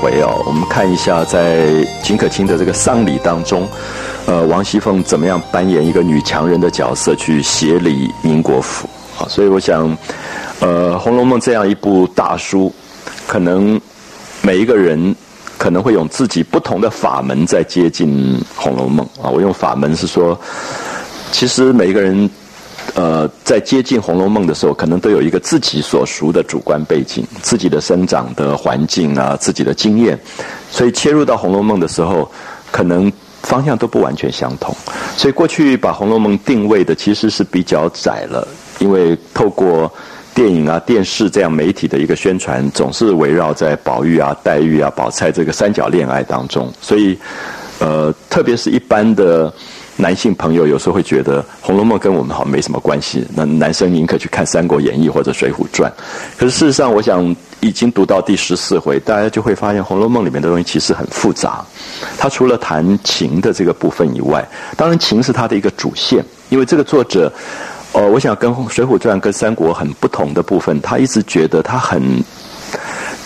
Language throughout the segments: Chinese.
回哦，我们看一下在秦可卿的这个丧礼当中，呃，王熙凤怎么样扮演一个女强人的角色去协理宁国府啊？所以我想，呃，《红楼梦》这样一部大书，可能每一个人可能会用自己不同的法门在接近《红楼梦》啊。我用法门是说，其实每一个人。在接近《红楼梦》的时候，可能都有一个自己所熟的主观背景，自己的生长的环境啊，自己的经验，所以切入到《红楼梦》的时候，可能方向都不完全相同。所以过去把《红楼梦》定位的其实是比较窄了，因为透过电影啊、电视这样媒体的一个宣传，总是围绕在宝玉啊、黛玉啊、宝钗这个三角恋爱当中，所以呃，特别是一般的。男性朋友有时候会觉得《红楼梦》跟我们好像没什么关系，那男生宁可去看《三国演义》或者《水浒传》。可是事实上，我想已经读到第十四回，大家就会发现《红楼梦》里面的东西其实很复杂。它除了谈情的这个部分以外，当然情是它的一个主线，因为这个作者，呃，我想跟《水浒传》跟《三国》很不同的部分，他一直觉得他很。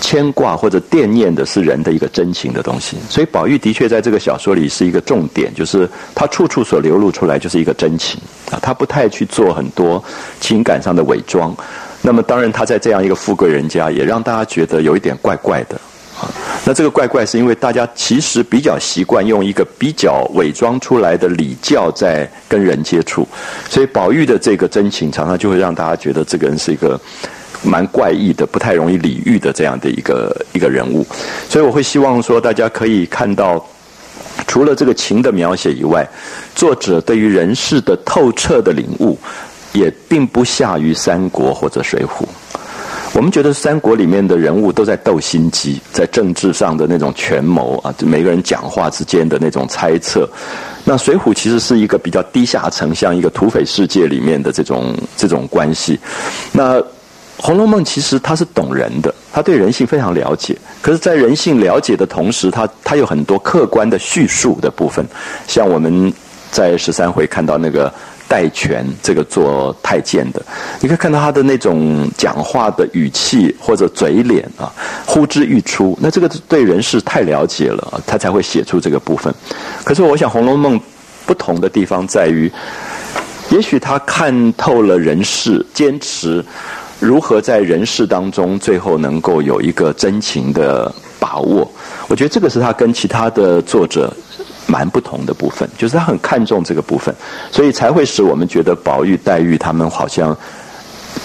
牵挂或者惦念的是人的一个真情的东西，所以宝玉的确在这个小说里是一个重点，就是他处处所流露出来就是一个真情啊，他不太去做很多情感上的伪装。那么当然他在这样一个富贵人家，也让大家觉得有一点怪怪的。那这个怪怪是因为大家其实比较习惯用一个比较伪装出来的礼教在跟人接触，所以宝玉的这个真情常常就会让大家觉得这个人是一个。蛮怪异的，不太容易理喻的这样的一个一个人物，所以我会希望说，大家可以看到，除了这个情的描写以外，作者对于人世的透彻的领悟，也并不下于三国或者水浒。我们觉得三国里面的人物都在斗心机，在政治上的那种权谋啊，就每个人讲话之间的那种猜测。那水浒其实是一个比较低下层，像一个土匪世界里面的这种这种关系。那《红楼梦》其实它是懂人的，它对人性非常了解。可是，在人性了解的同时，它它有很多客观的叙述的部分。像我们在十三回看到那个戴权这个做太监的，你可以看到他的那种讲话的语气或者嘴脸啊，呼之欲出。那这个对人事太了解了，他才会写出这个部分。可是，我想《红楼梦》不同的地方在于，也许他看透了人事，坚持。如何在人世当中最后能够有一个真情的把握？我觉得这个是他跟其他的作者蛮不同的部分，就是他很看重这个部分，所以才会使我们觉得宝玉、黛玉他们好像。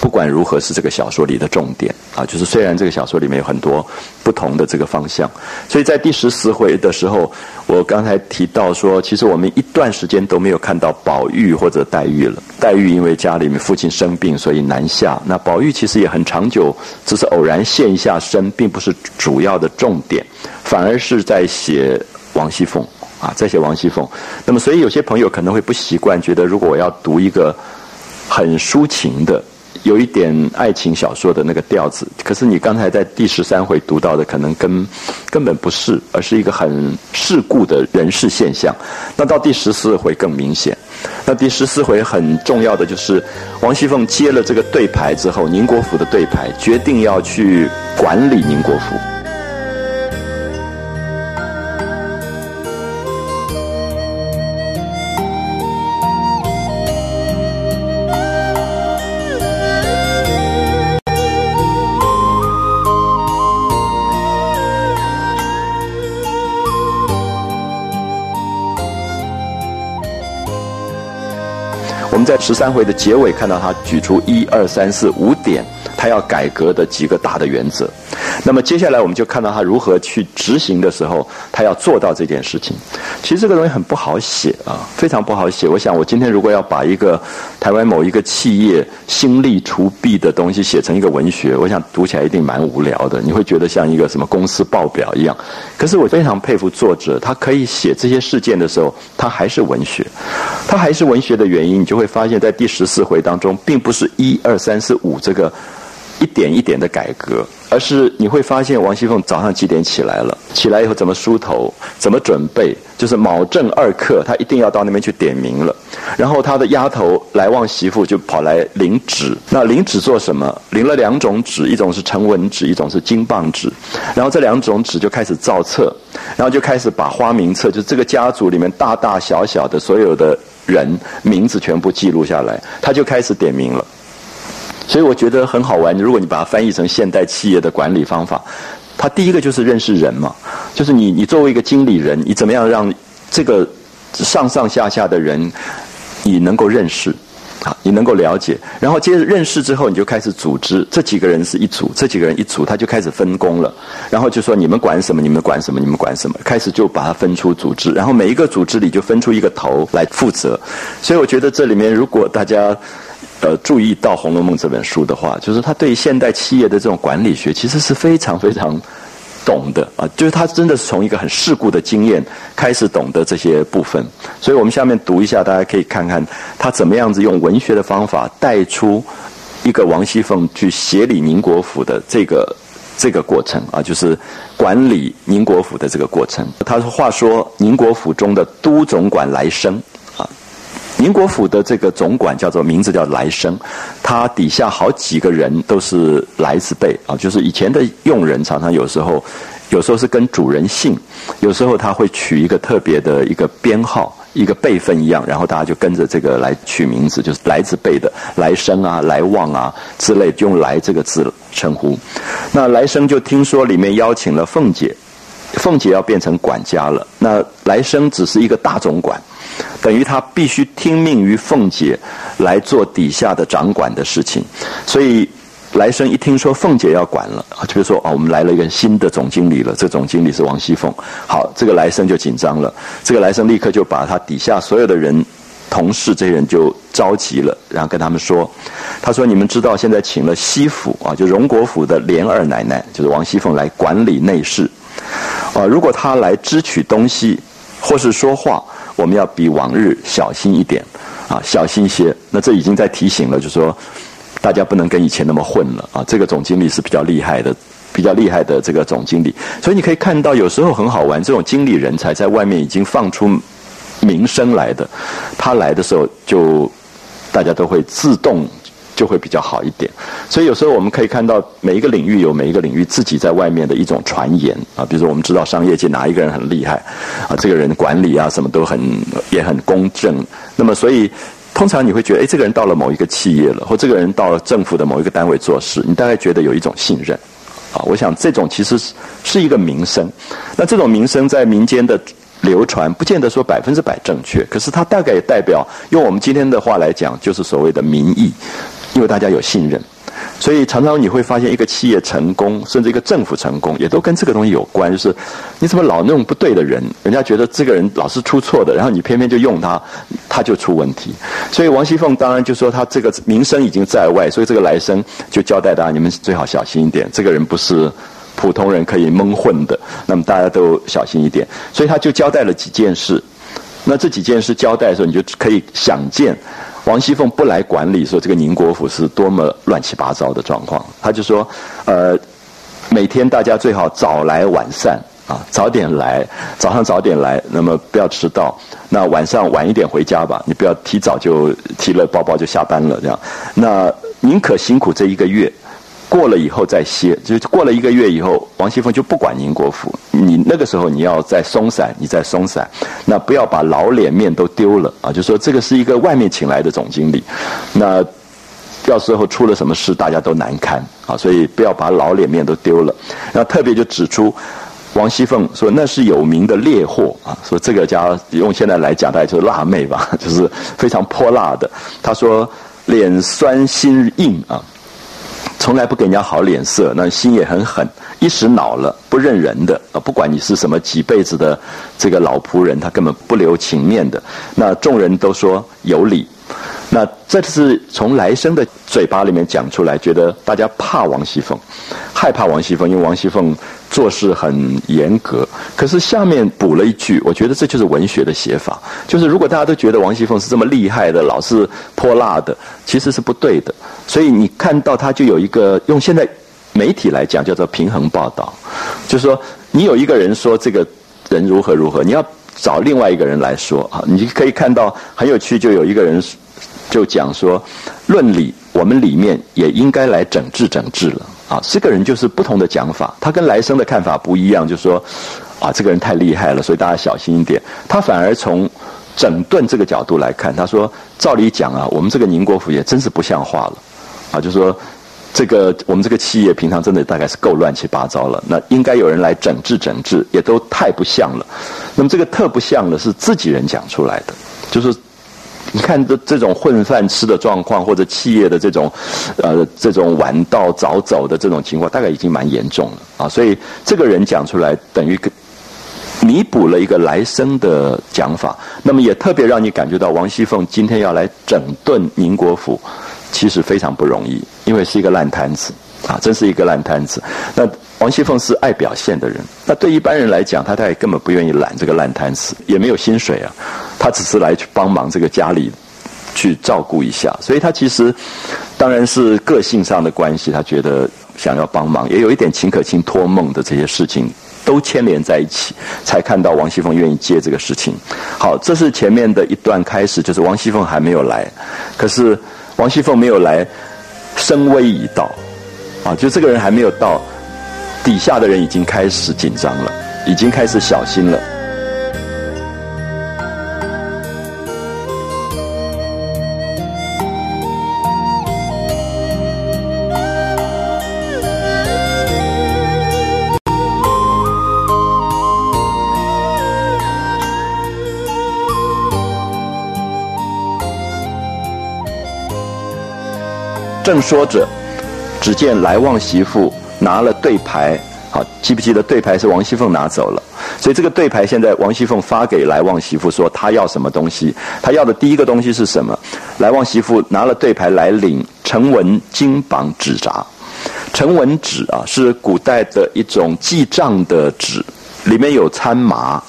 不管如何，是这个小说里的重点啊。就是虽然这个小说里面有很多不同的这个方向，所以在第十四回的时候，我刚才提到说，其实我们一段时间都没有看到宝玉或者黛玉了。黛玉因为家里面父亲生病，所以南下。那宝玉其实也很长久，只是偶然现一下身，并不是主要的重点，反而是在写王熙凤啊，在写王熙凤。那么，所以有些朋友可能会不习惯，觉得如果我要读一个很抒情的。有一点爱情小说的那个调子，可是你刚才在第十三回读到的，可能根根本不是，而是一个很世故的人事现象。那到第十四回更明显。那第十四回很重要的就是王熙凤接了这个对牌之后，宁国府的对牌，决定要去管理宁国府。在十三回的结尾，看到他举出一二三四五点，他要改革的几个大的原则。那么接下来我们就看到他如何去执行的时候，他要做到这件事情。其实这个东西很不好写啊，非常不好写。我想我今天如果要把一个台湾某一个企业心力除弊的东西写成一个文学，我想读起来一定蛮无聊的。你会觉得像一个什么公司报表一样。可是我非常佩服作者，他可以写这些事件的时候，他还是文学。他还是文学的原因，你就会发现在第十四回当中，并不是一二三四五这个。一点一点的改革，而是你会发现王熙凤早上几点起来了？起来以后怎么梳头？怎么准备？就是卯正二刻，她一定要到那边去点名了。然后他的丫头来旺媳妇就跑来领纸，那领纸做什么？领了两种纸，一种是成文纸，一种是金棒纸。然后这两种纸就开始造册，然后就开始把花名册，就这个家族里面大大小小的所有的人名字全部记录下来，他就开始点名了。所以我觉得很好玩。如果你把它翻译成现代企业的管理方法，它第一个就是认识人嘛，就是你你作为一个经理人，你怎么样让这个上上下下的人你能够认识啊，你能够了解，然后接着认识之后，你就开始组织这几个人是一组，这几个人一组，他就开始分工了，然后就说你们管什么，你们管什么，你们管什么，开始就把它分出组织，然后每一个组织里就分出一个头来负责。所以我觉得这里面如果大家。呃，注意到《红楼梦》这本书的话，就是他对现代企业的这种管理学，其实是非常非常懂的啊。就是他真的是从一个很世故的经验开始懂得这些部分。所以我们下面读一下，大家可以看看他怎么样子用文学的方法带出一个王熙凤去协理宁国府的这个这个过程啊，就是管理宁国府的这个过程。他说：“话说宁国府中的都总管来生。”宁国府的这个总管叫做名字叫来生，他底下好几个人都是来字辈啊，就是以前的佣人常常有时候，有时候是跟主人姓，有时候他会取一个特别的一个编号，一个辈分一样，然后大家就跟着这个来取名字，就是来字辈的来生啊、来旺啊之类，用来这个字称呼。那来生就听说里面邀请了凤姐，凤姐要变成管家了，那来生只是一个大总管。等于他必须听命于凤姐来做底下的掌管的事情，所以来生一听说凤姐要管了，就比如说啊，我们来了一个新的总经理了，这总经理是王熙凤，好，这个来生就紧张了，这个来生立刻就把他底下所有的人、同事这些人就召集了，然后跟他们说，他说：“你们知道现在请了西府啊，就荣国府的连二奶奶，就是王熙凤来管理内事，啊，如果他来支取东西或是说话。”我们要比往日小心一点，啊，小心一些。那这已经在提醒了，就是说，大家不能跟以前那么混了啊。这个总经理是比较厉害的，比较厉害的这个总经理。所以你可以看到，有时候很好玩，这种经理人才在外面已经放出名声来的，他来的时候就大家都会自动。就会比较好一点，所以有时候我们可以看到每一个领域有每一个领域自己在外面的一种传言啊，比如说我们知道商业界哪一个人很厉害啊，这个人管理啊什么都很也很公正，那么所以通常你会觉得，哎，这个人到了某一个企业了，或这个人到了政府的某一个单位做事，你大概觉得有一种信任啊。我想这种其实是是一个名声，那这种名声在民间的。流传不见得说百分之百正确，可是它大概也代表用我们今天的话来讲，就是所谓的民意，因为大家有信任，所以常常你会发现一个企业成功，甚至一个政府成功，也都跟这个东西有关。就是你怎么老弄不对的人，人家觉得这个人老是出错的，然后你偏偏就用他，他就出问题。所以王熙凤当然就说他这个名声已经在外，所以这个来生就交代大家，你们最好小心一点，这个人不是。普通人可以蒙混的，那么大家都小心一点。所以他就交代了几件事。那这几件事交代的时候，你就可以想见，王熙凤不来管理，说这个宁国府是多么乱七八糟的状况。他就说，呃，每天大家最好早来晚散啊，早点来，早上早点来，那么不要迟到。那晚上晚一点回家吧，你不要提早就提了包包就下班了这样。那宁可辛苦这一个月。过了以后再歇，就过了一个月以后，王熙凤就不管宁国府。你那个时候你要再松散，你再松散，那不要把老脸面都丢了啊！就说这个是一个外面请来的总经理，那到时候出了什么事，大家都难堪啊！所以不要把老脸面都丢了。然后特别就指出，王熙凤说那是有名的烈货啊，说这个家用现在来讲，大概就是辣妹吧，就是非常泼辣的。他说脸酸心硬啊。从来不给人家好脸色，那心也很狠，一时恼了不认人的啊！不管你是什么几辈子的这个老仆人，他根本不留情面的。那众人都说有理。那这是从来生的嘴巴里面讲出来，觉得大家怕王熙凤，害怕王熙凤，因为王熙凤做事很严格。可是下面补了一句，我觉得这就是文学的写法，就是如果大家都觉得王熙凤是这么厉害的，老是泼辣的，其实是不对的。所以你看到他就有一个用现在媒体来讲叫做平衡报道，就是说你有一个人说这个人如何如何，你要。找另外一个人来说啊，你可以看到很有趣，就有一个人就讲说，论理我们里面也应该来整治整治了啊。这个人就是不同的讲法，他跟来生的看法不一样，就说啊，这个人太厉害了，所以大家小心一点。他反而从整顿这个角度来看，他说，照理讲啊，我们这个宁国府也真是不像话了啊，就说。这个我们这个企业平常真的大概是够乱七八糟了，那应该有人来整治整治，也都太不像了。那么这个特不像的是自己人讲出来的，就是你看这这种混饭吃的状况，或者企业的这种呃这种晚到早走的这种情况，大概已经蛮严重了啊。所以这个人讲出来，等于弥补了一个来生的讲法。那么也特别让你感觉到王熙凤今天要来整顿宁国府。其实非常不容易，因为是一个烂摊子，啊，真是一个烂摊子。那王熙凤是爱表现的人，那对一般人来讲，他他也根本不愿意揽这个烂摊子，也没有薪水啊，他只是来去帮忙这个家里去照顾一下。所以他其实当然是个性上的关系，他觉得想要帮忙，也有一点秦可卿托梦的这些事情都牵连在一起，才看到王熙凤愿意接这个事情。好，这是前面的一段开始，就是王熙凤还没有来，可是。王熙凤没有来，声威已到，啊，就这个人还没有到，底下的人已经开始紧张了，已经开始小心了。正说着，只见来旺媳妇拿了对牌，好记不记得对牌是王熙凤拿走了？所以这个对牌现在王熙凤发给来旺媳妇说，她要什么东西？她要的第一个东西是什么？来旺媳妇拿了对牌来领成文金榜纸札，成文纸啊是古代的一种记账的纸，里面有参麻。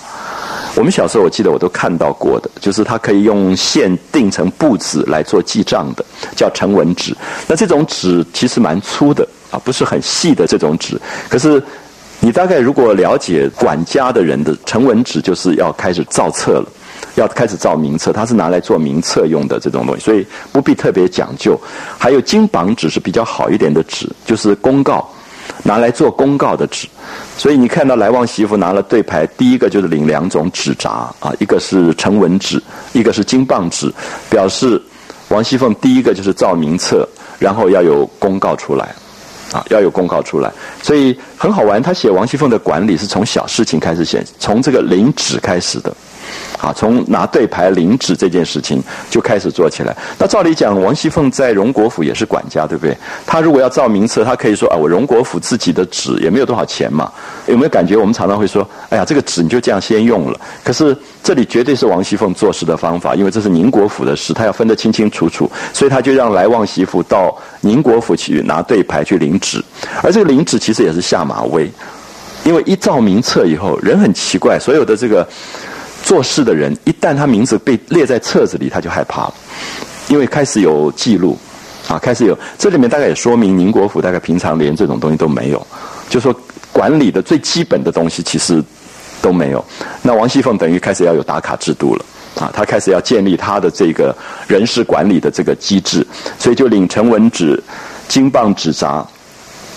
我们小时候，我记得我都看到过的，就是它可以用线订成布子来做记账的，叫成文纸。那这种纸其实蛮粗的啊，不是很细的这种纸。可是你大概如果了解管家的人的成文纸，就是要开始造册了，要开始造名册，它是拿来做名册用的这种东西，所以不必特别讲究。还有金榜纸是比较好一点的纸，就是公告。拿来做公告的纸，所以你看到来旺媳妇拿了对牌，第一个就是领两种纸札啊，一个是成文纸，一个是金棒纸，表示王熙凤第一个就是造名册，然后要有公告出来，啊，要有公告出来，所以很好玩。他写王熙凤的管理是从小事情开始写，从这个领纸开始的。好，从拿对牌领纸这件事情就开始做起来。那照理讲，王熙凤在荣国府也是管家，对不对？他如果要造名册，他可以说啊，我荣国府自己的纸也没有多少钱嘛。有没有感觉我们常常会说，哎呀，这个纸你就这样先用了？可是这里绝对是王熙凤做事的方法，因为这是宁国府的事，他要分得清清楚楚，所以他就让来旺媳妇到宁国府去拿对牌去领纸。而这个领纸其实也是下马威，因为一造名册以后，人很奇怪，所有的这个。做事的人一旦他名字被列在册子里，他就害怕了，因为开始有记录，啊，开始有这里面大概也说明宁国府大概平常连这种东西都没有，就说管理的最基本的东西其实都没有。那王熙凤等于开始要有打卡制度了，啊，他开始要建立他的这个人事管理的这个机制，所以就领成文纸、金棒纸札，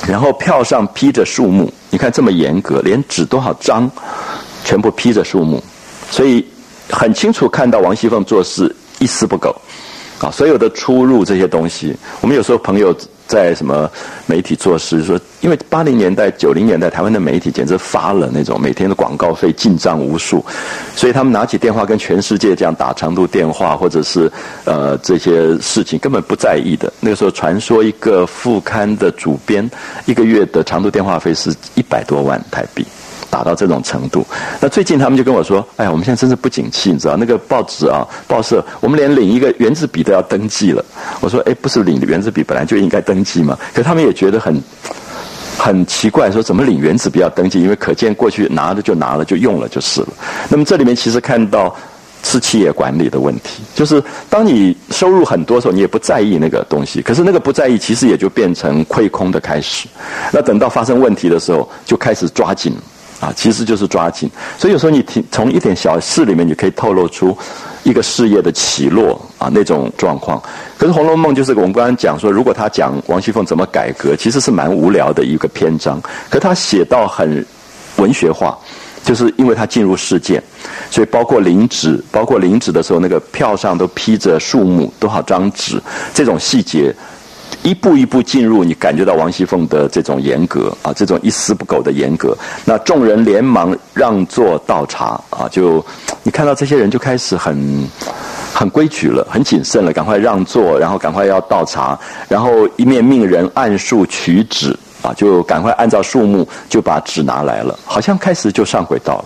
然后票上批着数目，你看这么严格，连纸多少张，全部批着数目。所以很清楚看到王熙凤做事一丝不苟，啊，所有的出入这些东西，我们有时候朋友在什么媒体做事说，因为八零年代、九零年代台湾的媒体简直发了那种每天的广告费进账无数，所以他们拿起电话跟全世界这样打长途电话，或者是呃这些事情根本不在意的。那个时候传说一个副刊的主编一个月的长途电话费是一百多万台币。打到这种程度，那最近他们就跟我说：“哎呀，我们现在真是不景气，你知道？那个报纸啊，报社，我们连领一个圆珠笔都要登记了。”我说：“哎，不是领圆珠笔本来就应该登记吗？”可他们也觉得很很奇怪，说怎么领圆珠笔要登记？因为可见过去拿着就拿了就用了就是了。那么这里面其实看到是企业管理的问题，就是当你收入很多的时候，你也不在意那个东西，可是那个不在意，其实也就变成亏空的开始。那等到发生问题的时候，就开始抓紧。啊，其实就是抓紧。所以有时候你听从一点小事里面，你可以透露出一个事业的起落啊那种状况。可是《红楼梦》就是我们刚刚讲说，如果他讲王熙凤怎么改革，其实是蛮无聊的一个篇章。可他写到很文学化，就是因为他进入事件，所以包括领纸，包括领纸的时候，那个票上都披着树木多少张纸，这种细节。一步一步进入，你感觉到王熙凤的这种严格啊，这种一丝不苟的严格。那众人连忙让座倒茶啊，就你看到这些人就开始很很规矩了，很谨慎了，赶快让座，然后赶快要倒茶，然后一面命人按数取纸啊，就赶快按照数目就把纸拿来了，好像开始就上轨道了。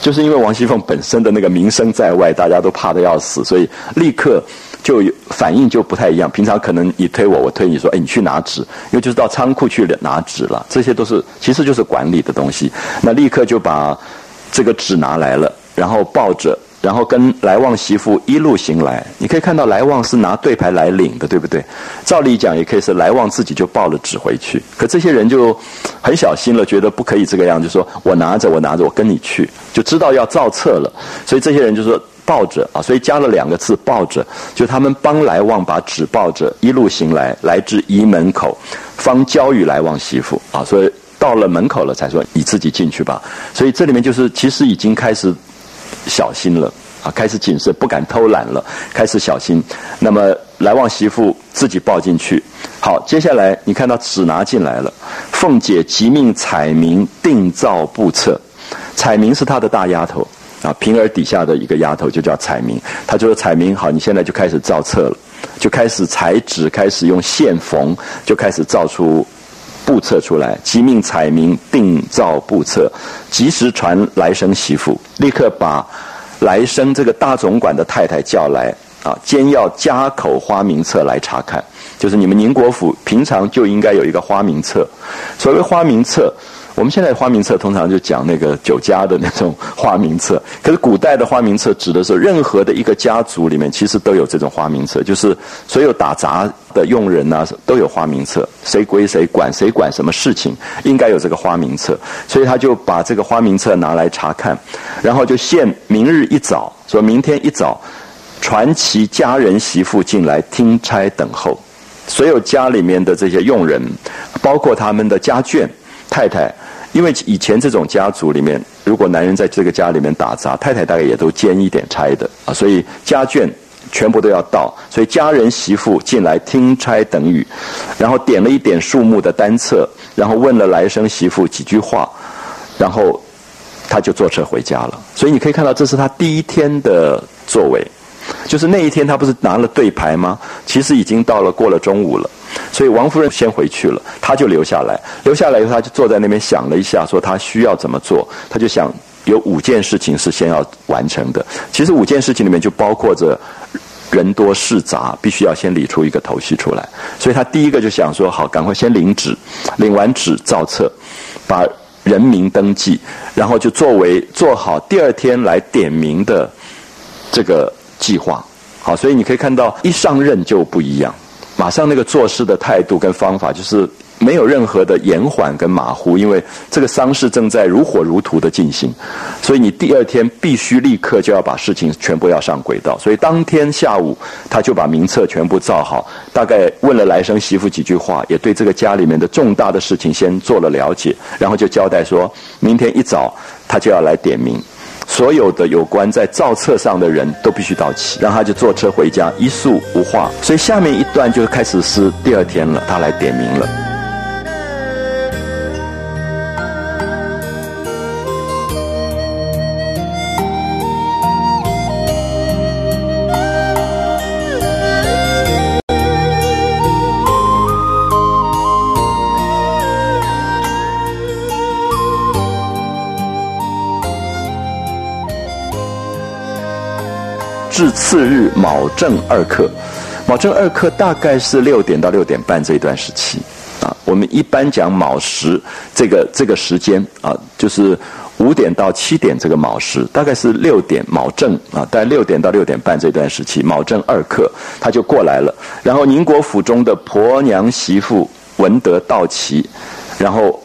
就是因为王熙凤本身的那个名声在外，大家都怕得要死，所以立刻。就反应就不太一样。平常可能你推我，我推你说，哎，你去拿纸，因为就是到仓库去拿纸了。这些都是其实就是管理的东西。那立刻就把这个纸拿来了，然后抱着，然后跟来旺媳妇一路行来。你可以看到来旺是拿对牌来领的，对不对？照理讲也可以是来旺自己就抱了纸回去。可这些人就很小心了，觉得不可以这个样，就说我拿着，我拿着，我跟你去，就知道要造册了。所以这些人就说。抱着啊，所以加了两个字“抱着”，就他们帮来旺把纸抱着，一路行来，来至仪门口，方交与来旺媳妇啊。所以到了门口了，才说你自己进去吧。所以这里面就是其实已经开始小心了啊，开始谨慎，不敢偷懒了，开始小心。那么来旺媳妇自己抱进去。好，接下来你看到纸拿进来了，凤姐即命彩明定造布册，彩明是她的大丫头。啊，平儿底下的一个丫头就叫彩明，她就说：“彩明好，你现在就开始造册了，就开始裁纸，开始用线缝，就开始造出布册出来。即命彩民定造布册，及时传来生媳妇，立刻把来生这个大总管的太太叫来啊，兼要加口花名册来查看。就是你们宁国府平常就应该有一个花名册，所谓花名册。”我们现在花名册通常就讲那个酒家的那种花名册，可是古代的花名册指的是任何的一个家族里面，其实都有这种花名册，就是所有打杂的佣人呐都有花名册，谁归谁管，谁管什么事情，应该有这个花名册，所以他就把这个花名册拿来查看，然后就限明日一早，说明天一早传其家人媳妇进来听差等候，所有家里面的这些佣人，包括他们的家眷太太。因为以前这种家族里面，如果男人在这个家里面打杂，太太大概也都兼一点差的啊，所以家眷全部都要到，所以家人媳妇进来听差等语，然后点了一点数目的单册，然后问了来生媳妇几句话，然后他就坐车回家了。所以你可以看到，这是他第一天的作为。就是那一天，他不是拿了对牌吗？其实已经到了过了中午了，所以王夫人先回去了，他就留下来。留下来以后，他就坐在那边想了一下，说他需要怎么做。他就想有五件事情是先要完成的。其实五件事情里面就包括着人多事杂，必须要先理出一个头绪出来。所以他第一个就想说：好，赶快先领旨，领完纸造册，把人名登记，然后就作为做好第二天来点名的这个。计划好，所以你可以看到一上任就不一样，马上那个做事的态度跟方法就是没有任何的延缓跟马虎，因为这个丧事正在如火如荼的进行，所以你第二天必须立刻就要把事情全部要上轨道。所以当天下午他就把名册全部造好，大概问了来生媳妇几句话，也对这个家里面的重大的事情先做了了解，然后就交代说明天一早他就要来点名。所有的有关在造册上的人都必须到齐，然后他就坐车回家，一宿无话。所以下面一段就开始是第二天了，他来点名了。至次日卯正二刻，卯正二刻大概是六点到六点半这一段时期，啊，我们一般讲卯时这个这个时间啊，就是五点到七点这个卯时，大概是六点卯正啊，大概六点到六点半这段时期，卯正二刻他就过来了，然后宁国府中的婆娘媳妇闻得到齐，然后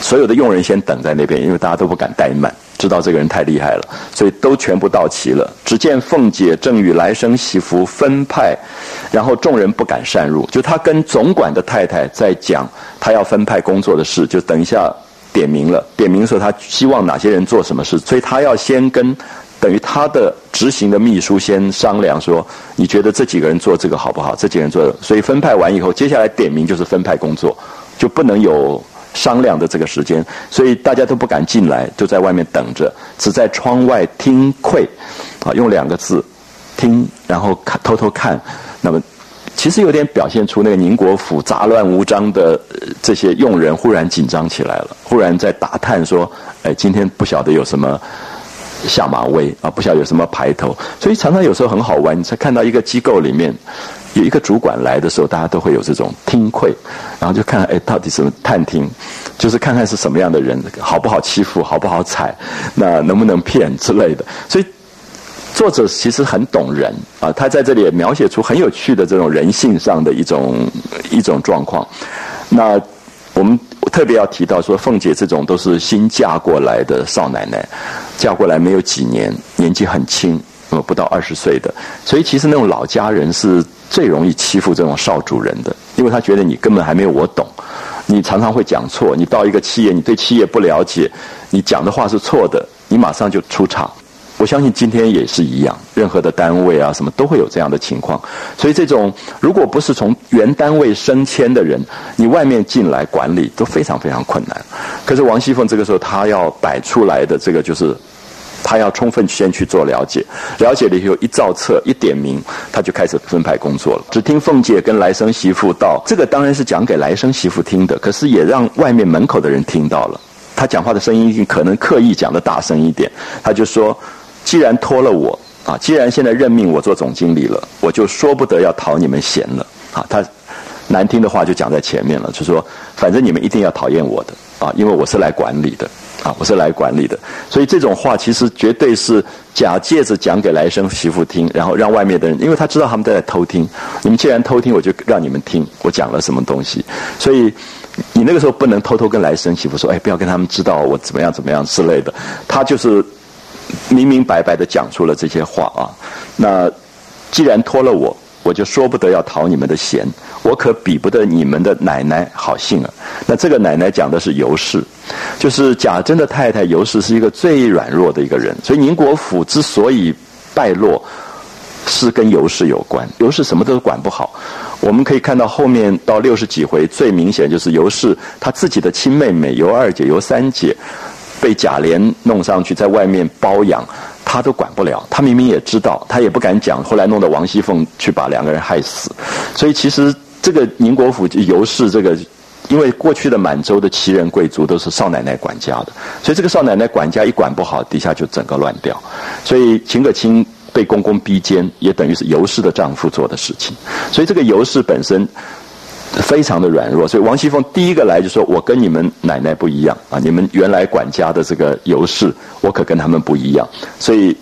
所有的佣人先等在那边，因为大家都不敢怠慢，知道这个人太厉害了，所以都全部到齐了。只见凤姐正与来生媳妇分派，然后众人不敢擅入。就他跟总管的太太在讲他要分派工作的事，就等一下点名了，点名说他希望哪些人做什么事，所以他要先跟等于他的执行的秘书先商量说，你觉得这几个人做这个好不好？这几个人做，所以分派完以后，接下来点名就是分派工作，就不能有。商量的这个时间，所以大家都不敢进来，就在外面等着，只在窗外听窥，啊，用两个字，听，然后看，偷偷看。那么，其实有点表现出那个宁国府杂乱无章的这些佣人忽然紧张起来了，忽然在打探说，哎，今天不晓得有什么下马威啊，不晓得有什么排头，所以常常有时候很好玩，你才看到一个机构里面。有一个主管来的时候，大家都会有这种听窥，然后就看哎，到底什么探听，就是看看是什么样的人，好不好欺负，好不好踩，那能不能骗之类的。所以作者其实很懂人啊，他在这里也描写出很有趣的这种人性上的一种一种状况。那我们特别要提到说，凤姐这种都是新嫁过来的少奶奶，嫁过来没有几年，年纪很轻。呃不到二十岁的，所以其实那种老家人是最容易欺负这种少主人的，因为他觉得你根本还没有我懂，你常常会讲错，你到一个企业，你对企业不了解，你讲的话是错的，你马上就出场。我相信今天也是一样，任何的单位啊什么都会有这样的情况，所以这种如果不是从原单位升迁的人，你外面进来管理都非常非常困难。可是王熙凤这个时候她要摆出来的这个就是。他要充分先去做了解，了解了以后一造册一点名，他就开始分派工作了。只听凤姐跟来生媳妇道，这个当然是讲给来生媳妇听的，可是也让外面门口的人听到了。他讲话的声音可能刻意讲的大声一点，他就说：“既然托了我啊，既然现在任命我做总经理了，我就说不得要讨你们嫌了啊。”他难听的话就讲在前面了，就说：“反正你们一定要讨厌我的啊，因为我是来管理的。”啊，我是来管理的，所以这种话其实绝对是假借着讲给来生媳妇听，然后让外面的人，因为他知道他们都在偷听。你们既然偷听，我就让你们听我讲了什么东西。所以你那个时候不能偷偷跟来生媳妇说，哎，不要跟他们知道我怎么样怎么样之类的。他就是明明白白的讲出了这些话啊。那既然托了我。我就说不得要讨你们的嫌，我可比不得你们的奶奶好性啊。那这个奶奶讲的是尤氏，就是贾珍的太太尤氏是一个最软弱的一个人，所以宁国府之所以败落，是跟尤氏有关。尤氏什么都管不好，我们可以看到后面到六十几回，最明显就是尤氏她自己的亲妹妹尤二姐、尤三姐，被贾琏弄上去在外面包养。他都管不了，他明明也知道，他也不敢讲。后来弄得王熙凤去把两个人害死，所以其实这个宁国府尤氏这个，因为过去的满洲的旗人贵族都是少奶奶管家的，所以这个少奶奶管家一管不好，底下就整个乱掉。所以秦可卿被公公逼奸，也等于是尤氏的丈夫做的事情。所以这个尤氏本身。非常的软弱，所以王熙凤第一个来就说：“我跟你们奶奶不一样啊！你们原来管家的这个尤氏，我可跟他们不一样，所以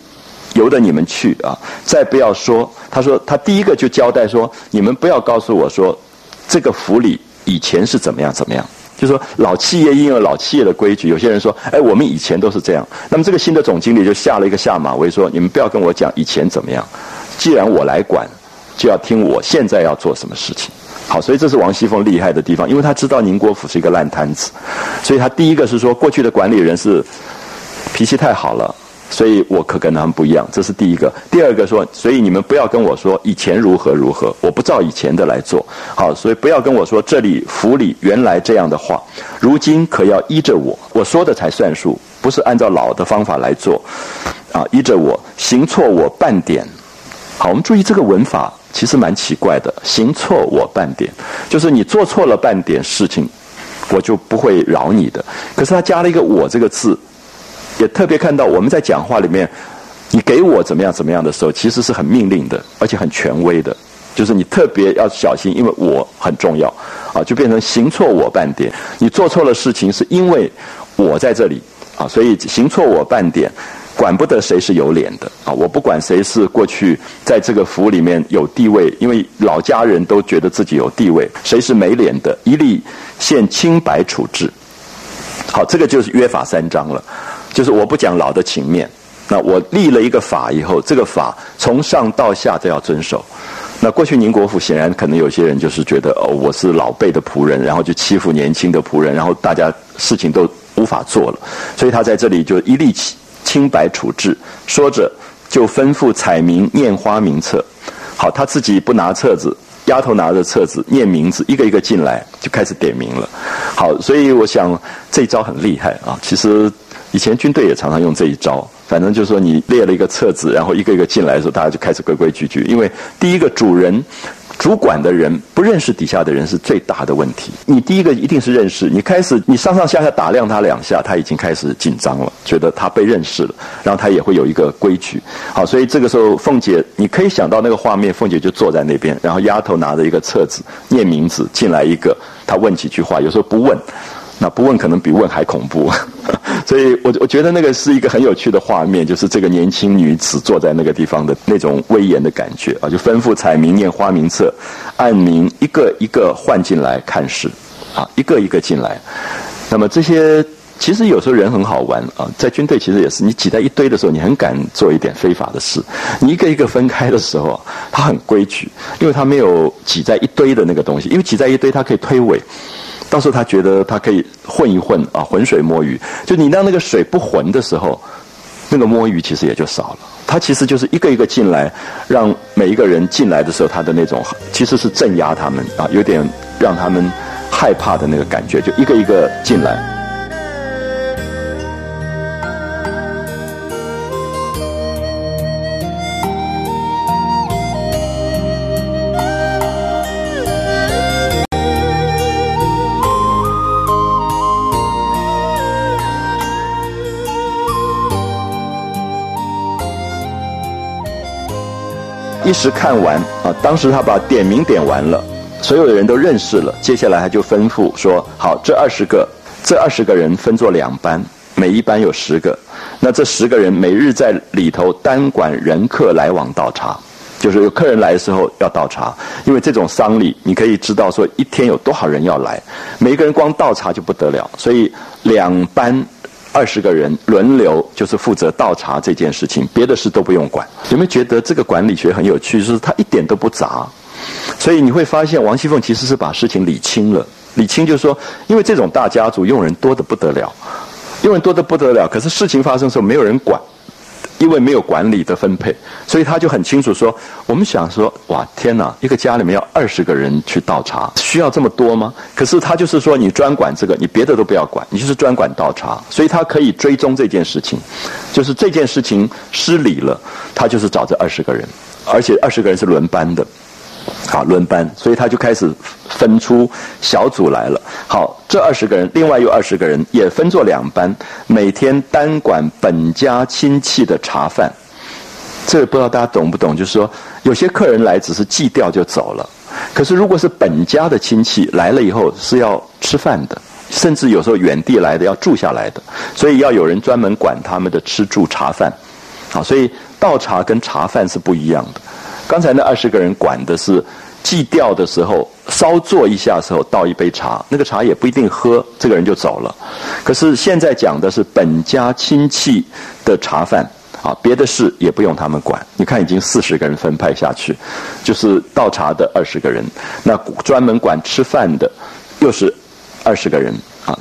由得你们去啊！再不要说，他说他第一个就交代说：你们不要告诉我说这个府里以前是怎么样怎么样，就说老企业应有老企业的规矩。有些人说：哎，我们以前都是这样。那么这个新的总经理就下了一个下马威，说：你们不要跟我讲以前怎么样，既然我来管，就要听我现在要做什么事情。”好，所以这是王熙凤厉害的地方，因为他知道宁国府是一个烂摊子，所以他第一个是说，过去的管理人是脾气太好了，所以我可跟他们不一样，这是第一个。第二个说，所以你们不要跟我说以前如何如何，我不照以前的来做。好，所以不要跟我说这里府里原来这样的话，如今可要依着我，我说的才算数，不是按照老的方法来做。啊，依着我，行错我半点。好，我们注意这个文法。其实蛮奇怪的，行错我半点，就是你做错了半点事情，我就不会饶你的。可是他加了一个“我”这个字，特别看到我们在讲话里面，你给我怎么样怎么样的时候，其实是很命令的，而且很权威的，就是你特别要小心，因为我很重要啊，就变成行错我半点。你做错了事情，是因为我在这里啊，所以行错我半点。管不得谁是有脸的啊！我不管谁是过去在这个府里面有地位，因为老家人都觉得自己有地位。谁是没脸的，一律现清白处置。好，这个就是约法三章了，就是我不讲老的情面。那我立了一个法以后，这个法从上到下都要遵守。那过去宁国府显然可能有些人就是觉得哦，我是老辈的仆人，然后就欺负年轻的仆人，然后大家事情都无法做了，所以他在这里就一立清清白处置，说着就吩咐彩民念花名册。好，他自己不拿册子，丫头拿着册子念名字，一个一个进来就开始点名了。好，所以我想这一招很厉害啊。其实以前军队也常常用这一招。反正就是说，你列了一个册子，然后一个一个进来的时候，大家就开始规规矩矩。因为第一个主人、主管的人不认识底下的人是最大的问题。你第一个一定是认识，你开始你上上下下打量他两下，他已经开始紧张了，觉得他被认识了，然后他也会有一个规矩。好，所以这个时候凤姐，你可以想到那个画面，凤姐就坐在那边，然后丫头拿着一个册子念名字进来一个，他问几句话，有时候不问。那不问可能比问还恐怖，所以我我觉得那个是一个很有趣的画面，就是这个年轻女子坐在那个地方的那种威严的感觉啊，就吩咐彩民念花名册，按名一个一个换进来看事，啊，一个一个进来。那么这些其实有时候人很好玩啊，在军队其实也是，你挤在一堆的时候，你很敢做一点非法的事；你一个一个分开的时候，他很规矩，因为他没有挤在一堆的那个东西，因为挤在一堆，他可以推诿。到时候他觉得他可以混一混啊，浑水摸鱼。就你让那个水不浑的时候，那个摸鱼其实也就少了。他其实就是一个一个进来，让每一个人进来的时候，他的那种其实是镇压他们啊，有点让他们害怕的那个感觉，就一个一个进来。一时看完啊，当时他把点名点完了，所有的人都认识了。接下来他就吩咐说：“好，这二十个，这二十个人分作两班，每一班有十个。那这十个人每日在里头单管人客来往倒茶，就是有客人来的时候要倒茶。因为这种丧礼，你可以知道说一天有多少人要来，每一个人光倒茶就不得了。所以两班。”二十个人轮流，就是负责倒茶这件事情，别的事都不用管。有没有觉得这个管理学很有趣？就是它一点都不杂，所以你会发现王熙凤其实是把事情理清了。理清就是说，因为这种大家族用人多得不得了，用人多得不得了，可是事情发生的时候没有人管。因为没有管理的分配，所以他就很清楚说：我们想说，哇，天哪，一个家里面要二十个人去倒茶，需要这么多吗？可是他就是说，你专管这个，你别的都不要管，你就是专管倒茶，所以他可以追踪这件事情，就是这件事情失礼了，他就是找这二十个人，而且二十个人是轮班的。好，轮班，所以他就开始分出小组来了。好，这二十个人，另外有二十个人也分作两班，每天单管本家亲戚的茶饭。这个不知道大家懂不懂？就是说，有些客人来只是祭吊就走了，可是如果是本家的亲戚来了以后是要吃饭的，甚至有时候远地来的要住下来的，所以要有人专门管他们的吃住茶饭。好，所以倒茶跟茶饭是不一样的。刚才那二十个人管的是祭吊的时候稍坐一下时候倒一杯茶，那个茶也不一定喝，这个人就走了。可是现在讲的是本家亲戚的茶饭啊，别的事也不用他们管。你看，已经四十个人分派下去，就是倒茶的二十个人，那专门管吃饭的又是二十个人啊，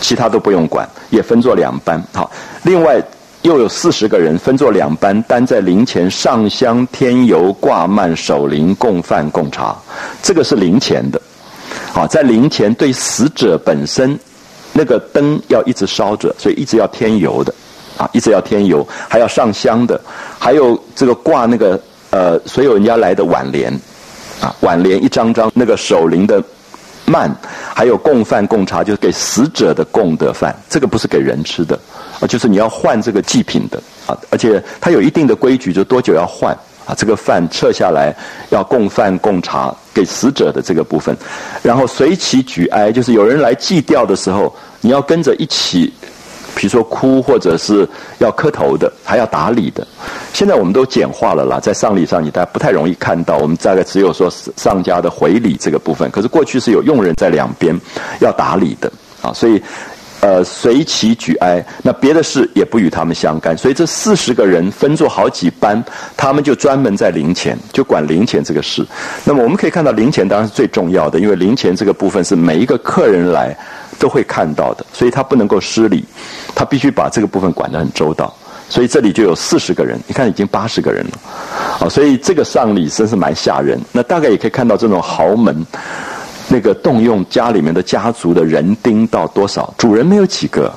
其他都不用管，也分作两班。好，另外。又有四十个人分作两班，单在灵前上香添油挂幔守灵供饭供茶，这个是灵前的。啊，在灵前对死者本身，那个灯要一直烧着，所以一直要添油的，啊，一直要添油，还要上香的，还有这个挂那个呃，所有人家来的挽联，啊，挽联一张张，那个守灵的幔，还有供饭供茶，就是给死者的供的饭，这个不是给人吃的。啊，就是你要换这个祭品的啊，而且它有一定的规矩，就多久要换啊？这个饭撤下来要供饭供茶给死者的这个部分，然后随其举哀，就是有人来祭吊的时候，你要跟着一起，比如说哭或者是要磕头的，还要打理的。现在我们都简化了啦，在丧礼上你大家不太容易看到，我们大概只有说丧家的回礼这个部分，可是过去是有佣人在两边要打理的啊，所以。呃，随其举哀，那别的事也不与他们相干，所以这四十个人分作好几班，他们就专门在灵前就管灵前这个事。那么我们可以看到，灵前当然是最重要的，因为灵前这个部分是每一个客人来都会看到的，所以他不能够失礼，他必须把这个部分管得很周到。所以这里就有四十个人，你看已经八十个人了，啊，所以这个丧礼真是蛮吓人。那大概也可以看到这种豪门。那个动用家里面的家族的人丁到多少？主人没有几个，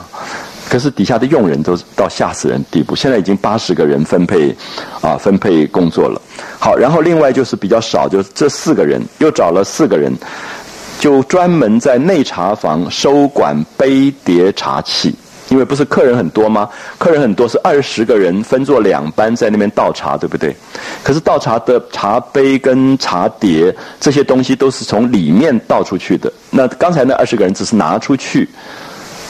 可是底下的佣人都到吓死人地步。现在已经八十个人分配，啊，分配工作了。好，然后另外就是比较少，就是这四个人又找了四个人，就专门在内茶房收管杯碟茶器。因为不是客人很多吗？客人很多是二十个人分作两班在那边倒茶，对不对？可是倒茶的茶杯跟茶碟这些东西都是从里面倒出去的。那刚才那二十个人只是拿出去，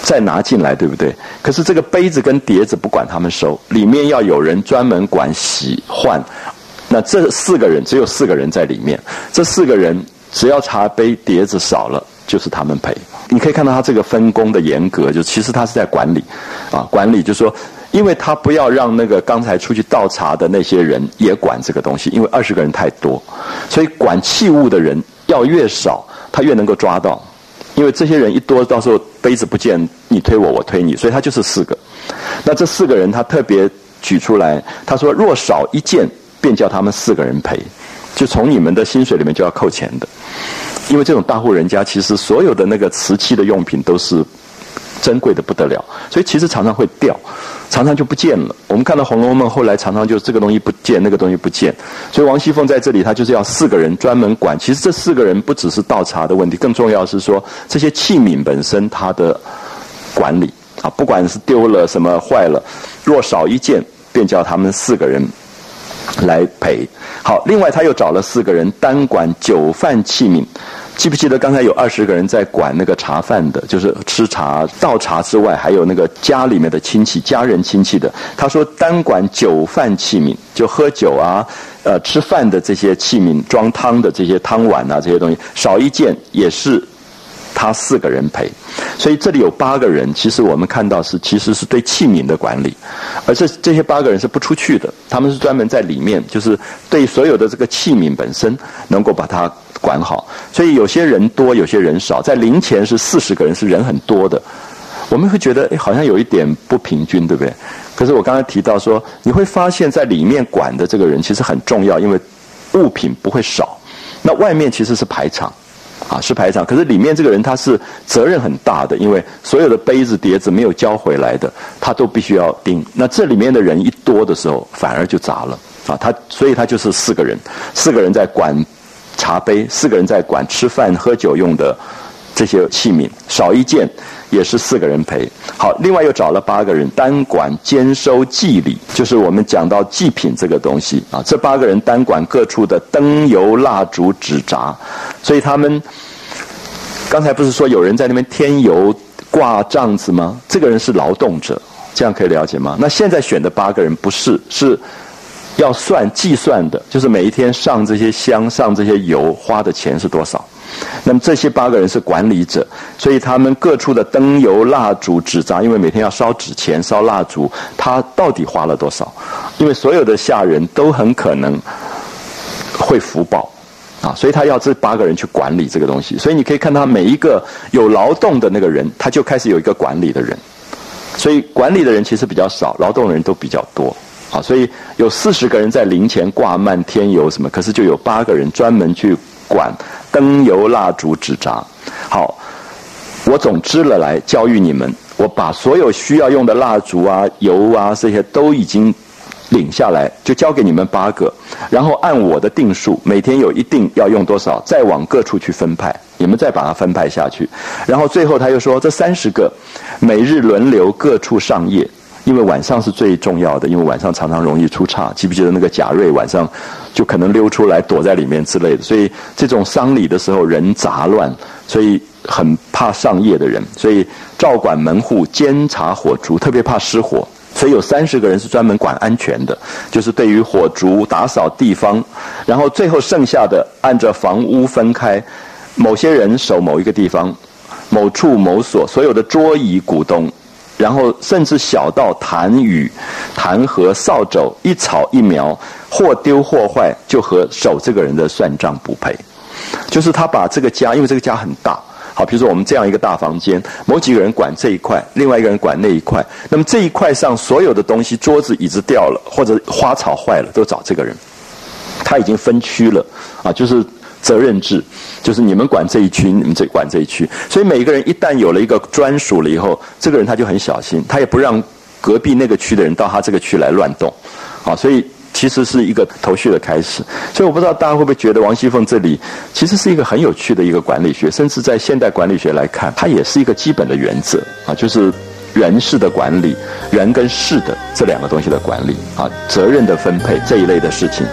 再拿进来，对不对？可是这个杯子跟碟子不管他们收，里面要有人专门管洗换。那这四个人只有四个人在里面，这四个人只要茶杯碟子少了。就是他们赔，你可以看到他这个分工的严格，就其实他是在管理，啊，管理就是说，因为他不要让那个刚才出去倒茶的那些人也管这个东西，因为二十个人太多，所以管器物的人要越少，他越能够抓到，因为这些人一多，到时候杯子不见，你推我，我推你，所以他就是四个。那这四个人他特别举出来，他说若少一件，便叫他们四个人赔，就从你们的薪水里面就要扣钱的。因为这种大户人家，其实所有的那个瓷器的用品都是珍贵的不得了，所以其实常常会掉，常常就不见了。我们看到《红楼梦》后来常常就这个东西不见，那个东西不见。所以王熙凤在这里，她就是要四个人专门管。其实这四个人不只是倒茶的问题，更重要是说这些器皿本身它的管理啊，不管是丢了什么坏了，若少一件，便叫他们四个人。来赔好，另外他又找了四个人单管酒饭器皿，记不记得刚才有二十个人在管那个茶饭的，就是吃茶倒茶之外，还有那个家里面的亲戚、家人亲戚的。他说单管酒饭器皿，就喝酒啊、呃吃饭的这些器皿、装汤的这些汤碗啊这些东西，少一件也是。他四个人陪，所以这里有八个人。其实我们看到是，其实是对器皿的管理，而这这些八个人是不出去的，他们是专门在里面，就是对所有的这个器皿本身能够把它管好。所以有些人多，有些人少。在零前是四十个人，是人很多的，我们会觉得哎，好像有一点不平均，对不对？可是我刚才提到说，你会发现在里面管的这个人其实很重要，因为物品不会少。那外面其实是排场。啊，是排场，可是里面这个人他是责任很大的，因为所有的杯子碟子没有交回来的，他都必须要盯。那这里面的人一多的时候，反而就砸了啊。他所以他就是四个人，四个人在管茶杯，四个人在管吃饭喝酒用的这些器皿，少一件。也是四个人陪，好，另外又找了八个人单管兼收祭礼，就是我们讲到祭品这个东西啊，这八个人单管各处的灯油蜡烛纸扎，所以他们刚才不是说有人在那边添油挂帐子吗？这个人是劳动者，这样可以了解吗？那现在选的八个人不是，是要算计算的，就是每一天上这些香上这些油花的钱是多少。那么这些八个人是管理者，所以他们各处的灯油蜡烛纸扎，因为每天要烧纸钱、烧蜡烛，他到底花了多少？因为所有的下人都很可能会福报啊，所以他要这八个人去管理这个东西。所以你可以看他每一个有劳动的那个人，他就开始有一个管理的人。所以管理的人其实比较少，劳动的人都比较多啊。所以有四十个人在灵前挂漫天油什么，可是就有八个人专门去。管灯油蜡烛纸扎，好，我总支了来教育你们。我把所有需要用的蜡烛啊、油啊这些都已经领下来，就交给你们八个。然后按我的定数，每天有一定要用多少，再往各处去分派。你们再把它分派下去。然后最后他又说，这三十个每日轮流各处上夜。因为晚上是最重要的，因为晚上常常容易出岔。记不记得那个贾瑞晚上就可能溜出来躲在里面之类的？所以这种丧礼的时候人杂乱，所以很怕上夜的人，所以照管门户、监察火烛，特别怕失火。所以有三十个人是专门管安全的，就是对于火烛打扫地方，然后最后剩下的按照房屋分开，某些人守某一个地方。某处某所所有的桌椅古董，然后甚至小到痰盂、弹劾、扫帚，一草一苗，或丢或坏，就和守这个人的算账不配。就是他把这个家，因为这个家很大，好，比如说我们这样一个大房间，某几个人管这一块，另外一个人管那一块，那么这一块上所有的东西，桌子、椅子掉了，或者花草坏了，都找这个人。他已经分区了，啊，就是责任制，就是你们管这一区，你们这管这一区，所以每个人一旦有了一个专属了以后，这个人他就很小心，他也不让隔壁那个区的人到他这个区来乱动，啊，所以。其实是一个头绪的开始，所以我不知道大家会不会觉得王熙凤这里其实是一个很有趣的一个管理学，甚至在现代管理学来看，它也是一个基本的原则啊，就是人事的管理，人跟事的这两个东西的管理啊，责任的分配这一类的事情。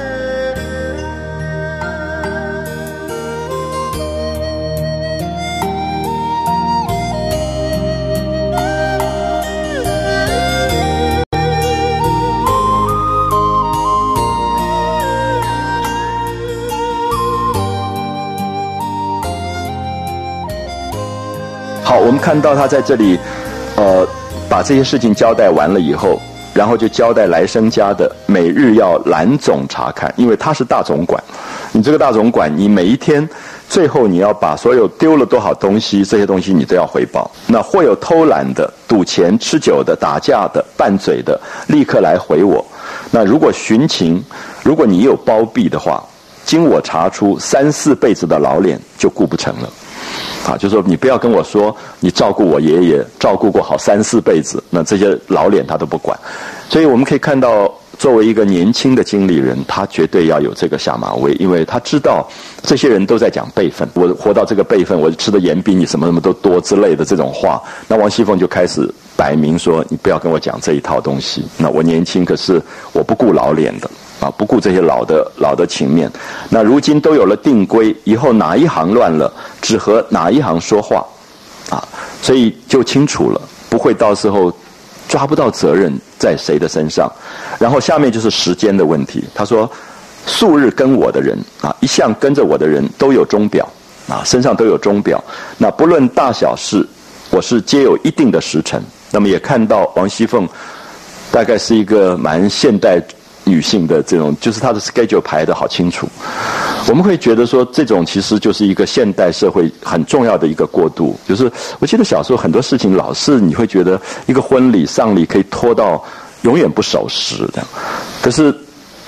看到他在这里，呃，把这些事情交代完了以后，然后就交代来生家的每日要揽总查看，因为他是大总管，你这个大总管，你每一天最后你要把所有丢了多少东西，这些东西你都要回报。那或有偷懒的、赌钱、吃酒的、打架的、拌嘴的，立刻来回我。那如果寻情，如果你有包庇的话，经我查出，三四辈子的老脸就顾不成了。啊，就说你不要跟我说你照顾我爷爷，照顾过好三四辈子，那这些老脸他都不管。所以我们可以看到，作为一个年轻的经理人，他绝对要有这个下马威，因为他知道这些人都在讲辈分。我活到这个辈分，我吃的盐比你什么什么都多之类的这种话。那王熙凤就开始摆明说，你不要跟我讲这一套东西。那我年轻，可是我不顾老脸的。啊，不顾这些老的老的情面，那如今都有了定规，以后哪一行乱了，只和哪一行说话，啊，所以就清楚了，不会到时候抓不到责任在谁的身上。然后下面就是时间的问题。他说，素日跟我的人啊，一向跟着我的人都有钟表啊，身上都有钟表。那不论大小事，我是皆有一定的时辰。那么也看到王熙凤，大概是一个蛮现代。女性的这种，就是她的 schedule 排的好清楚，我们会觉得说，这种其实就是一个现代社会很重要的一个过渡。就是我记得小时候很多事情，老是你会觉得一个婚礼、丧礼可以拖到永远不守时的，可是。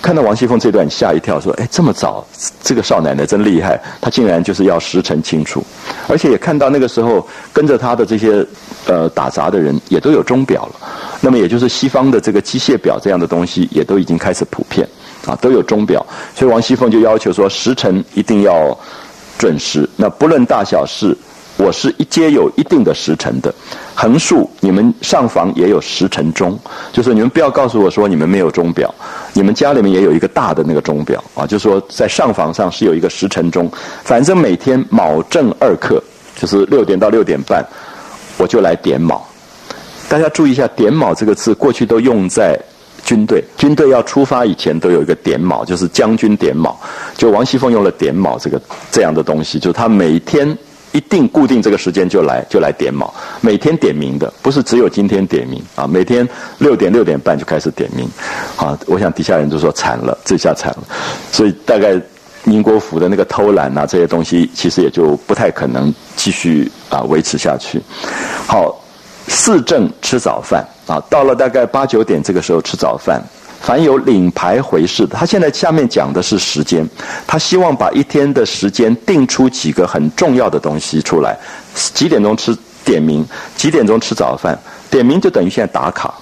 看到王熙凤这段，吓一跳，说：“哎，这么早，这个少奶奶真厉害，她竟然就是要时辰清楚，而且也看到那个时候跟着她的这些呃打杂的人也都有钟表了，那么也就是西方的这个机械表这样的东西也都已经开始普遍啊，都有钟表，所以王熙凤就要求说时辰一定要准时，那不论大小事。”我是一皆有一定的时辰的，横竖你们上房也有时辰钟，就是你们不要告诉我说你们没有钟表，你们家里面也有一个大的那个钟表啊，就是说在上房上是有一个时辰钟，反正每天卯正二刻，就是六点到六点半，我就来点卯。大家注意一下，点卯这个字过去都用在军队，军队要出发以前都有一个点卯，就是将军点卯，就王熙凤用了点卯这个这样的东西，就是他每天。一定固定这个时间就来就来点卯，每天点名的，不是只有今天点名啊！每天六点六点半就开始点名，啊！我想底下人就说惨了，这下惨了，所以大概宁国府的那个偷懒啊这些东西，其实也就不太可能继续啊维持下去。好，四正吃早饭啊，到了大概八九点这个时候吃早饭。凡有领牌回事，他现在下面讲的是时间，他希望把一天的时间定出几个很重要的东西出来。几点钟吃点名？几点钟吃早饭？点名就等于现在打卡。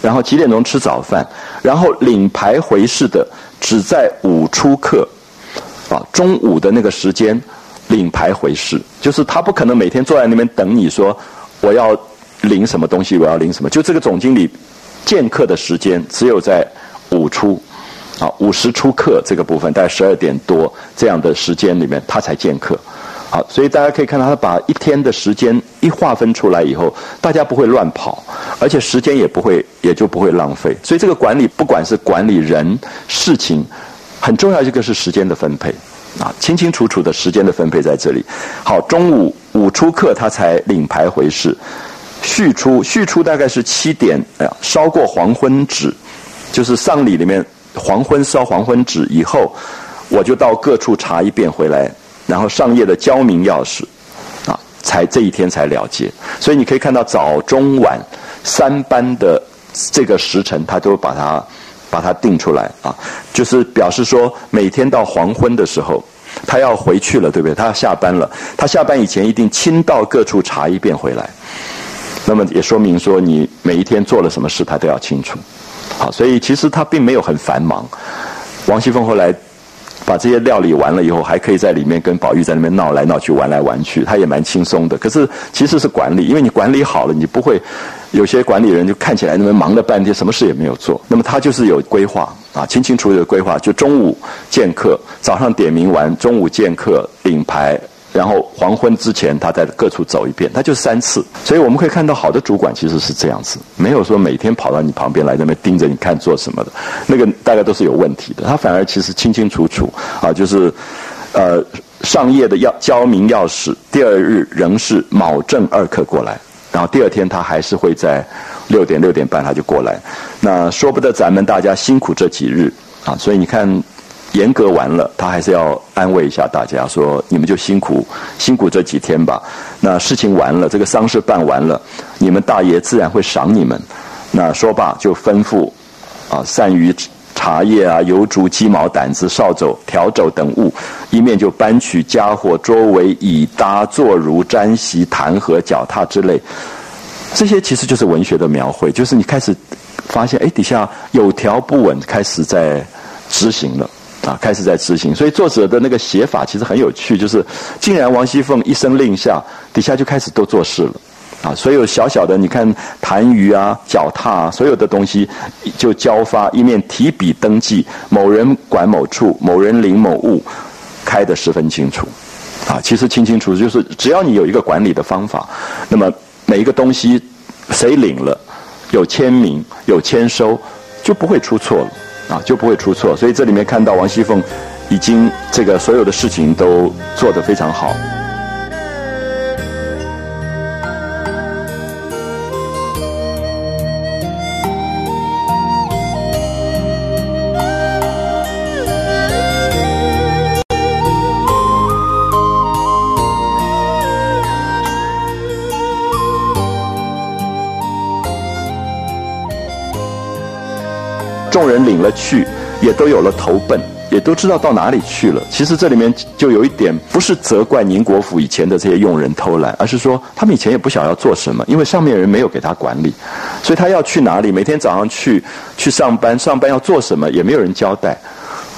然后几点钟吃早饭？然后领牌回事的只在午出课，啊，中午的那个时间领牌回事，就是他不可能每天坐在那边等你说我要领什么东西，我要领什么，就这个总经理。见客的时间只有在午出，啊，午时出客这个部分，大概十二点多这样的时间里面，他才见客，好，所以大家可以看到，他把一天的时间一划分出来以后，大家不会乱跑，而且时间也不会，也就不会浪费。所以这个管理，不管是管理人、事情，很重要一个是时间的分配，啊，清清楚楚的时间的分配在这里。好，中午午出客，他才领牌回市。续出续出大概是七点，哎呀，烧过黄昏纸，就是丧礼里面黄昏烧黄昏纸以后，我就到各处查一遍回来，然后上夜的交明钥匙，啊，才这一天才了结。所以你可以看到早中晚三班的这个时辰，他都把它把它定出来啊，就是表示说每天到黄昏的时候。他要回去了，对不对？他要下班了。他下班以前一定亲到各处查一遍回来。那么也说明说，你每一天做了什么事，他都要清楚。好，所以其实他并没有很繁忙。王熙凤后来把这些料理完了以后，还可以在里面跟宝玉在那边闹来闹去、玩来玩去，他也蛮轻松的。可是其实是管理，因为你管理好了，你不会有些管理人就看起来那么忙了半天，什么事也没有做。那么他就是有规划。啊，清清楚楚的规划，就中午见客，早上点名完，中午见客领牌，然后黄昏之前他在各处走一遍，他就三次。所以我们可以看到，好的主管其实是这样子，没有说每天跑到你旁边来那边盯着你看做什么的，那个大概都是有问题的。他反而其实清清楚楚啊，就是呃上夜的要交明钥匙，第二日仍是卯正二刻过来，然后第二天他还是会在。六点六点半他就过来，那说不得咱们大家辛苦这几日啊，所以你看，严格完了，他还是要安慰一下大家，说你们就辛苦辛苦这几天吧。那事情完了，这个丧事办完了，你们大爷自然会赏你们。那说罢就吩咐啊，善于茶叶啊、油烛、鸡毛掸子、扫帚、笤帚等物，一面就搬取家伙、桌围、椅搭、坐如、毡席、弹劾、脚踏之类。这些其实就是文学的描绘，就是你开始发现，哎，底下有条不紊，开始在执行了，啊，开始在执行。所以作者的那个写法其实很有趣，就是竟然王熙凤一声令下，底下就开始都做事了，啊，所有小小的你看痰盂啊、脚踏啊，所有的东西就交发，一面提笔登记，某人管某处，某人领某物，开得十分清楚，啊，其实清清楚楚，就是只要你有一个管理的方法，那么。每一个东西，谁领了，有签名有签收，就不会出错了啊，就不会出错。所以这里面看到王熙凤，已经这个所有的事情都做得非常好。领了去，也都有了投奔，也都知道到哪里去了。其实这里面就有一点，不是责怪宁国府以前的这些佣人偷懒，而是说他们以前也不想要做什么，因为上面人没有给他管理，所以他要去哪里，每天早上去去上班，上班要做什么也没有人交代。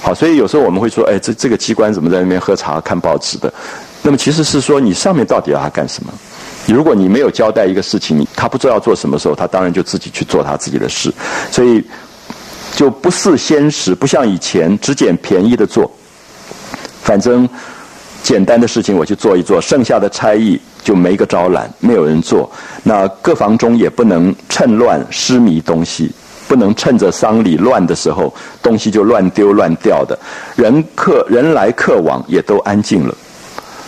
好，所以有时候我们会说，哎，这这个机关怎么在那边喝茶看报纸的？那么其实是说，你上面到底要他干什么？如果你没有交代一个事情，他不知道要做什么时候，他当然就自己去做他自己的事。所以。就不似先时，不像以前只捡便宜的做。反正简单的事情我去做一做，剩下的差役就没个招揽，没有人做。那各房中也不能趁乱失迷东西，不能趁着丧礼乱的时候，东西就乱丢乱掉的。人客人来客往也都安静了。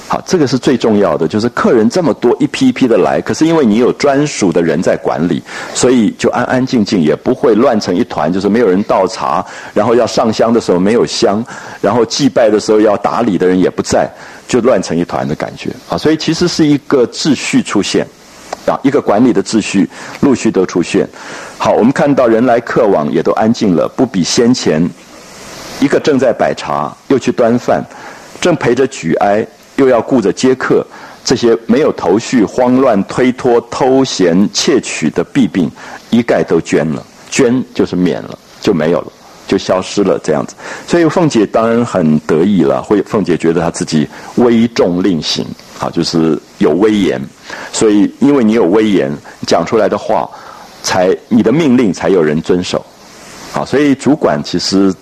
好，这个是最重要的，就是客人这么多，一批一批的来，可是因为你有专属的人在管理，所以就安安静静，也不会乱成一团，就是没有人倒茶，然后要上香的时候没有香，然后祭拜的时候要打理的人也不在，就乱成一团的感觉啊。所以其实是一个秩序出现，啊，一个管理的秩序陆续都出现。好，我们看到人来客往也都安静了，不比先前一个正在摆茶，又去端饭，正陪着举哀。又要顾着接客，这些没有头绪、慌乱、推脱、偷闲、窃取的弊病，一概都捐了，捐就是免了，就没有了，就消失了，这样子。所以凤姐当然很得意了，会凤姐觉得她自己威重令行，啊，就是有威严，所以因为你有威严，讲出来的话，才你的命令才有人遵守，好，所以主管其实。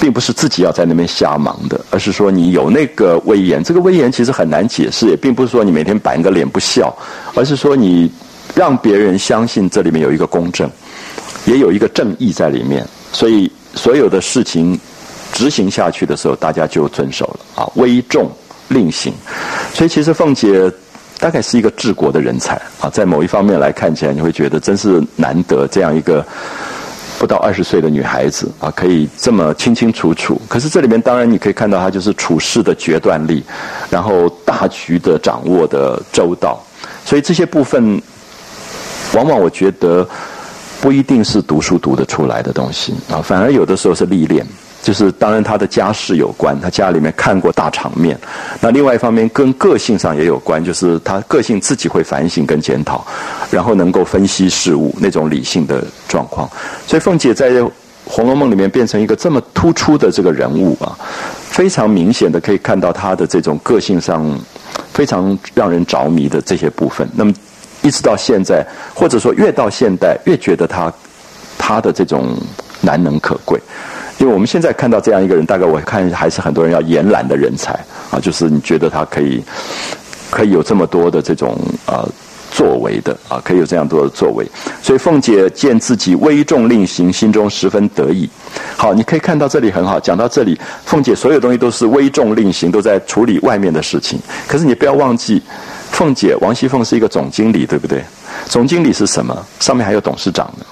并不是自己要在那边瞎忙的，而是说你有那个威严。这个威严其实很难解释，也并不是说你每天板个脸不笑，而是说你让别人相信这里面有一个公正，也有一个正义在里面。所以所有的事情执行下去的时候，大家就遵守了啊，威重令行。所以其实凤姐大概是一个治国的人才啊，在某一方面来看起来，你会觉得真是难得这样一个不到二十岁的女孩子啊，可以这么清清楚楚。可是这里面当然你可以看到她就是处事的决断力，然后大局的掌握的周到，所以这些部分，往往我觉得不一定是读书读得出来的东西啊，反而有的时候是历练。就是当然他的家世有关，他家里面看过大场面。那另外一方面跟个性上也有关，就是他个性自己会反省跟检讨，然后能够分析事物那种理性的状况。所以凤姐在《红楼梦》里面变成一个这么突出的这个人物啊，非常明显的可以看到她的这种个性上非常让人着迷的这些部分。那么一直到现在，或者说越到现代，越觉得她她的这种难能可贵。因为我们现在看到这样一个人，大概我看还是很多人要延揽的人才啊，就是你觉得他可以，可以有这么多的这种啊作为的啊，可以有这样多的作为。所以凤姐见自己危重令行，心中十分得意。好，你可以看到这里很好，讲到这里，凤姐所有东西都是危重令行，都在处理外面的事情。可是你不要忘记，凤姐王熙凤是一个总经理，对不对？总经理是什么？上面还有董事长呢。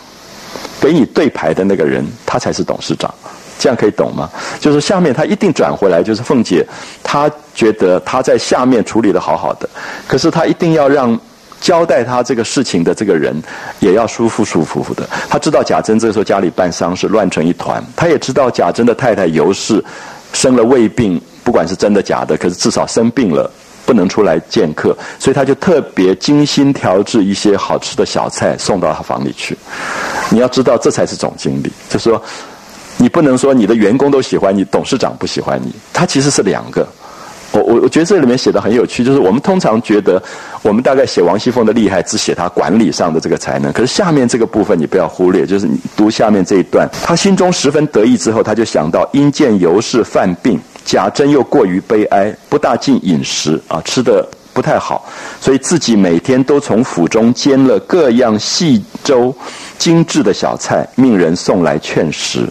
给你对牌的那个人，他才是董事长。这样可以懂吗？就是下面他一定转回来，就是凤姐，她觉得她在下面处理的好好的，可是她一定要让交代她这个事情的这个人也要舒服舒服服的。她知道贾珍这个时候家里办丧事乱成一团，她也知道贾珍的太太尤氏生了胃病，不管是真的假的，可是至少生病了，不能出来见客，所以他就特别精心调制一些好吃的小菜送到他房里去。你要知道，这才是总经理，就是说。你不能说你的员工都喜欢你，董事长不喜欢你，他其实是两个。我我我觉得这里面写的很有趣，就是我们通常觉得，我们大概写王熙凤的厉害，只写她管理上的这个才能。可是下面这个部分你不要忽略，就是你读下面这一段，他心中十分得意之后，他就想到因见尤氏犯病，贾珍又过于悲哀，不大进饮食啊，吃的不太好，所以自己每天都从府中煎了各样细粥。精致的小菜，命人送来劝食，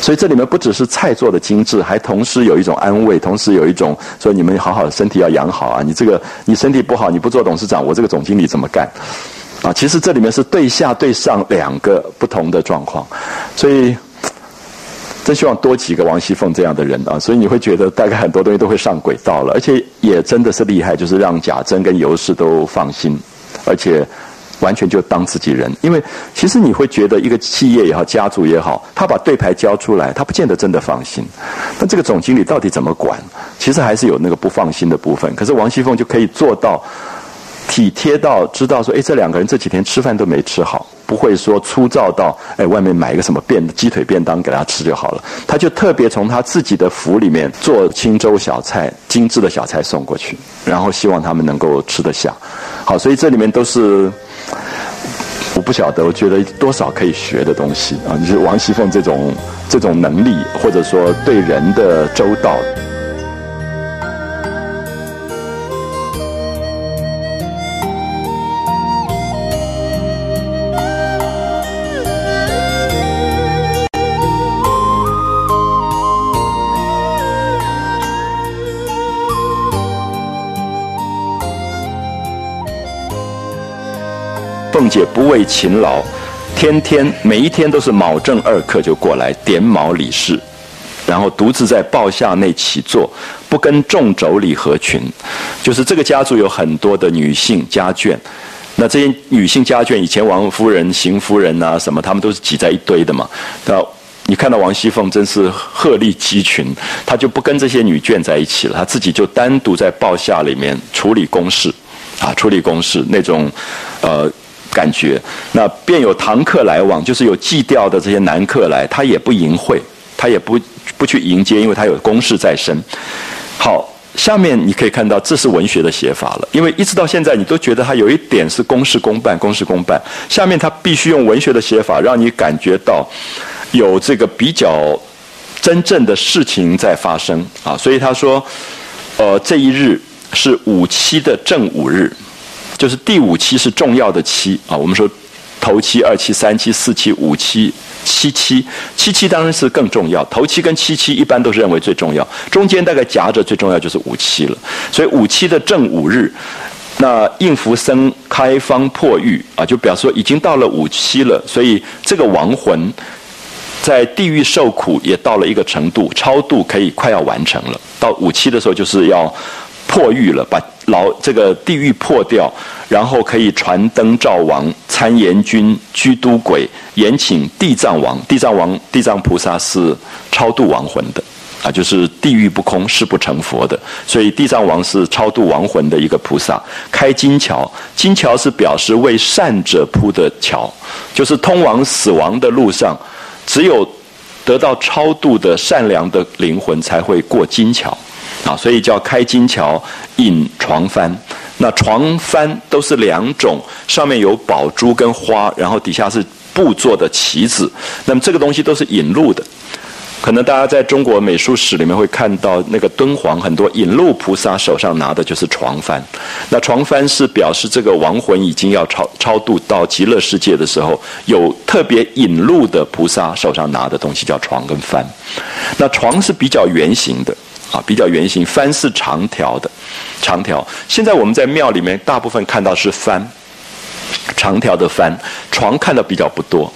所以这里面不只是菜做的精致，还同时有一种安慰，同时有一种说你们好好的身体要养好啊！你这个你身体不好，你不做董事长，我这个总经理怎么干？啊，其实这里面是对下对上两个不同的状况，所以真希望多几个王熙凤这样的人啊！所以你会觉得大概很多东西都会上轨道了，而且也真的是厉害，就是让贾珍跟尤氏都放心，而且。完全就当自己人，因为其实你会觉得一个企业也好，家族也好，他把对牌交出来，他不见得真的放心。那这个总经理到底怎么管？其实还是有那个不放心的部分。可是王熙凤就可以做到体贴到知道说，哎，这两个人这几天吃饭都没吃好，不会说粗糙到哎外面买一个什么便鸡腿便当给他吃就好了。他就特别从他自己的府里面做清粥小菜、精致的小菜送过去，然后希望他们能够吃得下。好，所以这里面都是。我不晓得，我觉得多少可以学的东西啊，就是王熙凤这种这种能力，或者说对人的周到。凤姐不畏勤劳，天天每一天都是卯正二刻就过来点卯理事，然后独自在报下内起坐，不跟众妯娌合群。就是这个家族有很多的女性家眷，那这些女性家眷以前王夫人、邢夫人啊什么，他们都是挤在一堆的嘛。那你看到王熙凤真是鹤立鸡群，她就不跟这些女眷在一起了，她自己就单独在报下里面处理公事，啊，处理公事那种，呃。感觉，那便有堂客来往，就是有祭吊的这些男客来，他也不迎会，他也不不去迎接，因为他有公事在身。好，下面你可以看到，这是文学的写法了，因为一直到现在，你都觉得他有一点是公事公办，公事公办。下面他必须用文学的写法，让你感觉到有这个比较真正的事情在发生啊。所以他说，呃，这一日是五七的正午日。就是第五期是重要的期啊，我们说头期、二期、三期、四期、五期、七期，七期当然是更重要。头期跟七期一般都是认为最重要，中间大概夹着最重要就是五期了。所以五期的正五日，那应福生开方破狱啊，就表示说已经到了五期了，所以这个亡魂在地狱受苦也到了一个程度，超度可以快要完成了。到五期的时候，就是要破狱了，把牢这个地狱破掉，然后可以传灯照王、参阎君、居都鬼、延请地藏王。地藏王、地藏菩萨是超度亡魂的。啊，就是地狱不空，誓不成佛的。所以地藏王是超度亡魂的一个菩萨，开金桥。金桥是表示为善者铺的桥，就是通往死亡的路上，只有得到超度的善良的灵魂才会过金桥。啊，所以叫开金桥，引床幡。那床幡都是两种，上面有宝珠跟花，然后底下是布做的旗子。那么这个东西都是引路的。可能大家在中国美术史里面会看到，那个敦煌很多引路菩萨手上拿的就是床幡。那床幡是表示这个亡魂已经要超超度到极乐世界的时候，有特别引路的菩萨手上拿的东西叫床跟幡。那床是比较圆形的啊，比较圆形；幡是长条的，长条。现在我们在庙里面大部分看到是幡，长条的幡。床看的比较不多。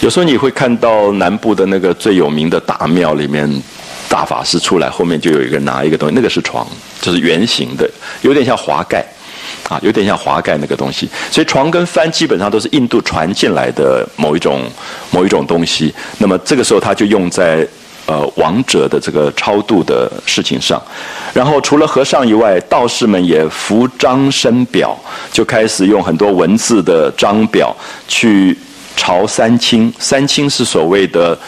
有时候你会看到南部的那个最有名的大庙里面，大法师出来后面就有一个拿一个东西，那个是床，就是圆形的，有点像华盖，啊，有点像华盖那个东西。所以床跟幡基本上都是印度传进来的某一种某一种东西。那么这个时候他就用在呃亡者的这个超度的事情上。然后除了和尚以外，道士们也服章身表，就开始用很多文字的章表去。朝三清，三清是所谓的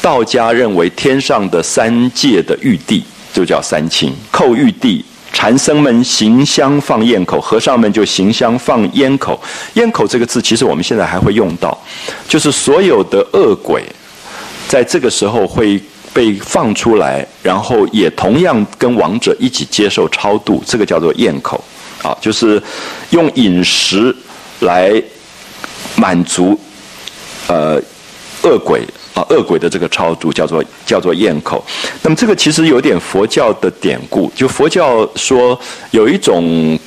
道家认为天上的三界的玉帝，就叫三清。叩玉帝，禅僧们行香放焰口，和尚们就行香放烟口。烟口这个字，其实我们现在还会用到，就是所有的恶鬼，在这个时候会被放出来，然后也同样跟亡者一起接受超度，这个叫做咽口。啊，就是用饮食来满足。呃，恶鬼啊，恶鬼的这个超度叫做叫做咽口。那么这个其实有点佛教的典故，就佛教说有一种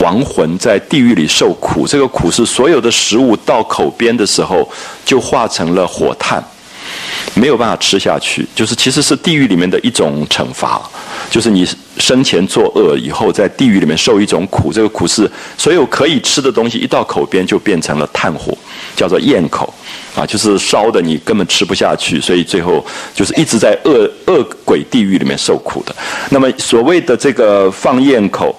亡魂在地狱里受苦，这个苦是所有的食物到口边的时候就化成了火炭。没有办法吃下去，就是其实是地狱里面的一种惩罚，就是你生前作恶以后，在地狱里面受一种苦，这个苦是所有可以吃的东西一到口边就变成了炭火，叫做咽口，啊，就是烧的你根本吃不下去，所以最后就是一直在恶恶鬼地狱里面受苦的。那么所谓的这个放咽口，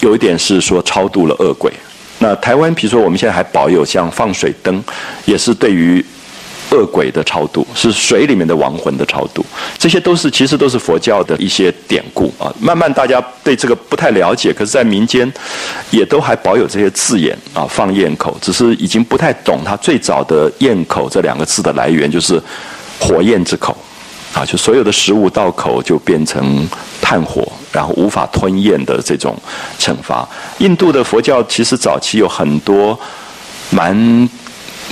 有一点是说超度了恶鬼。那台湾，比如说我们现在还保有像放水灯，也是对于。恶鬼的超度是水里面的亡魂的超度，这些都是其实都是佛教的一些典故啊。慢慢大家对这个不太了解，可是，在民间也都还保有这些字眼啊。放焰口，只是已经不太懂它最早的“焰口”这两个字的来源，就是火焰之口啊，就所有的食物到口就变成炭火，然后无法吞咽的这种惩罚。印度的佛教其实早期有很多蛮。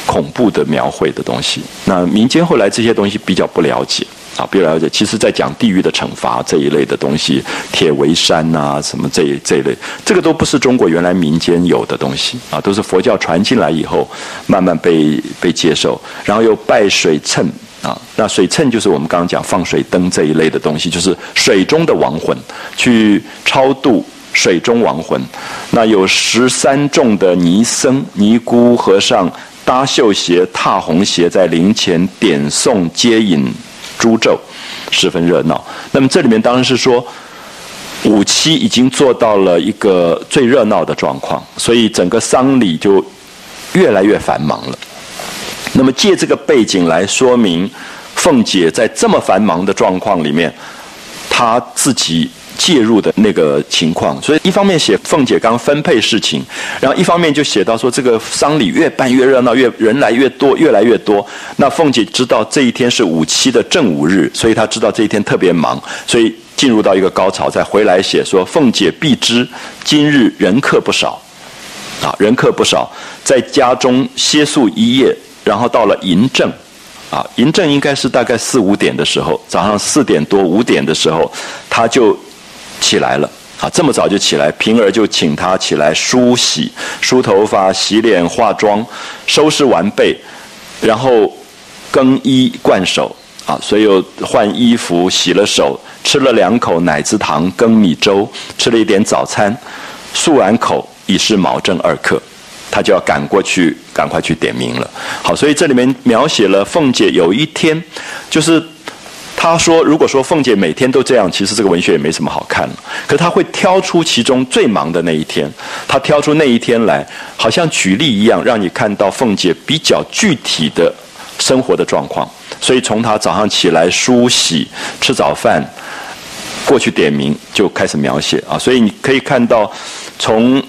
恐怖的描绘的东西，那民间后来这些东西比较不了解啊，不了解。其实，在讲地狱的惩罚这一类的东西，铁围山呐，什么这这一类，这个都不是中国原来民间有的东西啊，都是佛教传进来以后，慢慢被被接受。然后又拜水秤啊，那水秤就是我们刚刚讲放水灯这一类的东西，就是水中的亡魂去超度水中亡魂。那有十三众的尼僧、尼姑和尚。搭绣鞋、踏红鞋，在灵前点诵接引诸咒，十分热闹。那么这里面当然是说，五七已经做到了一个最热闹的状况，所以整个丧礼就越来越繁忙了。那么借这个背景来说明，凤姐在这么繁忙的状况里面，她自己。介入的那个情况，所以一方面写凤姐刚分配事情，然后一方面就写到说这个丧礼越办越热闹，越人来越多，越来越多。那凤姐知道这一天是五七的正午日，所以她知道这一天特别忙，所以进入到一个高潮，再回来写说凤姐必知今日人客不少，啊，人客不少，在家中歇宿一夜，然后到了银正，啊，银正应该是大概四五点的时候，早上四点多五点的时候，他就。起来了，啊，这么早就起来，平儿就请他起来梳洗、梳头发、洗脸、化妆，收拾完备，然后更衣灌手啊，所以又换衣服、洗了手，吃了两口奶子糖羹米粥，吃了一点早餐，漱完口已是卯正二刻，他就要赶过去，赶快去点名了。好，所以这里面描写了凤姐有一天，就是。他说：“如果说凤姐每天都这样，其实这个文学也没什么好看了。可他会挑出其中最忙的那一天，他挑出那一天来，好像举例一样，让你看到凤姐比较具体的生活的状况。所以从他早上起来梳洗、吃早饭、过去点名，就开始描写啊。所以你可以看到，从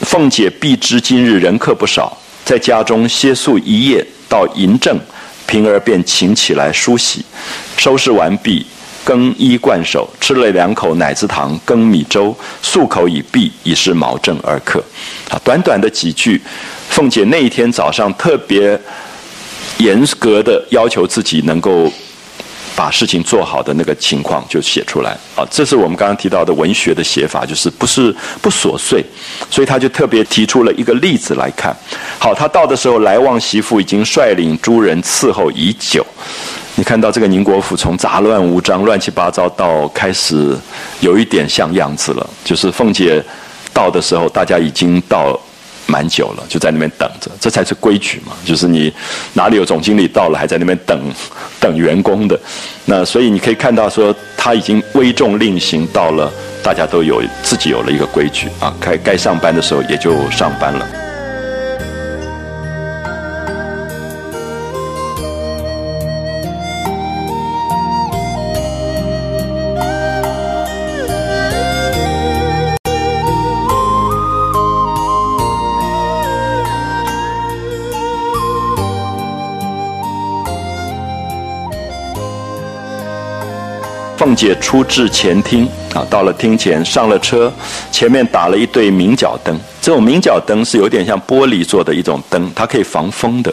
凤姐必知今日人客不少，在家中歇宿一夜，到嬴政。”平儿便请起来梳洗，收拾完毕，更衣灌手，吃了两口奶子糖羹米粥，漱口已毕，已是卯正二刻。啊，短短的几句，凤姐那一天早上特别严格的要求自己能够。把事情做好的那个情况就写出来啊，这是我们刚刚提到的文学的写法，就是不是不琐碎，所以他就特别提出了一个例子来看。好，他到的时候，来旺媳妇已经率领诸人伺候已久。你看到这个宁国府从杂乱无章、乱七八糟到开始有一点像样子了，就是凤姐到的时候，大家已经到。蛮久了，就在那边等着，这才是规矩嘛。就是你哪里有总经理到了，还在那边等等员工的，那所以你可以看到说他已经危重令行到了，大家都有自己有了一个规矩啊，该该上班的时候也就上班了。凤姐出至前厅啊，到了厅前，上了车，前面打了一对明角灯。这种明角灯是有点像玻璃做的一种灯，它可以防风的。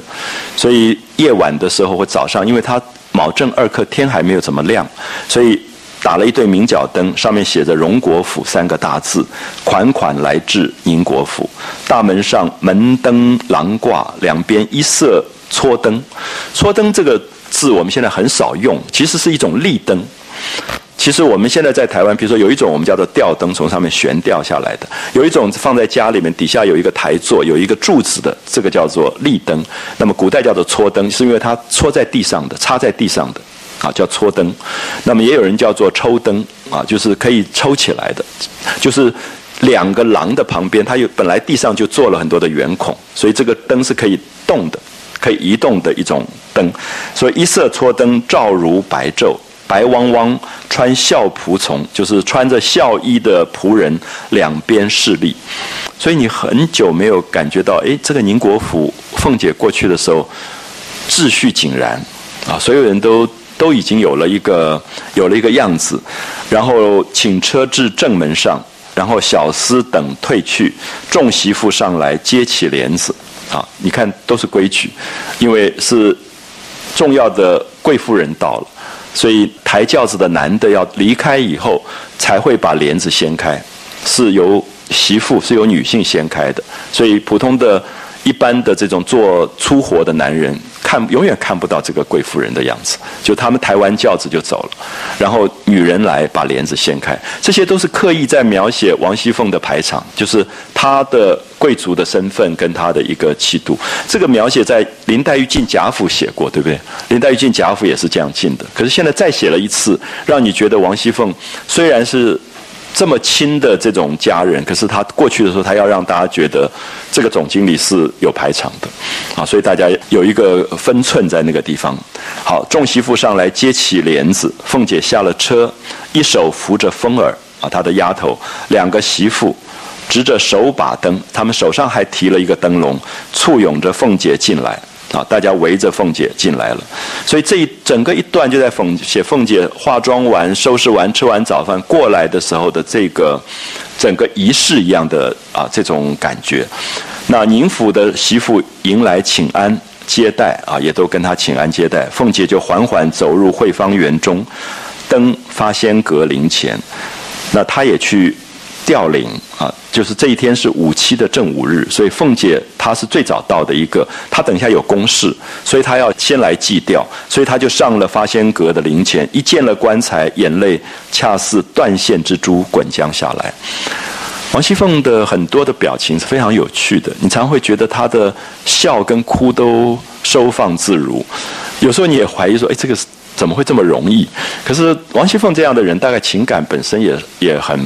所以夜晚的时候或早上，因为它卯正二刻天还没有怎么亮，所以打了一对明角灯，上面写着“荣国府”三个大字，款款来至宁国府。大门上门灯廊挂，两边一色搓灯。搓灯这个字我们现在很少用，其实是一种立灯。其实我们现在在台湾，比如说有一种我们叫做吊灯，从上面悬吊下来的；有一种放在家里面，底下有一个台座，有一个柱子的，这个叫做立灯。那么古代叫做搓灯，是因为它搓在地上的，插在地上的，啊，叫搓灯。那么也有人叫做抽灯，啊，就是可以抽起来的，就是两个廊的旁边，它有本来地上就做了很多的圆孔，所以这个灯是可以动的，可以移动的一种灯。所以一色搓灯，照如白昼。白汪汪穿孝仆从，就是穿着孝衣的仆人两边侍立，所以你很久没有感觉到，哎，这个宁国府凤姐过去的时候，秩序井然啊，所有人都都已经有了一个有了一个样子，然后请车至正门上，然后小厮等退去，众媳妇上来接起帘子啊，你看都是规矩，因为是重要的贵夫人到了。所以抬轿子的男的要离开以后，才会把帘子掀开，是由媳妇是由女性掀开的。所以普通的、一般的这种做粗活的男人。看永远看不到这个贵妇人的样子，就他们抬完轿子就走了，然后女人来把帘子掀开，这些都是刻意在描写王熙凤的排场，就是她的贵族的身份跟她的一个气度。这个描写在林黛玉进贾府写过，对不对？林黛玉进贾府也是这样进的，可是现在再写了一次，让你觉得王熙凤虽然是。这么亲的这种家人，可是他过去的时候，他要让大家觉得这个总经理是有排场的，啊，所以大家有一个分寸在那个地方。好，众媳妇上来接起帘子，凤姐下了车，一手扶着风儿，啊，她的丫头，两个媳妇执着手把灯，他们手上还提了一个灯笼，簇拥着凤姐进来。啊！大家围着凤姐进来了，所以这一整个一段就在凤写凤姐化妆完、收拾完、吃完早饭过来的时候的这个整个仪式一样的啊这种感觉。那宁府的媳妇迎来请安接待啊，也都跟他请安接待。凤姐就缓缓走入惠芳园中，登发仙阁灵前，那她也去吊铃啊，就是这一天是五七的正午日，所以凤姐她是最早到的一个，她等一下有公事，所以她要先来祭吊，所以她就上了发仙阁的灵前，一见了棺材，眼泪恰似断线之珠滚将下来。王熙凤的很多的表情是非常有趣的，你常会觉得她的笑跟哭都收放自如，有时候你也怀疑说，哎，这个怎么会这么容易？可是王熙凤这样的人，大概情感本身也也很。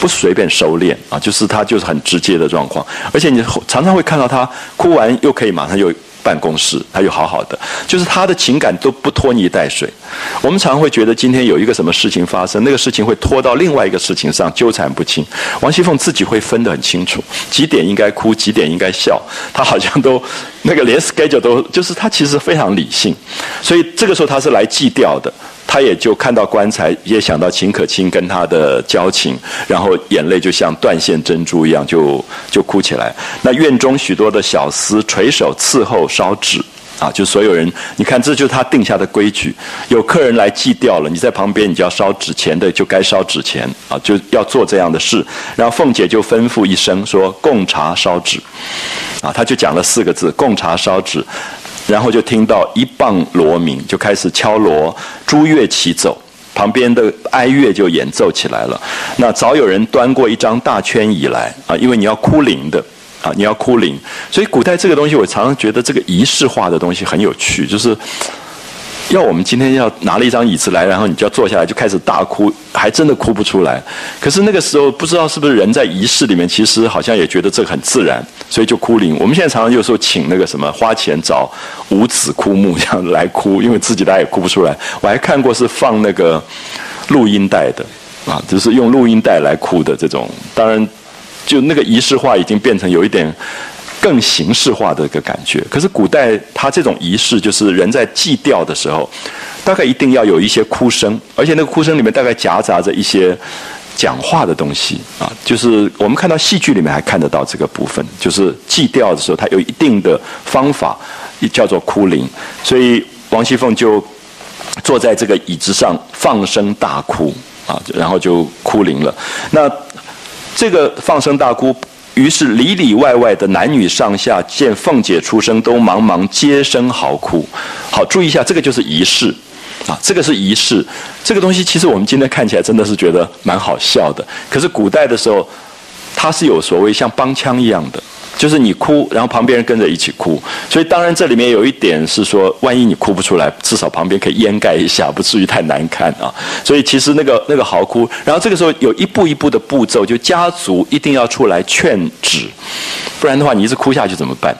不随便收敛啊，就是他就是很直接的状况，而且你常常会看到他哭完又可以马上又办公室，他又好好的，就是他的情感都不拖泥带水。我们常会觉得今天有一个什么事情发生，那个事情会拖到另外一个事情上纠缠不清。王熙凤自己会分得很清楚，几点应该哭，几点应该笑，他好像都 那个连 schedule 都就是他其实非常理性，所以这个时候他是来祭吊的。他也就看到棺材，也想到秦可卿跟他的交情，然后眼泪就像断线珍珠一样，就就哭起来。那院中许多的小厮垂手伺候烧纸，啊，就所有人，你看这就是他定下的规矩。有客人来祭吊了，你在旁边，你就要烧纸钱的，就该烧纸钱，啊，就要做这样的事。然后凤姐就吩咐一声说：“供茶烧纸。”啊，他就讲了四个字：“供茶烧纸。”然后就听到一棒锣鸣，就开始敲锣，朱乐齐奏，旁边的哀乐就演奏起来了。那早有人端过一张大圈椅来啊，因为你要哭灵的啊，你要哭灵，所以古代这个东西，我常常觉得这个仪式化的东西很有趣，就是。要我们今天要拿了一张椅子来，然后你就要坐下来，就开始大哭，还真的哭不出来。可是那个时候不知道是不是人在仪式里面，其实好像也觉得这很自然，所以就哭灵。我们现在常常有时候请那个什么花钱找五子枯木这样来哭，因为自己大家也哭不出来。我还看过是放那个录音带的啊，就是用录音带来哭的这种。当然，就那个仪式化已经变成有一点。更形式化的一个感觉，可是古代他这种仪式，就是人在祭吊的时候，大概一定要有一些哭声，而且那个哭声里面大概夹杂着一些讲话的东西啊，就是我们看到戏剧里面还看得到这个部分，就是祭吊的时候，它有一定的方法，也叫做哭灵，所以王熙凤就坐在这个椅子上放声大哭啊，然后就哭灵了。那这个放声大哭。于是里里外外的男女上下见凤姐出生，都茫茫皆声嚎哭。好，注意一下，这个就是仪式啊，这个是仪式。这个东西其实我们今天看起来真的是觉得蛮好笑的，可是古代的时候，它是有所谓像帮腔一样的。就是你哭，然后旁边人跟着一起哭，所以当然这里面有一点是说，万一你哭不出来，至少旁边可以掩盖一下，不至于太难看啊。所以其实那个那个嚎哭，然后这个时候有一步一步的步骤，就家族一定要出来劝止，不然的话你一直哭下去怎么办？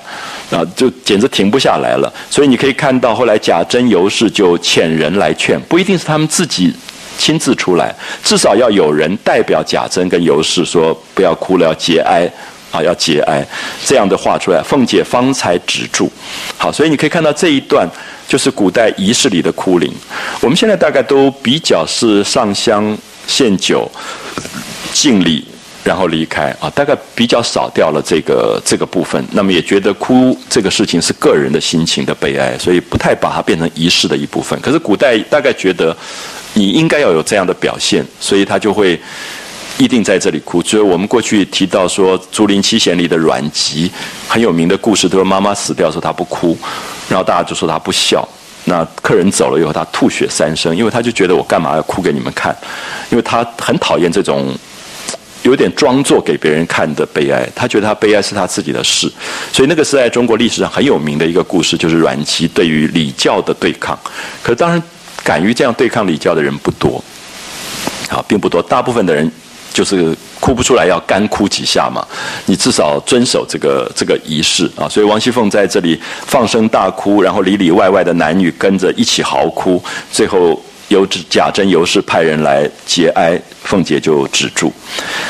啊，就简直停不下来了。所以你可以看到后来贾珍、尤氏就遣人来劝，不一定是他们自己亲自出来，至少要有人代表贾珍跟尤氏说不要哭了，要节哀。啊，要节哀，这样的画出来，凤姐方才止住。好，所以你可以看到这一段就是古代仪式里的哭灵。我们现在大概都比较是上香献酒、敬礼，然后离开啊，大概比较少掉了这个这个部分。那么也觉得哭这个事情是个人的心情的悲哀，所以不太把它变成仪式的一部分。可是古代大概觉得你应该要有这样的表现，所以他就会。一定在这里哭，所以我们过去提到说《竹林七贤》里的阮籍很有名的故事，都说妈妈死掉的时候他不哭，然后大家就说他不孝。那客人走了以后，他吐血三升，因为他就觉得我干嘛要哭给你们看？因为他很讨厌这种有点装作给别人看的悲哀，他觉得他悲哀是他自己的事。所以那个是在中国历史上很有名的一个故事，就是阮籍对于礼教的对抗。可是当然，敢于这样对抗礼教的人不多，啊，并不多，大部分的人。就是哭不出来，要干哭几下嘛。你至少遵守这个这个仪式啊。所以王熙凤在这里放声大哭，然后里里外外的男女跟着一起嚎哭。最后由贾珍、尤氏派人来节哀，凤姐就止住。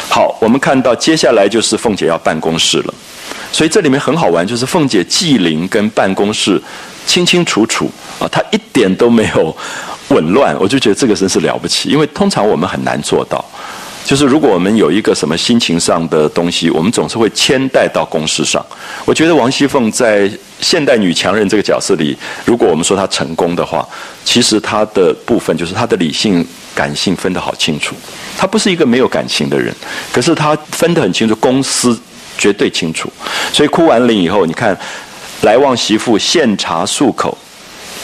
好，我们看到接下来就是凤姐要办公室了。所以这里面很好玩，就是凤姐祭灵跟办公室清清楚楚啊，她一点都没有紊乱。我就觉得这个真是了不起，因为通常我们很难做到。就是如果我们有一个什么心情上的东西，我们总是会牵带到公事上。我觉得王熙凤在现代女强人这个角色里，如果我们说她成功的话，其实她的部分就是她的理性、感性分得好清楚。她不是一个没有感情的人，可是她分得很清楚，公司绝对清楚。所以哭完灵以后，你看来望媳妇献茶漱口。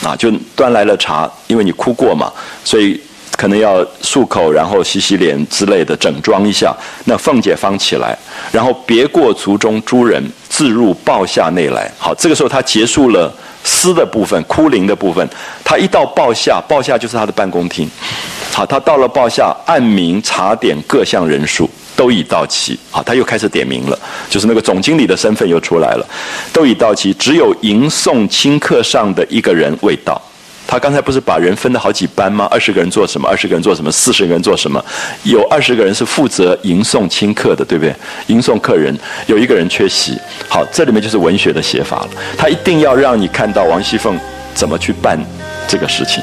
啊，就端来了茶，因为你哭过嘛，所以可能要漱口，然后洗洗脸之类的，整装一下。那凤姐方起来，然后别过族中诸人，自入报下内来。好，这个时候他结束了诗的部分，哭灵的部分。他一到报下，报下就是他的办公厅。好，他到了报下，按名查点各项人数。都已到齐，好，他又开始点名了，就是那个总经理的身份又出来了。都已到齐，只有迎送清客上的一个人未到。他刚才不是把人分了好几班吗？二十个人做什么？二十个人做什么？四十个人做什么？有二十个人是负责迎送清客的，对不对？迎送客人，有一个人缺席。好，这里面就是文学的写法了。他一定要让你看到王熙凤怎么去办这个事情。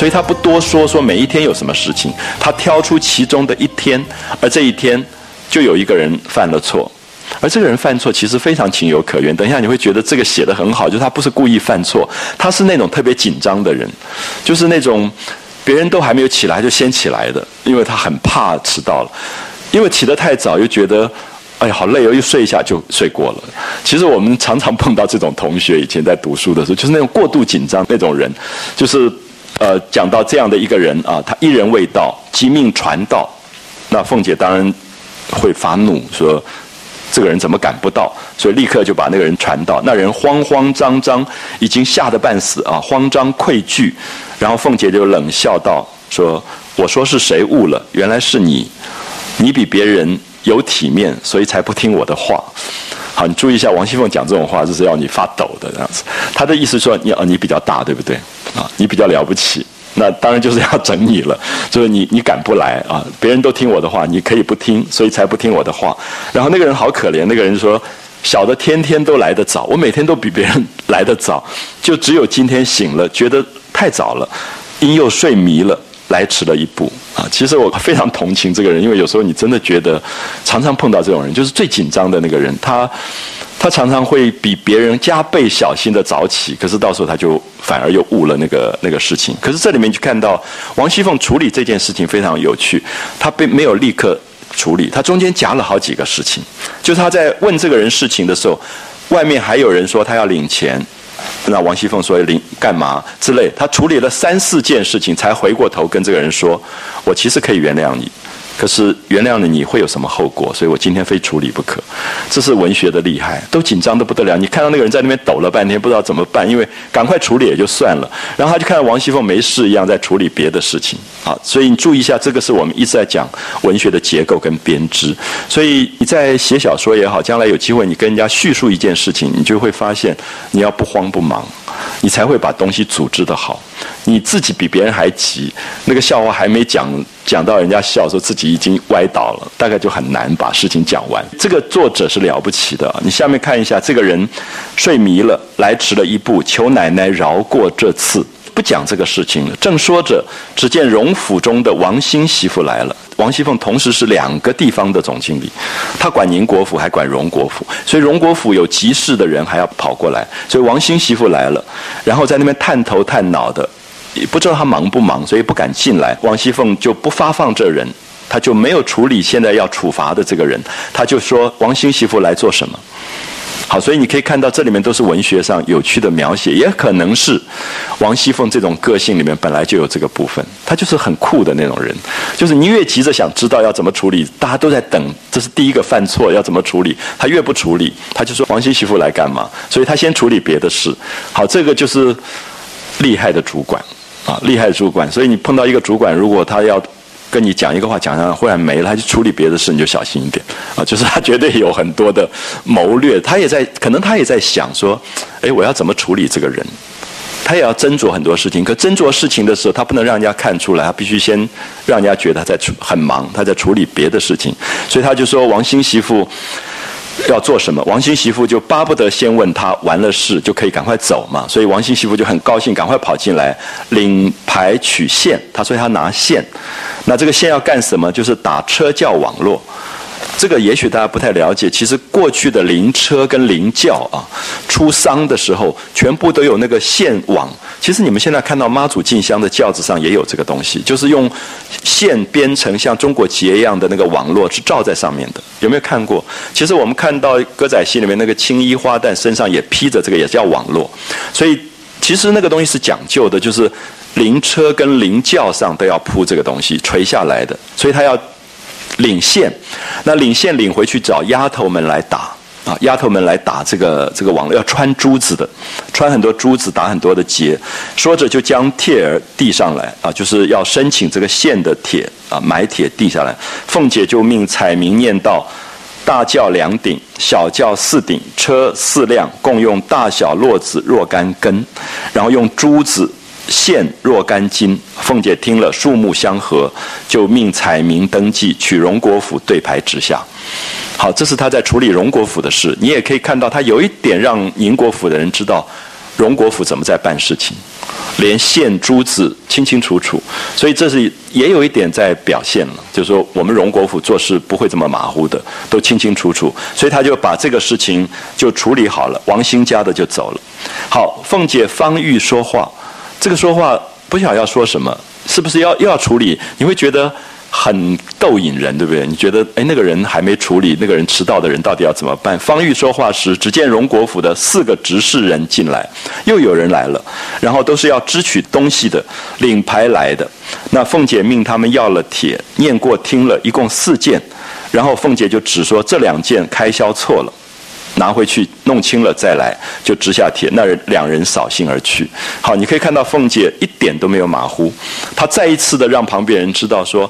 所以他不多说，说每一天有什么事情，他挑出其中的一天，而这一天就有一个人犯了错，而这个人犯错其实非常情有可原。等一下你会觉得这个写的很好，就是他不是故意犯错，他是那种特别紧张的人，就是那种别人都还没有起来就先起来的，因为他很怕迟到了，因为起得太早又觉得哎呀好累哦，又睡一下就睡过了。其实我们常常碰到这种同学，以前在读书的时候，就是那种过度紧张那种人，就是。呃，讲到这样的一个人啊，他一人未到，即命传到，那凤姐当然会发怒，说这个人怎么赶不到？所以立刻就把那个人传到。那人慌慌张张，已经吓得半死啊，慌张愧惧。然后凤姐就冷笑道：“说我说是谁误了？原来是你，你比别人有体面，所以才不听我的话。”好，你注意一下，王熙凤讲这种话，就是要你发抖的这样子。她的意思说，你啊，你比较大，对不对？啊，你比较了不起，那当然就是要整你了。就是你，你敢不来啊，别人都听我的话，你可以不听，所以才不听我的话。然后那个人好可怜，那个人说，小的天天都来得早，我每天都比别人来得早，就只有今天醒了，觉得太早了，因又睡迷了。来迟了一步啊！其实我非常同情这个人，因为有时候你真的觉得，常常碰到这种人，就是最紧张的那个人，他他常常会比别人加倍小心的早起，可是到时候他就反而又误了那个那个事情。可是这里面就看到王熙凤处理这件事情非常有趣，她并没有立刻处理，她中间夹了好几个事情，就是她在问这个人事情的时候，外面还有人说他要领钱。那王熙凤说领干嘛之类，他处理了三四件事情，才回过头跟这个人说：“我其实可以原谅你。”可是原谅了你会有什么后果？所以我今天非处理不可。这是文学的厉害，都紧张的不得了。你看到那个人在那边抖了半天，不知道怎么办，因为赶快处理也就算了。然后他就看到王熙凤没事一样在处理别的事情。啊，所以你注意一下，这个是我们一直在讲文学的结构跟编织。所以你在写小说也好，将来有机会你跟人家叙述一件事情，你就会发现你要不慌不忙，你才会把东西组织的好。你自己比别人还急，那个笑话还没讲讲到人家笑说，自己已经歪倒了，大概就很难把事情讲完。这个作者是了不起的，你下面看一下，这个人睡迷了，来迟了一步，求奶奶饶过这次。不讲这个事情了。正说着，只见荣府中的王兴媳妇来了。王熙凤同时是两个地方的总经理，她管宁国府，还管荣国府，所以荣国府有急事的人还要跑过来。所以王兴媳妇来了，然后在那边探头探脑的，也不知道他忙不忙，所以不敢进来。王熙凤就不发放这人，他就没有处理现在要处罚的这个人，他就说王兴媳妇来做什么？好，所以你可以看到这里面都是文学上有趣的描写，也可能是王熙凤这种个性里面本来就有这个部分，她就是很酷的那种人，就是你越急着想知道要怎么处理，大家都在等，这是第一个犯错要怎么处理，她越不处理，她就说王熙媳妇来干嘛？所以她先处理别的事。好，这个就是厉害的主管啊，厉害主管。所以你碰到一个主管，如果他要跟你讲一个话，讲上忽然没了，他去处理别的事，你就小心一点啊！就是他绝对有很多的谋略，他也在，可能他也在想说，哎，我要怎么处理这个人？他也要斟酌很多事情，可斟酌事情的时候，他不能让人家看出来，他必须先让人家觉得他在处很忙，他在处理别的事情，所以他就说王鑫媳妇。要做什么？王新媳妇就巴不得先问他完了事就可以赶快走嘛，所以王新媳妇就很高兴，赶快跑进来领牌取线。他说他拿线，那这个线要干什么？就是打车叫网络。这个也许大家不太了解，其实过去的灵车跟灵轿啊，出丧的时候全部都有那个线网。其实你们现在看到妈祖进香的轿子上也有这个东西，就是用线编成像中国结一样的那个网络是罩在上面的。有没有看过？其实我们看到歌仔戏里面那个青衣花旦身上也披着这个，也叫网络。所以其实那个东西是讲究的，就是灵车跟灵轿上都要铺这个东西垂下来的，所以他要。领线，那领线领回去找丫头们来打啊，丫头们来打这个这个网络，要穿珠子的，穿很多珠子，打很多的结。说着就将帖儿递上来啊，就是要申请这个线的帖啊，买帖递下来。凤姐就命彩明念道：大轿两顶，小轿四顶，车四辆，共用大小络子若干根，然后用珠子。线若干斤，凤姐听了，数目相合，就命彩明登记，取荣国府对牌之下。好，这是他在处理荣国府的事。你也可以看到，他有一点让宁国府的人知道荣国府怎么在办事情，连线珠子清清楚楚。所以这是也有一点在表现了，就是说我们荣国府做事不会这么马虎的，都清清楚楚。所以他就把这个事情就处理好了，王兴家的就走了。好，凤姐方欲说话。这个说话不晓要说什么，是不是要又要处理？你会觉得很逗引人，对不对？你觉得哎，那个人还没处理，那个人迟到的人到底要怎么办？方玉说话时，只见荣国府的四个执事人进来，又有人来了，然后都是要支取东西的，领牌来的。那凤姐命他们要了帖，念过听了一共四件，然后凤姐就只说这两件开销错了。拿回去弄清了再来，就直下帖。那人两人扫兴而去。好，你可以看到凤姐一点都没有马虎，她再一次的让旁边人知道说，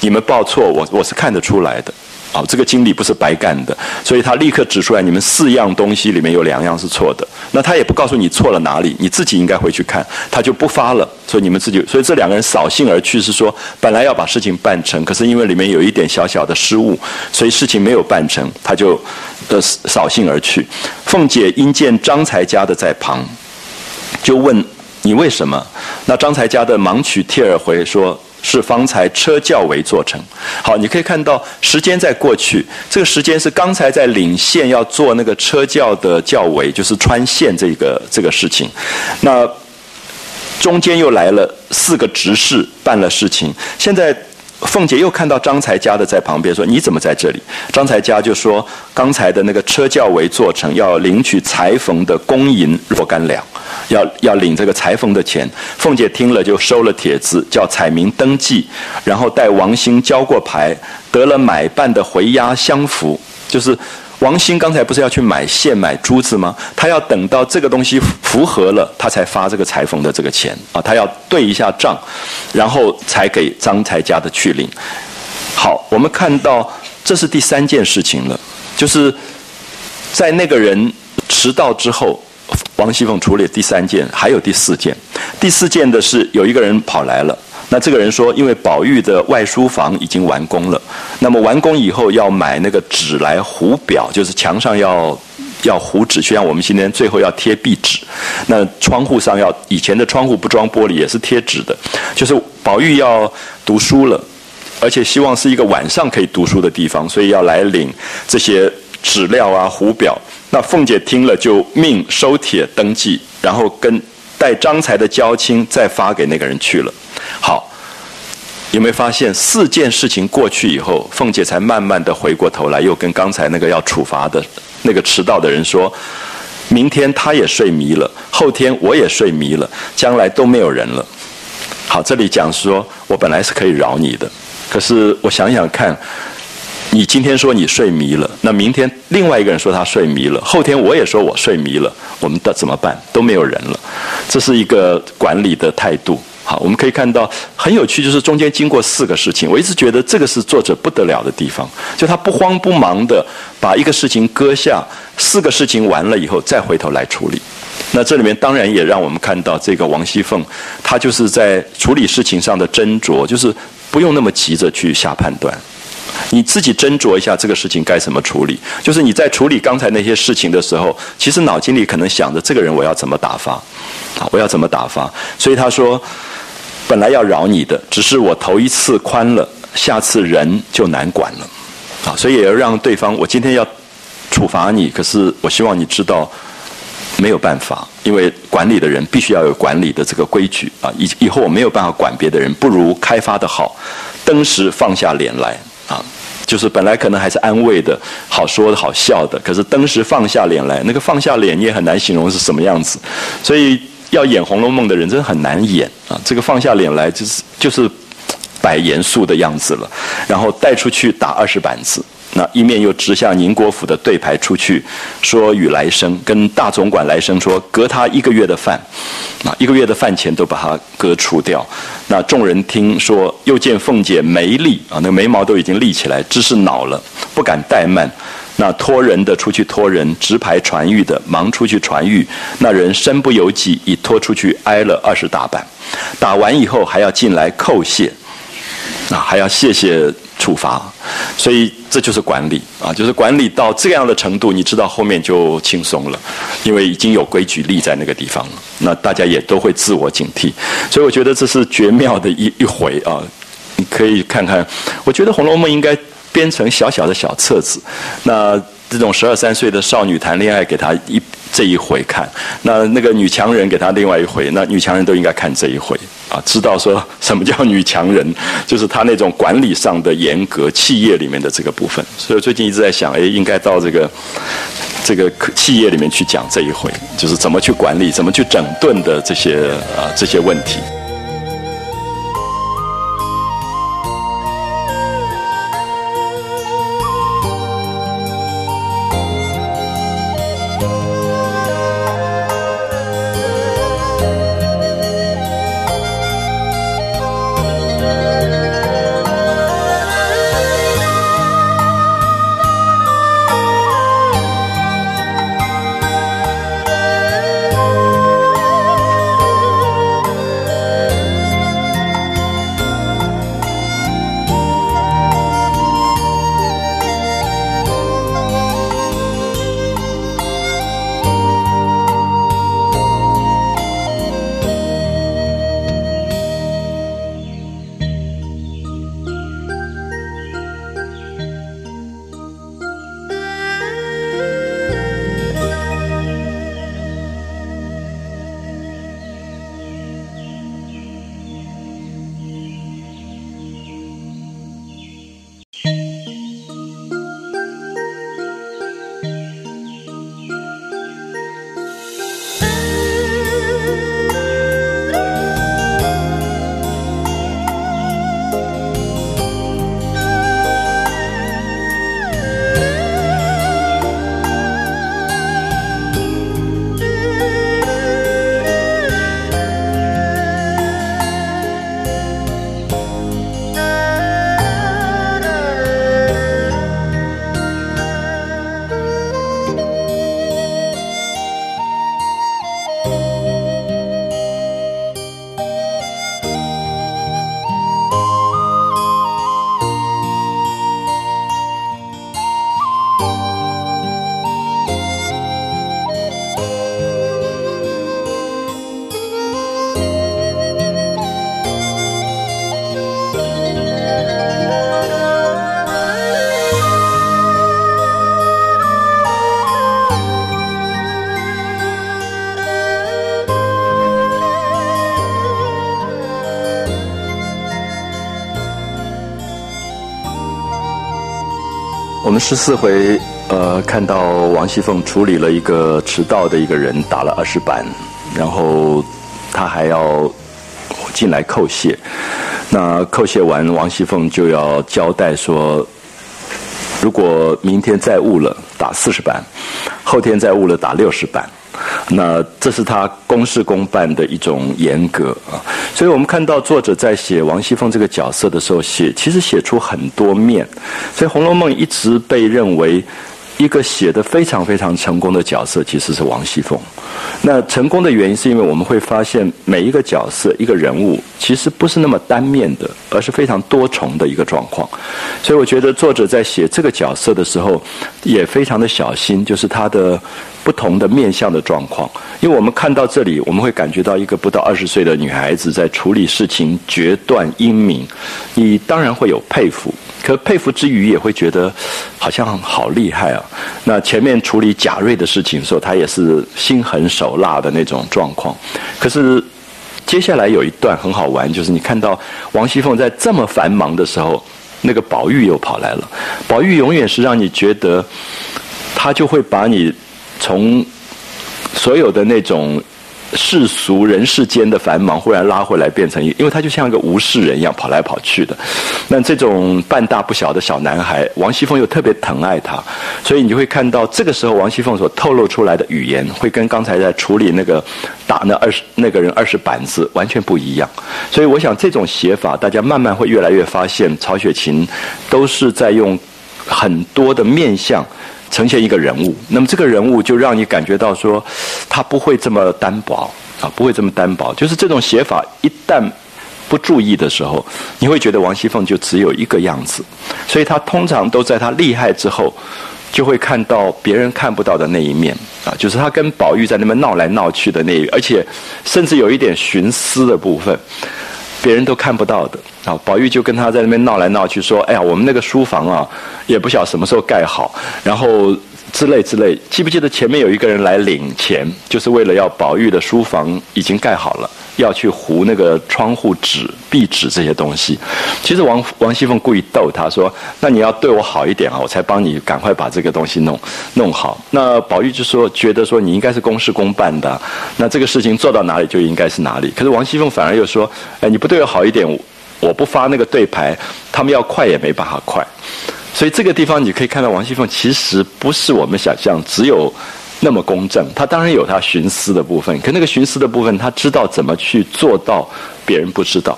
你们报错，我我是看得出来的。好，这个经理不是白干的，所以他立刻指出来，你们四样东西里面有两样是错的。那他也不告诉你错了哪里，你自己应该回去看，他就不发了。所以你们自己，所以这两个人扫兴而去，是说本来要把事情办成，可是因为里面有一点小小的失误，所以事情没有办成，他就呃扫兴而去。凤姐因见张才家的在旁，就问你为什么？那张才家的忙取帖儿回说。是方才车轿围做成，好，你可以看到时间在过去，这个时间是刚才在领线要做那个车轿的轿围，就是穿线这个这个事情，那中间又来了四个执事办了事情，现在。凤姐又看到张才家的在旁边，说：“你怎么在这里？”张才家就说：“刚才的那个车轿围做成，要领取裁缝的工银若干两，要要领这个裁缝的钱。”凤姐听了就收了帖子，叫彩明登记，然后带王兴交过牌，得了买办的回押相符，就是。王兴刚才不是要去买线买珠子吗？他要等到这个东西符合了，他才发这个裁缝的这个钱啊，他要对一下账，然后才给张才家的去领。好，我们看到这是第三件事情了，就是在那个人迟到之后，王熙凤处理第三件，还有第四件。第四件的是有一个人跑来了。那这个人说，因为宝玉的外书房已经完工了，那么完工以后要买那个纸来糊表，就是墙上要要糊纸，就像我们今天最后要贴壁纸。那窗户上要以前的窗户不装玻璃，也是贴纸的。就是宝玉要读书了，而且希望是一个晚上可以读书的地方，所以要来领这些纸料啊、糊表。那凤姐听了就命收帖登记，然后跟带张才的交亲再发给那个人去了。好，有没有发现四件事情过去以后，凤姐才慢慢的回过头来，又跟刚才那个要处罚的那个迟到的人说：“明天他也睡迷了，后天我也睡迷了，将来都没有人了。”好，这里讲说，我本来是可以饶你的，可是我想想看，你今天说你睡迷了，那明天另外一个人说他睡迷了，后天我也说我睡迷了，我们的怎么办？都没有人了，这是一个管理的态度。好，我们可以看到很有趣，就是中间经过四个事情，我一直觉得这个是作者不得了的地方，就他不慌不忙的把一个事情搁下，四个事情完了以后再回头来处理。那这里面当然也让我们看到这个王熙凤，她就是在处理事情上的斟酌，就是不用那么急着去下判断，你自己斟酌一下这个事情该怎么处理。就是你在处理刚才那些事情的时候，其实脑筋里可能想着这个人我要怎么打发，啊，我要怎么打发。所以他说，本来要饶你的，只是我头一次宽了，下次人就难管了，啊，所以也要让对方，我今天要处罚你，可是我希望你知道。没有办法，因为管理的人必须要有管理的这个规矩啊。以以后我没有办法管别的人，不如开发的好，登时放下脸来啊。就是本来可能还是安慰的、好说的好笑的，可是当时放下脸来，那个放下脸也很难形容是什么样子。所以要演《红楼梦》的人真的很难演啊。这个放下脸来就是就是摆严肃的样子了，然后带出去打二十板子。那一面又直向宁国府的对牌出去，说与来生跟大总管来生说，隔他一个月的饭，啊，一个月的饭钱都把他割除掉。那众人听说，又见凤姐眉立啊，那眉毛都已经立起来，只是恼了，不敢怠慢。那托人的出去托人，直排传谕的忙出去传谕。那人身不由己，已拖出去挨了二十大板。打完以后还要进来叩谢，啊，还要谢谢。处罚，所以这就是管理啊，就是管理到这样的程度，你知道后面就轻松了，因为已经有规矩立在那个地方了，那大家也都会自我警惕，所以我觉得这是绝妙的一 一回啊，你可以看看，我觉得《红楼梦》应该编成小小的小册子，那这种十二三岁的少女谈恋爱，给她一。这一回看，那那个女强人给他另外一回，那女强人都应该看这一回啊，知道说 什么叫女强人，就是她那种管理上的严格，企业里面的这个部分。所以最近一直在想，哎，应该到这个这个企业里面去讲这一回，就是怎么去管理，怎么去整顿的这些啊这些问题。我们十四回，呃，看到王熙凤处理了一个迟到的一个人，打了二十板，然后他还要进来叩谢。那叩谢完，王熙凤就要交代说，如果明天再误了，打四十板；后天再误了，打六十板。那这是他公事公办的一种严格啊。所以我们看到作者在写王熙凤这个角色的时候，写其实写出很多面。所以《红楼梦》一直被认为。一个写的非常非常成功的角色，其实是王熙凤。那成功的原因，是因为我们会发现每一个角色、一个人物，其实不是那么单面的，而是非常多重的一个状况。所以，我觉得作者在写这个角色的时候，也非常的小心，就是他的不同的面相的状况。因为我们看到这里，我们会感觉到一个不到二十岁的女孩子在处理事情决断英明，你当然会有佩服。可佩服之余，也会觉得好像好厉害啊！那前面处理贾瑞的事情的时候，他也是心狠手辣的那种状况。可是接下来有一段很好玩，就是你看到王熙凤在这么繁忙的时候，那个宝玉又跑来了。宝玉永远是让你觉得，他就会把你从所有的那种。世俗人世间的繁忙，忽然拉回来，变成，因为他就像一个无事人一样跑来跑去的。那这种半大不小的小男孩，王熙凤又特别疼爱他，所以你就会看到这个时候王熙凤所透露出来的语言，会跟刚才在处理那个打那二十那个人二十板子完全不一样。所以我想这种写法，大家慢慢会越来越发现，曹雪芹都是在用很多的面相。呈现一个人物，那么这个人物就让你感觉到说，他不会这么单薄啊，不会这么单薄。就是这种写法一旦不注意的时候，你会觉得王熙凤就只有一个样子。所以他通常都在他厉害之后，就会看到别人看不到的那一面啊，就是他跟宝玉在那边闹来闹去的那一，而且甚至有一点徇私的部分。别人都看不到的啊！宝玉就跟他在那边闹来闹去，说：“哎呀，我们那个书房啊，也不晓什么时候盖好，然后之类之类。记不记得前面有一个人来领钱，就是为了要宝玉的书房已经盖好了。”要去糊那个窗户纸、壁纸这些东西，其实王王熙凤故意逗他说：“那你要对我好一点啊，我才帮你赶快把这个东西弄弄好。”那宝玉就说：“觉得说你应该是公事公办的，那这个事情做到哪里就应该是哪里。”可是王熙凤反而又说：“哎，你不对我好一点，我不发那个对牌，他们要快也没办法快。”所以这个地方你可以看到，王熙凤其实不是我们想象只有。那么公正，他当然有他徇私的部分，可那个徇私的部分，他知道怎么去做到别人不知道。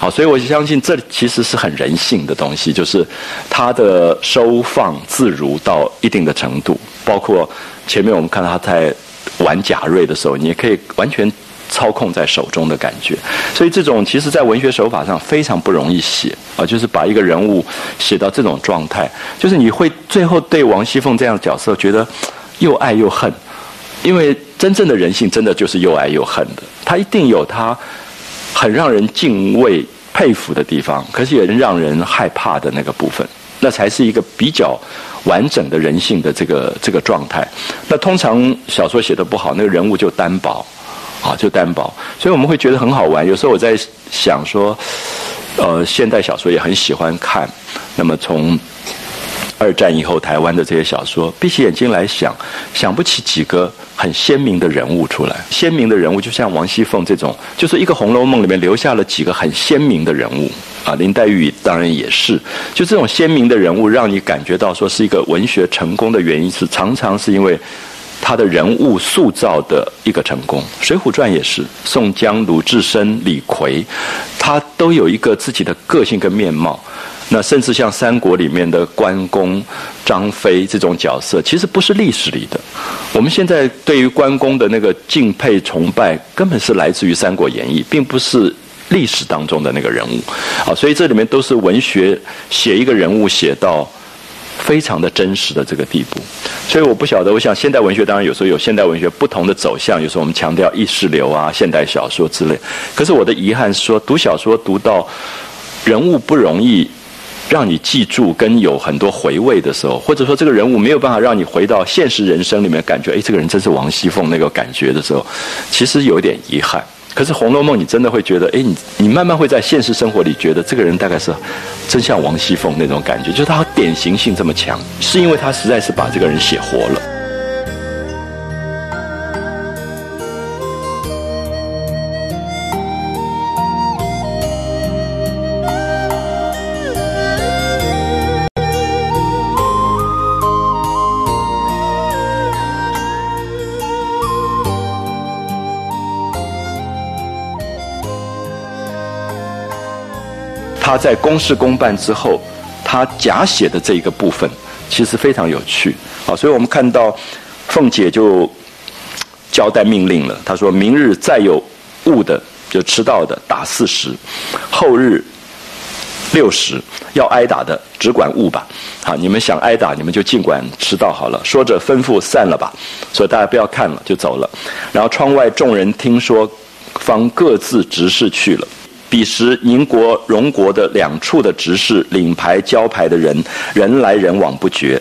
好，所以我相信这其实是很人性的东西，就是他的收放自如到一定的程度，包括前面我们看到他在玩贾瑞的时候，你也可以完全操控在手中的感觉。所以这种其实在文学手法上非常不容易写啊，就是把一个人物写到这种状态，就是你会最后对王熙凤这样的角色觉得。又爱又恨，因为真正的人性真的就是又爱又恨的。他一定有他很让人敬畏、佩服的地方，可是也让人害怕的那个部分，那才是一个比较完整的人性的这个这个状态。那通常小说写的不好，那个人物就单薄，啊，就单薄。所以我们会觉得很好玩。有时候我在想说，呃，现代小说也很喜欢看。那么从二战以后，台湾的这些小说，闭起眼睛来想，想不起几个很鲜明的人物出来。鲜明的人物，就像王熙凤这种，就是一个《红楼梦》里面留下了几个很鲜明的人物啊。林黛玉当然也是，就这种鲜明的人物，让你感觉到说是一个文学成功的原因，是常常是因为他的人物塑造的一个成功。《水浒传》也是，宋江、鲁智深、李逵，他都有一个自己的个性跟面貌。那甚至像三国里面的关公、张飞这种角色，其实不是历史里的。我们现在对于关公的那个敬佩崇拜，根本是来自于《三国演义》，并不是历史当中的那个人物。啊，所以这里面都是文学写一个人物写到非常的真实的这个地步。所以我不晓得，我想现代文学当然有时候有现代文学不同的走向，有时候我们强调意识流啊、现代小说之类。可是我的遗憾是说，读小说读到人物不容易。让你记住跟有很多回味的时候，或者说这个人物没有办法让你回到现实人生里面，感觉哎，这个人真是王熙凤那个感觉的时候，其实有点遗憾。可是《红楼梦》，你真的会觉得，哎，你你慢慢会在现实生活里觉得这个人大概是真像王熙凤那种感觉，就是他典型性这么强，是因为他实在是把这个人写活了。在公事公办之后，他假写的这一个部分，其实非常有趣。好，所以我们看到凤姐就交代命令了，她说明日再有误的，就迟到的打四十，后日。六十要挨打的，只管误吧。好，你们想挨打，你们就尽管迟到好了。说着吩咐散了吧，所以大家不要看了，就走了。然后窗外众人听说，方各自执事去了。彼时宁国、荣国的两处的执事领牌交牌的人，人来人往不绝。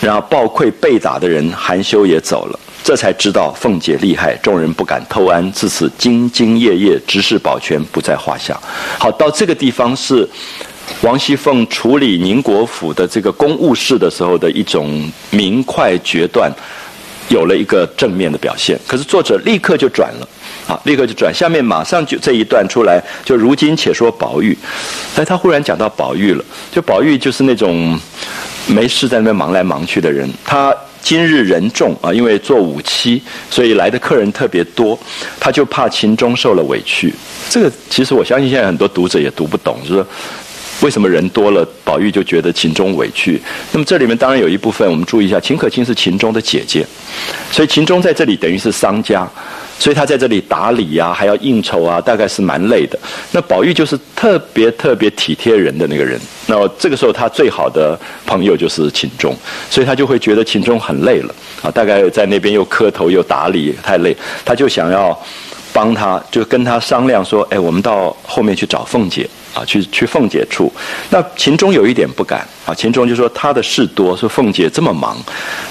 然后暴愧被打的人，含羞也走了。这才知道凤姐厉害，众人不敢偷安，自此兢兢业业，执事保全不在话下。好，到这个地方是王熙凤处理宁国府的这个公务事的时候的一种明快决断，有了一个正面的表现。可是作者立刻就转了，啊，立刻就转，下面马上就这一段出来，就如今且说宝玉，哎，他忽然讲到宝玉了，就宝玉就是那种没事在那边忙来忙去的人，他。今日人众啊，因为做五期，所以来的客人特别多，他就怕秦钟受了委屈。这个其实我相信现在很多读者也读不懂，就是为什么人多了，宝玉就觉得秦钟委屈。那么这里面当然有一部分，我们注意一下，秦可卿是秦钟的姐姐，所以秦钟在这里等于是商家。所以他在这里打理呀，还要应酬啊，大概是蛮累的。那宝玉就是特别特别体贴人的那个人。那这个时候他最好的朋友就是秦钟，所以他就会觉得秦钟很累了啊，大概在那边又磕头又打理，太累，他就想要帮他，就跟他商量说：“哎，我们到后面去找凤姐啊，去去凤姐处。”那秦钟有一点不敢啊，秦钟就说他的事多，说凤姐这么忙，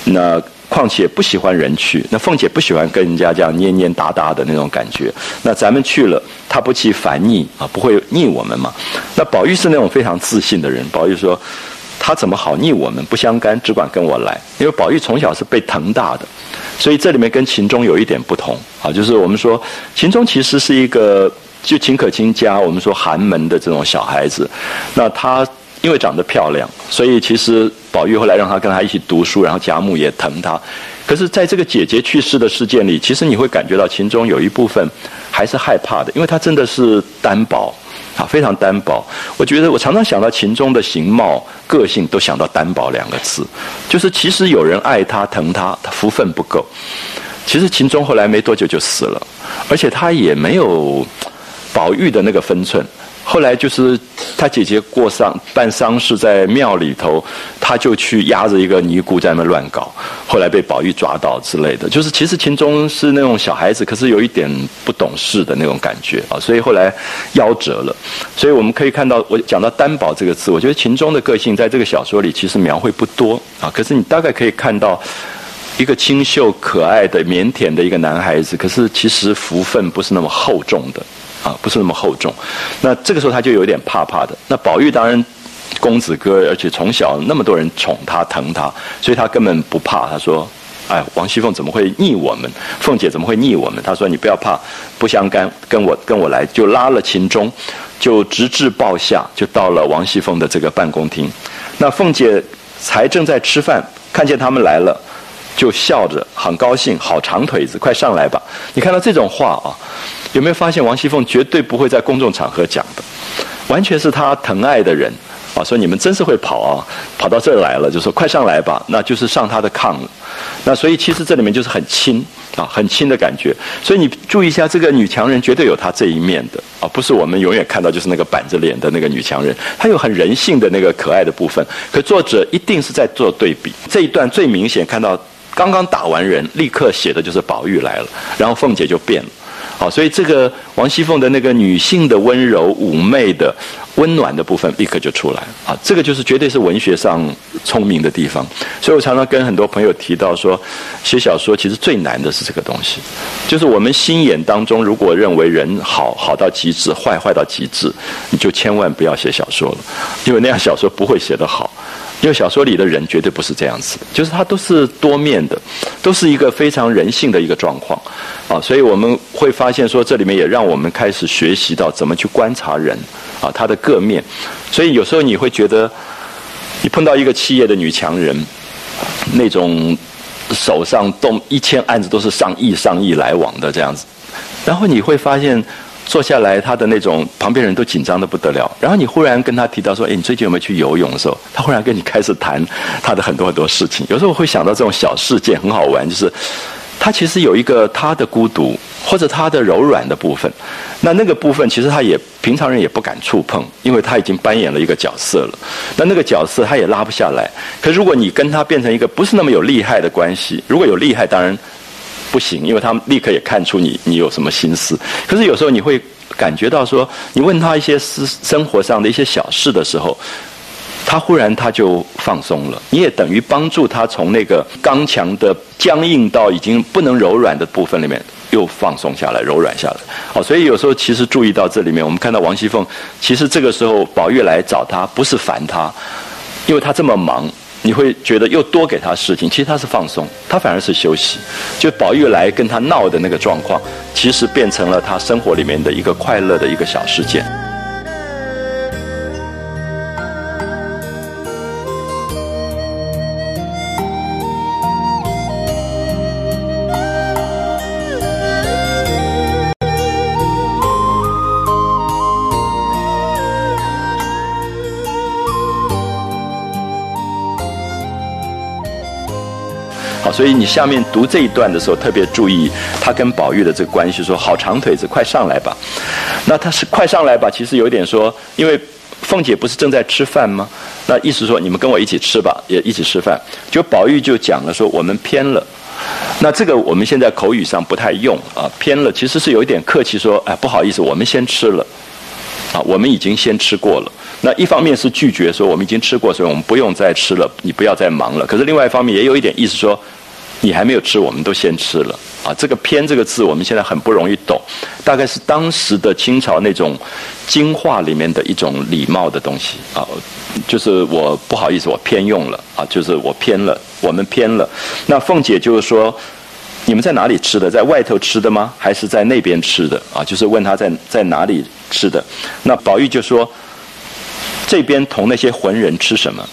那。况且不喜欢人去，那凤姐不喜欢跟人家这样黏黏哒哒的那种感觉。那咱们去了，她不起烦腻啊，不会腻我们嘛？那宝玉是那种非常自信的人。宝玉说：“他怎么好腻我们？不相干，只管跟我来。”因为宝玉从小是被疼大的，所以这里面跟秦钟有一点不同啊。就是我们说，秦钟其实是一个就秦可卿家，我们说寒门的这种小孩子。那他。因为长得漂亮，所以其实宝玉后来让他跟他一起读书，然后贾母也疼他。可是，在这个姐姐去世的事件里，其实你会感觉到秦钟有一部分还是害怕的，因为他真的是单薄啊，非常单薄。我觉得我常常想到秦钟的形貌、个性，都想到“单薄”两个字，就是其实有人爱他、疼他，他福分不够。其实秦钟后来没多久就死了，而且他也没有宝玉的那个分寸。后来就是他姐姐过丧办丧事在庙里头，他就去压着一个尼姑在那乱搞，后来被宝玉抓到之类的。就是其实秦钟是那种小孩子，可是有一点不懂事的那种感觉啊，所以后来夭折了。所以我们可以看到，我讲到单薄这个字，我觉得秦钟的个性在这个小说里其实描绘不多啊，可是你大概可以看到一个清秀可爱的腼腆的一个男孩子，可是其实福分不是那么厚重的。啊，不是那么厚重，那这个时候他就有点怕怕的。那宝玉当然公子哥，而且从小那么多人宠他疼他，所以他根本不怕。他说：“哎，王熙凤怎么会逆我们？凤姐怎么会逆我们？”他说：“你不要怕，不相干，跟我跟我来。”就拉了秦钟，就直至报下，就到了王熙凤的这个办公厅。那凤姐才正在吃饭，看见他们来了。就笑着，很高兴，好长腿子，快上来吧！你看到这种话啊，有没有发现王熙凤绝对不会在公众场合讲的，完全是她疼爱的人啊。说你们真是会跑啊，跑到这儿来了，就说快上来吧，那就是上她的炕了。那所以其实这里面就是很亲啊，很亲的感觉。所以你注意一下，这个女强人绝对有她这一面的啊，不是我们永远看到就是那个板着脸的那个女强人，她有很人性的那个可爱的部分。可作者一定是在做对比，这一段最明显看到。刚刚打完人，立刻写的就是宝玉来了，然后凤姐就变了，好，所以这个王熙凤的那个女性的温柔、妩媚的、温暖的部分立刻就出来啊，这个就是绝对是文学上聪明的地方。所以我常常跟很多朋友提到说，写小说其实最难的是这个东西，就是我们心眼当中如果认为人好好到极致，坏坏到极致，你就千万不要写小说了，因为那样小说不会写得好。因为小说里的人绝对不是这样子，就是他都是多面的，都是一个非常人性的一个状况，啊，所以我们会发现说，这里面也让我们开始学习到怎么去观察人，啊，他的各面。所以有时候你会觉得，你碰到一个企业的女强人，那种手上动一千案子都是上亿上亿来往的这样子，然后你会发现。坐下来，他的那种旁边人都紧张的不得了。然后你忽然跟他提到说：“哎，你最近有没有去游泳？”的时候，他忽然跟你开始谈他的很多很多事情。有时候我会想到这种小事件很好玩，就是他其实有一个他的孤独或者他的柔软的部分。那那个部分其实他也平常人也不敢触碰，因为他已经扮演了一个角色了。那那个角色他也拉不下来。可如果你跟他变成一个不是那么有利害的关系，如果有利害，当然。不行，因为他们立刻也看出你你有什么心思。可是有时候你会感觉到说，你问他一些私生活上的一些小事的时候，他忽然他就放松了。你也等于帮助他从那个刚强的僵硬到已经不能柔软的部分里面又放松下来、柔软下来。好，所以有时候其实注意到这里面，我们看到王熙凤，其实这个时候宝玉来找他不是烦他，因为他这么忙。你会觉得又多给他事情，其实他是放松，他反而是休息。就宝玉来跟他闹的那个状况，其实变成了他生活里面的一个快乐的一个小事件。以你下面读这一段的时候，特别注意他跟宝玉的这个关系。说好长腿子，快上来吧。那他是快上来吧，其实有点说，因为凤姐不是正在吃饭吗？那意思说你们跟我一起吃吧，也一起吃饭。就宝玉就讲了说我们偏了。那这个我们现在口语上不太用啊，偏了其实是有一点客气说，哎，不好意思，我们先吃了。啊，我们已经先吃过了。那一方面是拒绝说我们已经吃过，所以我们不用再吃了，你不要再忙了。可是另外一方面也有一点意思说。你还没有吃，我们都先吃了啊！这个“偏”这个字，我们现在很不容易懂，大概是当时的清朝那种经话里面的一种礼貌的东西啊，就是我不好意思，我偏用了啊，就是我偏了，我们偏了。那凤姐就是说，你们在哪里吃的？在外头吃的吗？还是在那边吃的？啊，就是问他在在哪里吃的。那宝玉就说，这边同那些浑人吃什么？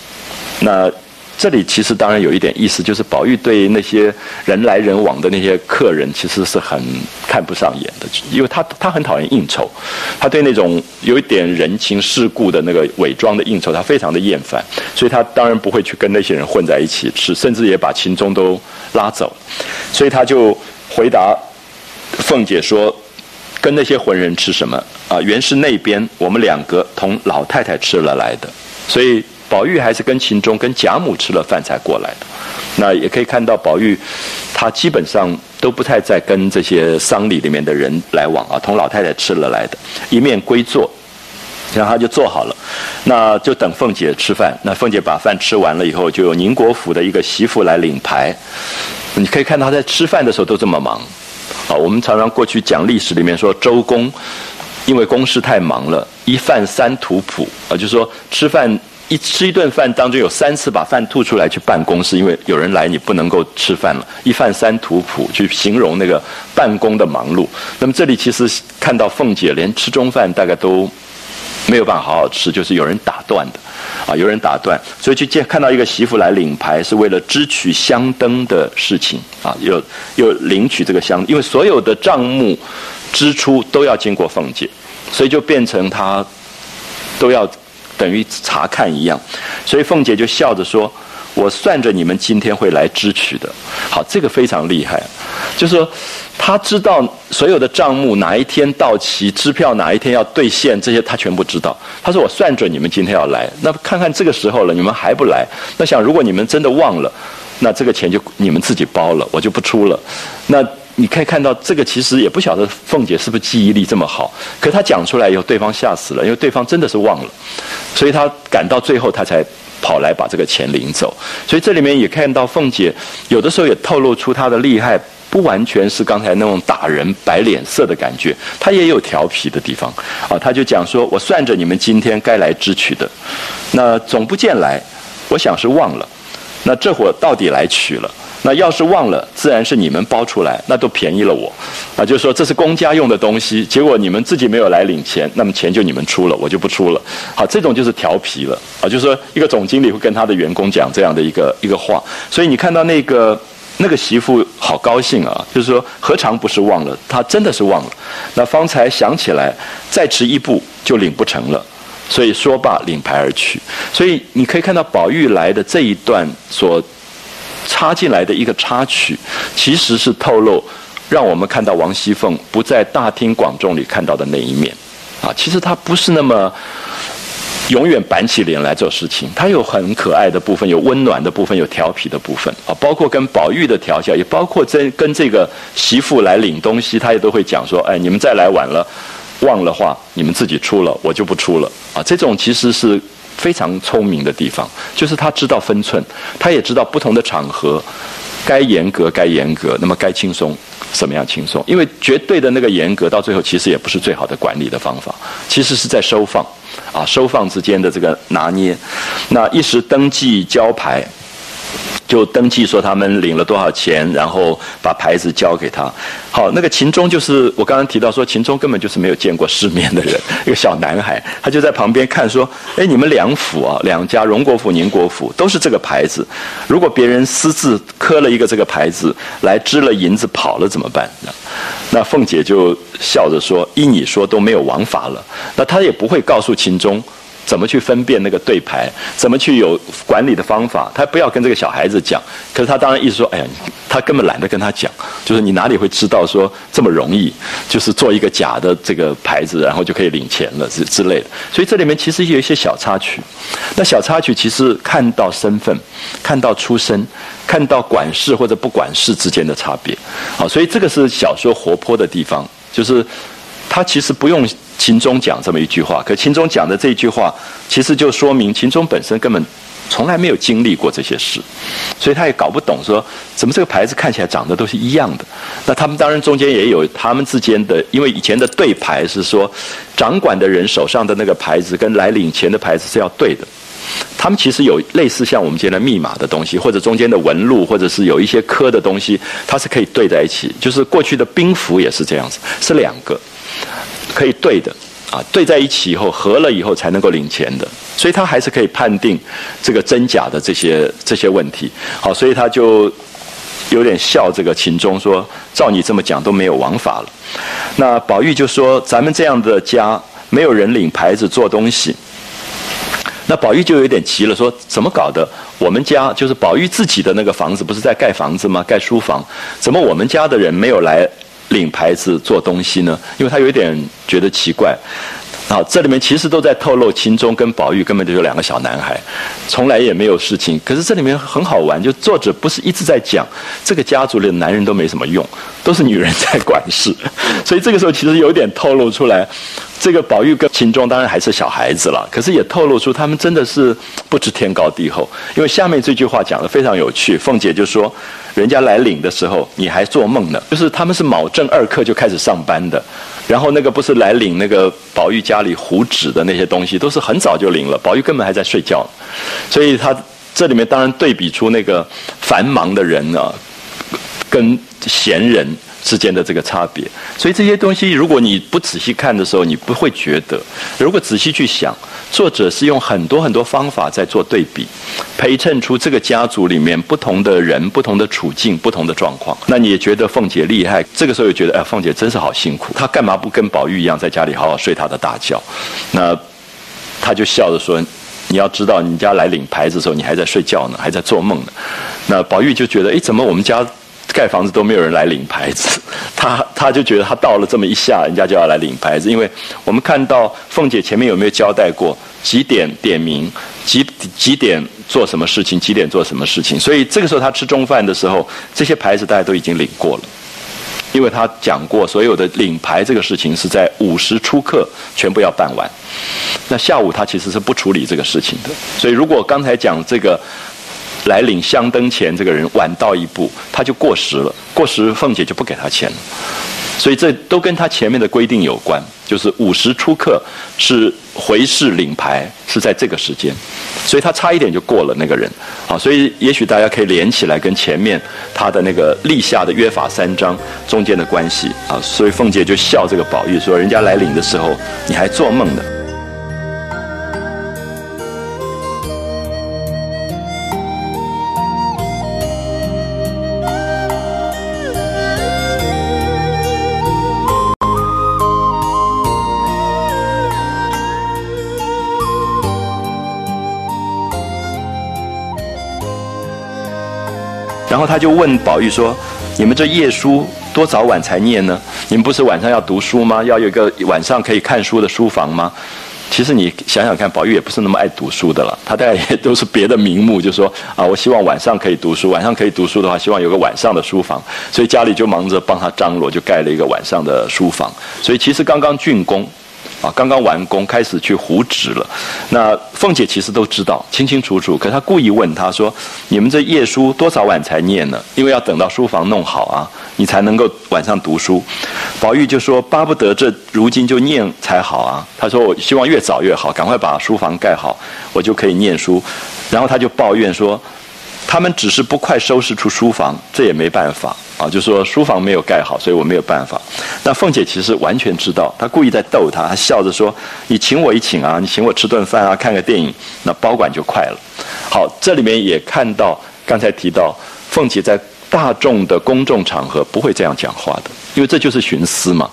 那。这里其实当然有一点意思，就是宝玉对那些人来人往的那些客人，其实是很看不上眼的，因为他他很讨厌应酬，他对那种有一点人情世故的那个伪装的应酬，他非常的厌烦，所以他当然不会去跟那些人混在一起吃，甚至也把秦钟都拉走，所以他就回答凤姐说：“跟那些浑人吃什么啊？原是那边我们两个同老太太吃了来的，所以。”宝玉还是跟秦钟、跟贾母吃了饭才过来的，那也可以看到宝玉，他基本上都不太在跟这些丧礼里面的人来往啊，同老太太吃了来的，一面归坐，然后他就坐好了，那就等凤姐吃饭。那凤姐把饭吃完了以后，就有宁国府的一个媳妇来领牌。你可以看到他在吃饭的时候都这么忙啊。我们常常过去讲历史里面说周公，因为公事太忙了，一饭三吐哺啊，就是说吃饭。一吃一顿饭当中有三次把饭吐出来去办公室，因为有人来你不能够吃饭了。一饭三吐谱去形容那个办公的忙碌。那么这里其实看到凤姐连吃中饭大概都没有办法好好吃，就是有人打断的啊，有人打断，所以去见看到一个媳妇来领牌是为了支取香灯的事情啊，又又领取这个香，因为所有的账目支出都要经过凤姐，所以就变成她都要。等于查看一样，所以凤姐就笑着说：“我算着你们今天会来支取的。”好，这个非常厉害，就是说他知道所有的账目哪一天到期，支票哪一天要兑现，这些他全部知道。他说：“我算准你们今天要来，那看看这个时候了，你们还不来？那想如果你们真的忘了，那这个钱就你们自己包了，我就不出了。”那。你可以看到，这个其实也不晓得凤姐是不是记忆力这么好，可她讲出来以后，对方吓死了，因为对方真的是忘了，所以她赶到最后，她才跑来把这个钱领走。所以这里面也看到凤姐有的时候也透露出她的厉害，不完全是刚才那种打人摆脸色的感觉，她也有调皮的地方。啊，她就讲说：“我算着你们今天该来支取的，那总不见来，我想是忘了，那这会儿到底来取了。”那要是忘了，自然是你们包出来，那都便宜了我，啊，就是说这是公家用的东西，结果你们自己没有来领钱，那么钱就你们出了，我就不出了。好，这种就是调皮了，啊，就是说一个总经理会跟他的员工讲这样的一个一个话，所以你看到那个那个媳妇好高兴啊，就是说何尝不是忘了？她真的是忘了。那方才想起来，再迟一步就领不成了，所以说罢领牌而去。所以你可以看到宝玉来的这一段所插进来的一个插曲，其实是透露让我们看到王熙凤不在大庭广众里看到的那一面啊。其实她不是那么。永远板起脸来做事情，他有很可爱的部分，有温暖的部分，有调皮的部分啊，包括跟宝玉的调笑，也包括跟跟这个媳妇来领东西，他也都会讲说：“哎，你们再来晚了，忘了话，你们自己出了，我就不出了。”啊，这种其实是非常聪明的地方，就是他知道分寸，他也知道不同的场合该严格该严格，那么该轻松什么样轻松，因为绝对的那个严格到最后其实也不是最好的管理的方法，其实是在收放。啊，收放之间的这个拿捏，那一时登记交牌，就登记说他们领了多少钱，然后把牌子交给他。好，那个秦钟就是我刚刚提到说，秦钟根本就是没有见过世面的人，一个小男孩，他就在旁边看说，哎，你们两府啊，两家荣国府、宁国府都是这个牌子，如果别人私自刻了一个这个牌子来支了银子跑了怎么办？那凤姐就笑着说：“依你说都没有王法了，那他也不会告诉秦钟怎么去分辨那个对牌，怎么去有管理的方法。他不要跟这个小孩子讲。可是他当然意思说：哎呀，他根本懒得跟他讲，就是你哪里会知道说这么容易，就是做一个假的这个牌子，然后就可以领钱了之之类的。所以这里面其实有一些小插曲。那小插曲其实看到身份，看到出身。”看到管事或者不管事之间的差别，好，所以这个是小说活泼的地方，就是他其实不用秦钟讲这么一句话，可秦钟讲的这一句话，其实就说明秦钟本身根本从来没有经历过这些事，所以他也搞不懂说怎么这个牌子看起来长得都是一样的。那他们当然中间也有他们之间的，因为以前的对牌是说，掌管的人手上的那个牌子跟来领钱的牌子是要对的。他们其实有类似像我们今天的密码的东西，或者中间的纹路，或者是有一些刻的东西，它是可以对在一起。就是过去的兵符也是这样子，是两个可以对的啊，对在一起以后合了以后才能够领钱的，所以他还是可以判定这个真假的这些这些问题。好，所以他就有点笑这个秦钟说：“照你这么讲都没有王法了。”那宝玉就说：“咱们这样的家，没有人领牌子做东西。”那宝玉就有点急了，说怎么搞的？我们家就是宝玉自己的那个房子，不是在盖房子吗？盖书房，怎么我们家的人没有来领牌子做东西呢？因为他有点觉得奇怪。啊，这里面其实都在透露秦钟跟宝玉根本就有两个小男孩，从来也没有事情。可是这里面很好玩，就作者不是一直在讲这个家族里的男人都没什么用，都是女人在管事。所以这个时候其实有点透露出来。这个宝玉跟秦钟当然还是小孩子了，可是也透露出他们真的是不知天高地厚。因为下面这句话讲的非常有趣，凤姐就说：“人家来领的时候，你还做梦呢。”就是他们是卯正二刻就开始上班的，然后那个不是来领那个宝玉家里糊纸的那些东西，都是很早就领了。宝玉根本还在睡觉，所以他这里面当然对比出那个繁忙的人呢，跟闲人。之间的这个差别，所以这些东西，如果你不仔细看的时候，你不会觉得；如果仔细去想，作者是用很多很多方法在做对比，陪衬出这个家族里面不同的人、不同的处境、不同的状况。那你也觉得凤姐厉害，这个时候又觉得，哎，凤姐真是好辛苦，她干嘛不跟宝玉一样在家里好好睡她的大觉？那他就笑着说：“你要知道，你家来领牌子的时候，你还在睡觉呢，还在做梦呢。”那宝玉就觉得，哎，怎么我们家？盖房子都没有人来领牌子，他他就觉得他到了这么一下，人家就要来领牌子。因为我们看到凤姐前面有没有交代过几点点名，几几点做什么事情，几点做什么事情。所以这个时候他吃中饭的时候，这些牌子大家都已经领过了，因为他讲过所有的领牌这个事情是在午时初刻全部要办完。那下午他其实是不处理这个事情的。所以如果刚才讲这个。来领香灯钱，这个人晚到一步，他就过时了。过时，凤姐就不给他钱了。所以这都跟他前面的规定有关，就是午时出客是回事领牌是在这个时间，所以他差一点就过了那个人。好，所以也许大家可以连起来跟前面他的那个立下的约法三章中间的关系啊。所以凤姐就笑这个宝玉说：“人家来领的时候，你还做梦呢。”他就问宝玉说：“你们这夜书多早晚才念呢？你们不是晚上要读书吗？要有一个晚上可以看书的书房吗？”其实你想想看，宝玉也不是那么爱读书的了，他大概也都是别的名目，就说啊，我希望晚上可以读书，晚上可以读书的话，希望有个晚上的书房，所以家里就忙着帮他张罗，就盖了一个晚上的书房。所以其实刚刚竣工。啊，刚刚完工，开始去糊纸了。那凤姐其实都知道，清清楚楚。可她故意问他说：“你们这夜书多少晚才念呢？因为要等到书房弄好啊，你才能够晚上读书。”宝玉就说：“巴不得这如今就念才好啊。”他说：“我希望越早越好，赶快把书房盖好，我就可以念书。”然后他就抱怨说。他们只是不快收拾出书房，这也没办法啊。就说书房没有盖好，所以我没有办法。那凤姐其实完全知道，她故意在逗他，她笑着说：“你请我一请啊，你请我吃顿饭啊，看个电影，那保管就快了。”好，这里面也看到刚才提到，凤姐在大众的公众场合不会这样讲话的，因为这就是徇私嘛。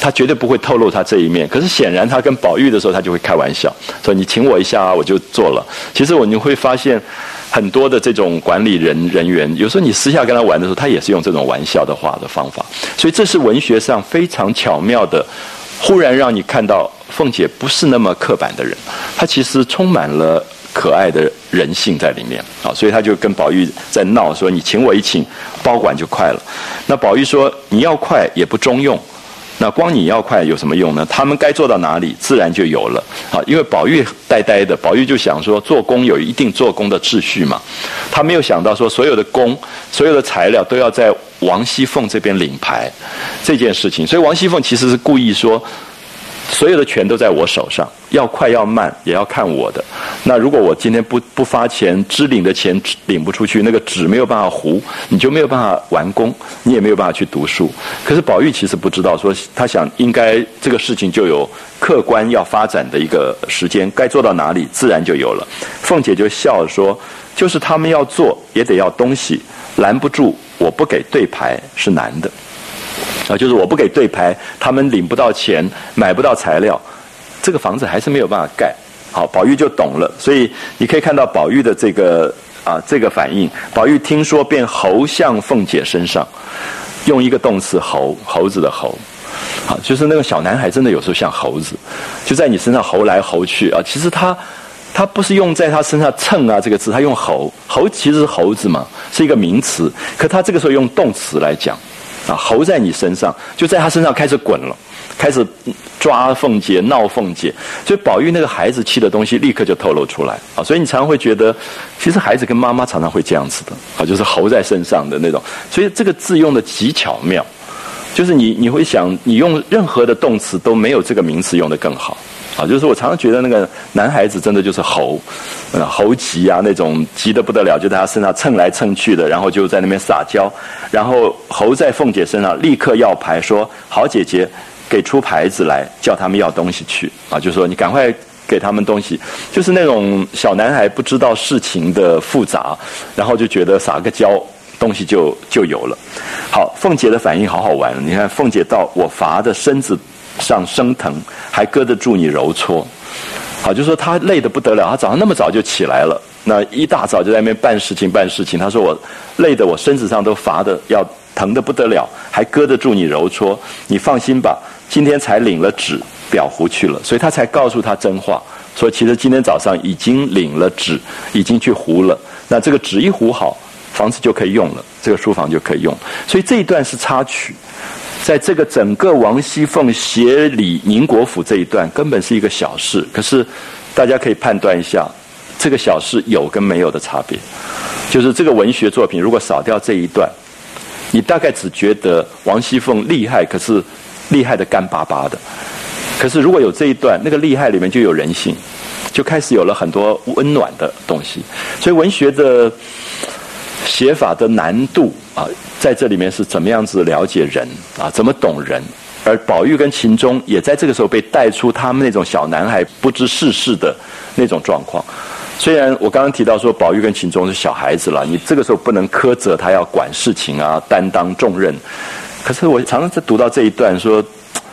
她绝对不会透露她这一面。可是显然，她跟宝玉的时候，她就会开玩笑说：“你请我一下啊，我就做了。”其实我你会发现。很多的这种管理人人员，有时候你私下跟他玩的时候，他也是用这种玩笑的话的方法。所以这是文学上非常巧妙的，忽然让你看到凤姐不是那么刻板的人，她其实充满了可爱的人性在里面啊。所以他就跟宝玉在闹说：“你请我一请，包管就快了。”那宝玉说：“你要快也不中用。”那光你要快有什么用呢？他们该做到哪里，自然就有了。啊，因为宝玉呆呆的，宝玉就想说，做工有一定做工的秩序嘛。他没有想到说，所有的工、所有的材料都要在王熙凤这边领牌这件事情。所以王熙凤其实是故意说。所有的权都在我手上，要快要慢也要看我的。那如果我今天不不发钱，支领的钱领不出去，那个纸没有办法糊，你就没有办法完工，你也没有办法去读书。可是宝玉其实不知道，说他想应该这个事情就有客观要发展的一个时间，该做到哪里，自然就有了。凤姐就笑说：“就是他们要做，也得要东西，拦不住，我不给对牌是难的。”啊，就是我不给对牌，他们领不到钱，买不到材料，这个房子还是没有办法盖。好，宝玉就懂了，所以你可以看到宝玉的这个啊这个反应。宝玉听说便猴向凤姐身上，用一个动词猴，猴子的猴。好，就是那个小男孩真的有时候像猴子，就在你身上猴来猴去啊。其实他他不是用在他身上蹭啊这个字，他用猴，猴其实是猴子嘛，是一个名词，可他这个时候用动词来讲。啊，猴在你身上，就在他身上开始滚了，开始抓凤姐、闹凤姐，所以宝玉那个孩子气的东西立刻就透露出来啊。所以你常常会觉得，其实孩子跟妈妈常常会这样子的啊，就是猴在身上的那种。所以这个字用的极巧妙，就是你你会想，你用任何的动词都没有这个名词用的更好。啊，就是我常常觉得那个男孩子真的就是猴，嗯，猴急啊，那种急得不得了，就在他身上蹭来蹭去的，然后就在那边撒娇，然后猴在凤姐身上立刻要牌，说好姐姐给出牌子来，叫他们要东西去，啊，就说你赶快给他们东西，就是那种小男孩不知道事情的复杂，然后就觉得撒个娇，东西就就有了。好，凤姐的反应好好玩，你看凤姐到我罚的身子。上生疼，还搁得住你揉搓，好，就说他累得不得了，他早上那么早就起来了，那一大早就在那边办事情办事情。他说我累得我身子上都乏的要疼得不得了，还搁得住你揉搓。你放心吧，今天才领了纸裱糊去了，所以他才告诉他真话，说其实今天早上已经领了纸，已经去糊了。那这个纸一糊好，房子就可以用了，这个书房就可以用。所以这一段是插曲。在这个整个王熙凤协理宁国府这一段，根本是一个小事。可是，大家可以判断一下，这个小事有跟没有的差别。就是这个文学作品，如果少掉这一段，你大概只觉得王熙凤厉害，可是厉害的干巴巴的。可是如果有这一段，那个厉害里面就有人性，就开始有了很多温暖的东西。所以文学的写法的难度啊。在这里面是怎么样子了解人啊？怎么懂人？而宝玉跟秦钟也在这个时候被带出他们那种小男孩不知世事的那种状况。虽然我刚刚提到说宝玉跟秦钟是小孩子了，你这个时候不能苛责他要管事情啊，担当重任。可是我常常在读到这一段说，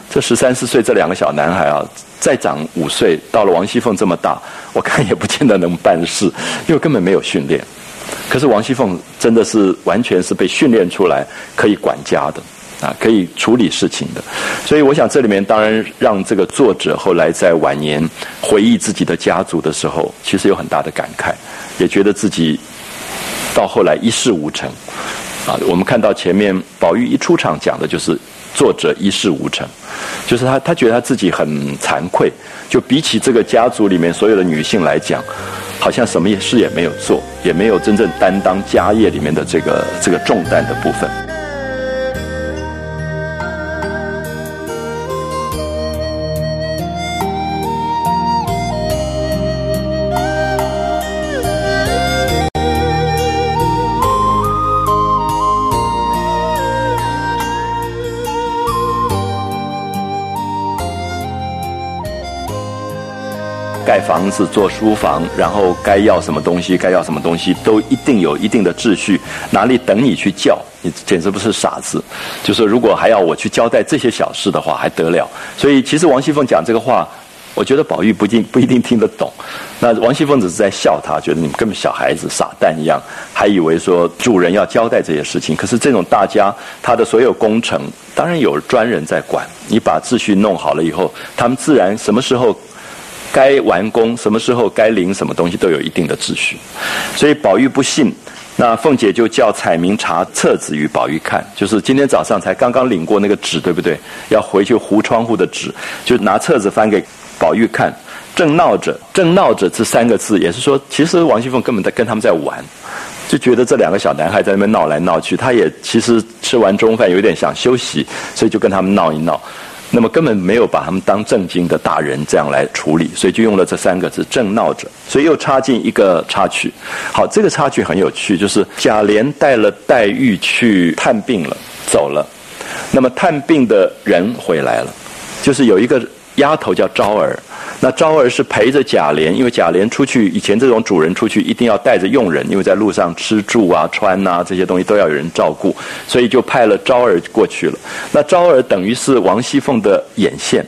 这十三四岁这两个小男孩啊，再长五岁，到了王熙凤这么大，我看也不见得能办事，因为根本没有训练。可是王熙凤真的是完全是被训练出来可以管家的。啊，可以处理事情的，所以我想这里面当然让这个作者后来在晚年回忆自己的家族的时候，其实有很大的感慨，也觉得自己到后来一事无成。啊，我们看到前面宝玉一出场讲的就是作者一事无成，就是他他觉得他自己很惭愧，就比起这个家族里面所有的女性来讲，好像什么事也没有做，也没有真正担当家业里面的这个这个重担的部分。盖房子、做书房，然后该要什么东西，该要什么东西，都一定有一定的秩序，哪里等你去叫？你简直不是傻子。就是如果还要我去交代这些小事的话，还得了？所以其实王熙凤讲这个话，我觉得宝玉不一定 不一定听得懂。那王熙凤只是在笑他，觉得你们根本小孩子、傻蛋一样，还以为说主人要交代这些事情。可是这种大家，他的所有工程，当然有专人在管。你把秩序弄好了以后，他们自然什么时候。该完工什么时候该领什么东西都有一定的秩序，所以宝玉不信，那凤姐就叫彩明查册子与宝玉看，就是今天早上才刚刚领过那个纸，对不对？要回去糊窗户的纸，就拿册子翻给宝玉看，正闹着，正闹着这三个字，也是说，其实王熙凤根本在跟他们在玩，就觉得这两个小男孩在那边闹来闹去，他也其实吃完中饭有点想休息，所以就跟他们闹一闹。那么根本没有把他们当正经的大人这样来处理，所以就用了这三个字“正闹着”，所以又插进一个插曲。好，这个插曲很有趣，就是贾琏带了黛玉去探病了，走了。那么探病的人回来了，就是有一个丫头叫昭儿。那昭儿是陪着贾琏，因为贾琏出去以前，这种主人出去一定要带着佣人，因为在路上吃住啊、穿啊这些东西都要有人照顾，所以就派了昭儿过去了。那昭儿等于是王熙凤的眼线，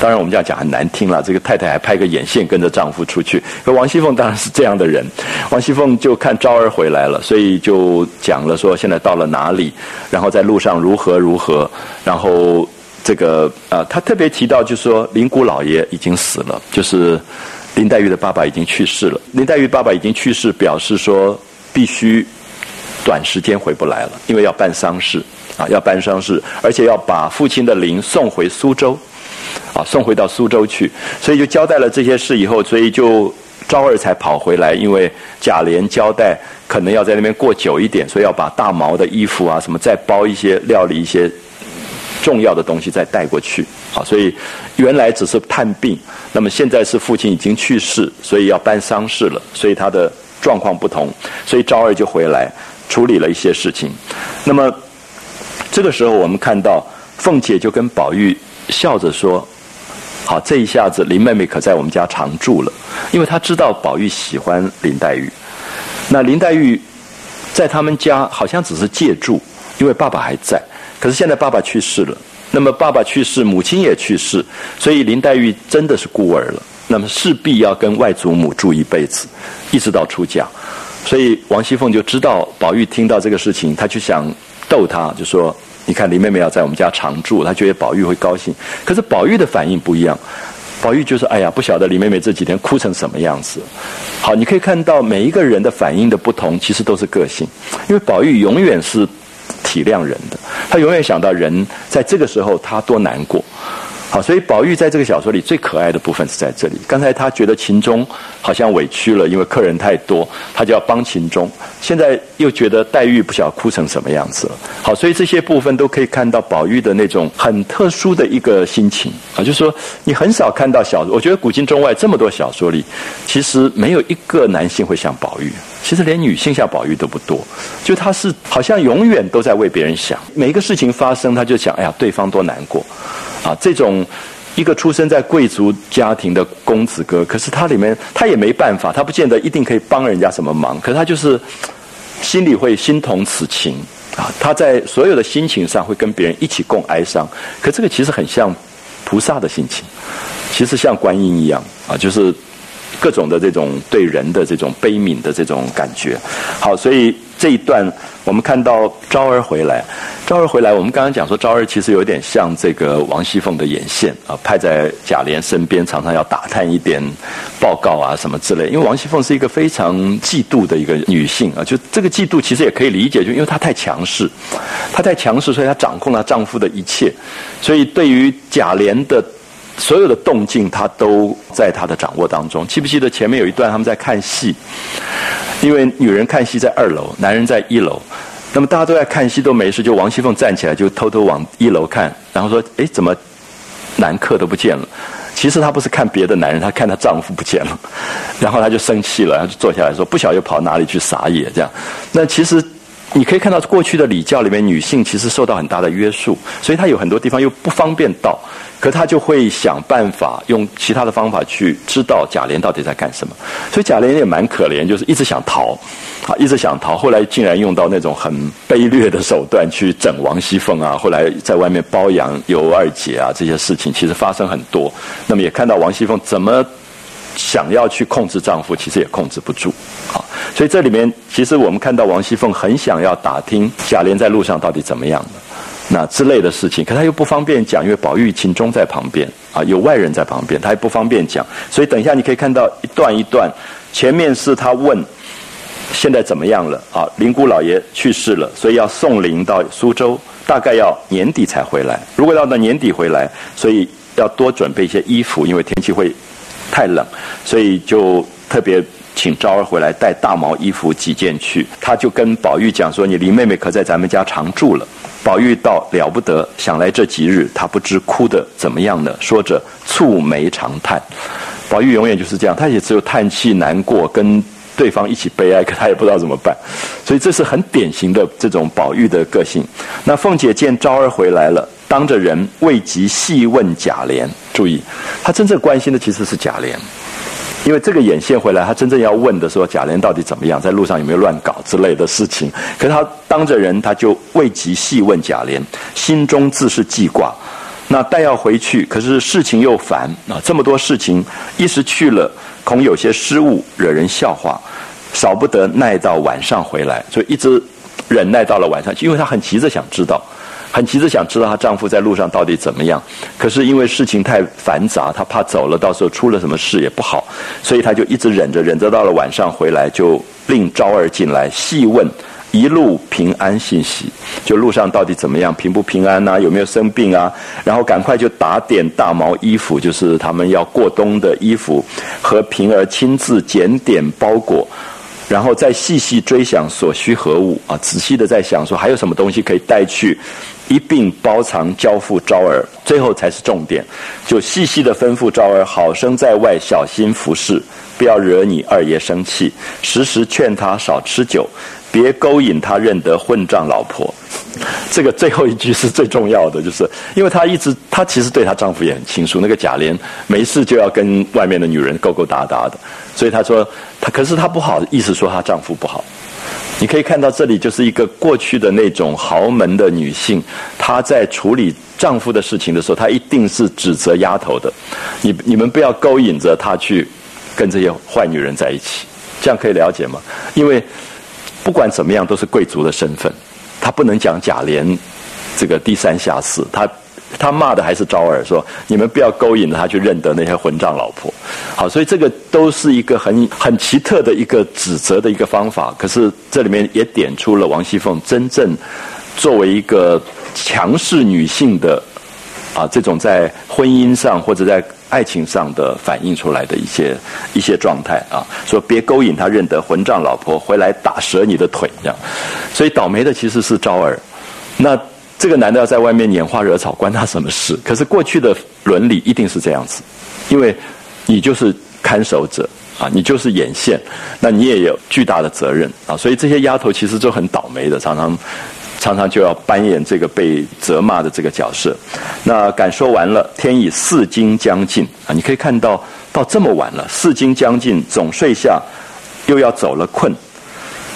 当然我们这样讲很难听了，这个太太还派个眼线跟着丈夫出去。可王熙凤当然是这样的人，王熙凤就看昭儿回来了，所以就讲了说现在到了哪里，然后在路上如何如何，然后。这个啊，他特别提到，就是说林姑老爷已经死了，就是林黛玉的爸爸已经去世了。林黛玉爸爸已经去世，表示说必须短时间回不来了，因为要办丧事啊，要办丧事，而且要把父亲的灵送回苏州，啊，送回到苏州去。所以就交代了这些事以后，所以就昭儿才跑回来，因为贾琏交代可能要在那边过久一点，所以要把大毛的衣服啊什么再包一些料理一些。重要的东西再带过去，好，所以原来只是探病，那么现在是父亲已经去世，所以要办丧事了，所以他的状况不同，所以昭儿就回来处理了一些事情。那么这个时候，我们看到凤姐就跟宝玉笑着说：“好，这一下子林妹妹可在我们家常住了，因为她知道宝玉喜欢林黛玉。那林黛玉在他们家好像只是借住，因为爸爸还在。”可是现在爸爸去世了，那么爸爸去世，母亲也去世，所以林黛玉真的是孤儿了。那么势必要跟外祖母住一辈子，一直到出嫁。所以王熙凤就知道宝玉听到这个事情，他就想逗他，就说：“你看林妹妹要在我们家常住，他觉得宝玉会高兴。”可是宝玉的反应不一样，宝玉就说：“哎呀，不晓得林妹妹这几天哭成什么样子。”好，你可以看到每一个人的反应的不同，其实都是个性，因为宝玉永远是。体谅人的，他永远想到人在这个时候他多难过。好，所以宝玉在这个小说里最可爱的部分是在这里。刚才他觉得秦钟好像委屈了，因为客人太多，他就要帮秦钟。现在又觉得黛玉不晓得哭成什么样子了。好，所以这些部分都可以看到宝玉的那种很特殊的一个心情啊，就是说你很少看到小，我觉得古今中外这么多小说里，其实没有一个男性会像宝玉，其实连女性下宝玉都不多。就他是好像永远都在为别人想，每一个事情发生，他就想，哎呀，对方多难过。啊，这种一个出生在贵族家庭的公子哥，可是他里面他也没办法，他不见得一定可以帮人家什么忙，可是他就是心里会心同此情啊。他在所有的心情上会跟别人一起共哀伤，可这个其实很像菩萨的心情，其实像观音一样啊，就是。各种的这种对人的这种悲悯的这种感觉。好，所以这一段我们看到昭儿回来，昭儿回来，我们刚刚讲说昭儿其实有点像这个王熙凤的眼线啊，派在贾琏身边，常常要打探一点报告啊什么之类。因为王熙凤是一个非常嫉妒的一个女性啊，就这个嫉妒其实也可以理解，就因为她太强势，她太强势，所以她掌控了丈夫的一切，所以对于贾琏的。所有的动静，他都在他的掌握当中。记不记得前面有一段他们在看戏？因为女人看戏在二楼，男人在一楼。那么大家都在看戏，都没事，就王熙凤站起来，就偷偷往一楼看，然后说：“哎，怎么男客都不见了？”其实她不是看别的男人，她看她丈夫不见了。然后她就生气了，然后就坐下来说：“不晓得又跑哪里去撒野？”这样。那其实。你可以看到过去的礼教里面，女性其实受到很大的约束，所以她有很多地方又不方便到，可她就会想办法用其他的方法去知道贾琏到底在干什么。所以贾琏也蛮可怜，就是一直想逃，啊，一直想逃，后来竟然用到那种很卑劣的手段去整王熙凤啊，后来在外面包养尤二姐啊，这些事情其实发生很多。那么也看到王熙凤怎么。想要去控制丈夫，其实也控制不住，啊，所以这里面其实我们看到王熙凤很想要打听贾琏在路上到底怎么样的，那之类的事情，可他又不方便讲，因为宝玉、秦钟在旁边，啊，有外人在旁边，他也不方便讲，所以等一下你可以看到一段一段，前面是他问现在怎么样了，啊，林姑老爷去世了，所以要送灵到苏州，大概要年底才回来，如果要到年底回来，所以要多准备一些衣服，因为天气会。太冷，所以就特别请昭儿回来带大毛衣服几件去。他就跟宝玉讲说：“你林妹妹可在咱们家常住了。”宝玉道：“了不得，想来这几日，他不知哭的怎么样呢？”说着蹙眉长叹。宝玉永远就是这样，他也只有叹气难过，跟对方一起悲哀，可他也不知道怎么办。所以这是很典型的这种宝玉的个性。那凤姐见昭儿回来了。当着人未及细问贾琏，注意，他真正关心的其实是贾琏，因为这个眼线回来，他真正要问的说贾琏到底怎么样，在路上有没有乱搞之类的事情。可是他当着人，他就未及细问贾琏，心中自是记挂。那待要回去，可是事情又烦啊，这么多事情，一时去了，恐有些失误，惹人笑话，少不得耐到晚上回来，所以一直忍耐到了晚上，因为他很急着想知道。很急着想知道她丈夫在路上到底怎么样，可是因为事情太繁杂，她怕走了，到时候出了什么事也不好，所以她就一直忍着，忍着到了晚上回来，就令昭儿进来细问一路平安信息，就路上到底怎么样，平不平安呐？有没有生病啊？然后赶快就打点大毛衣服，就是他们要过冬的衣服，和平儿亲自检点包裹。然后再细细追想所需何物啊，仔细的在想说还有什么东西可以带去，一并包藏交付昭儿，最后才是重点，就细细的吩咐昭儿好生在外小心服侍，不要惹你二爷生气，时时劝他少吃酒。别勾引他认得混账老婆，这个最后一句是最重要的，就是因为她一直，她其实对她丈夫也很清楚。那个贾琏没事就要跟外面的女人勾勾搭搭的，所以她说她，可是她不好意思说她丈夫不好。你可以看到这里就是一个过去的那种豪门的女性，她在处理丈夫的事情的时候，她一定是指责丫头的。你你们不要勾引着她去跟这些坏女人在一起，这样可以了解吗？因为。不管怎么样，都是贵族的身份，她不能讲贾琏这个低三下四，她他骂的还是昭儿，说你们不要勾引他去认得那些混账老婆。好，所以这个都是一个很很奇特的一个指责的一个方法。可是这里面也点出了王熙凤真正作为一个强势女性的啊，这种在婚姻上或者在。爱情上的反映出来的一些一些状态啊，说别勾引他认得混账老婆回来打折你的腿这样，所以倒霉的其实是昭儿。那这个男的要在外面拈花惹草，关他什么事？可是过去的伦理一定是这样子，因为你就是看守者啊，你就是眼线，那你也有巨大的责任啊，所以这些丫头其实就很倒霉的，常常。常常就要扮演这个被责骂的这个角色。那敢说完了，天已四更将近啊！你可以看到，到这么晚了，四更将近，总睡下，又要走了，困。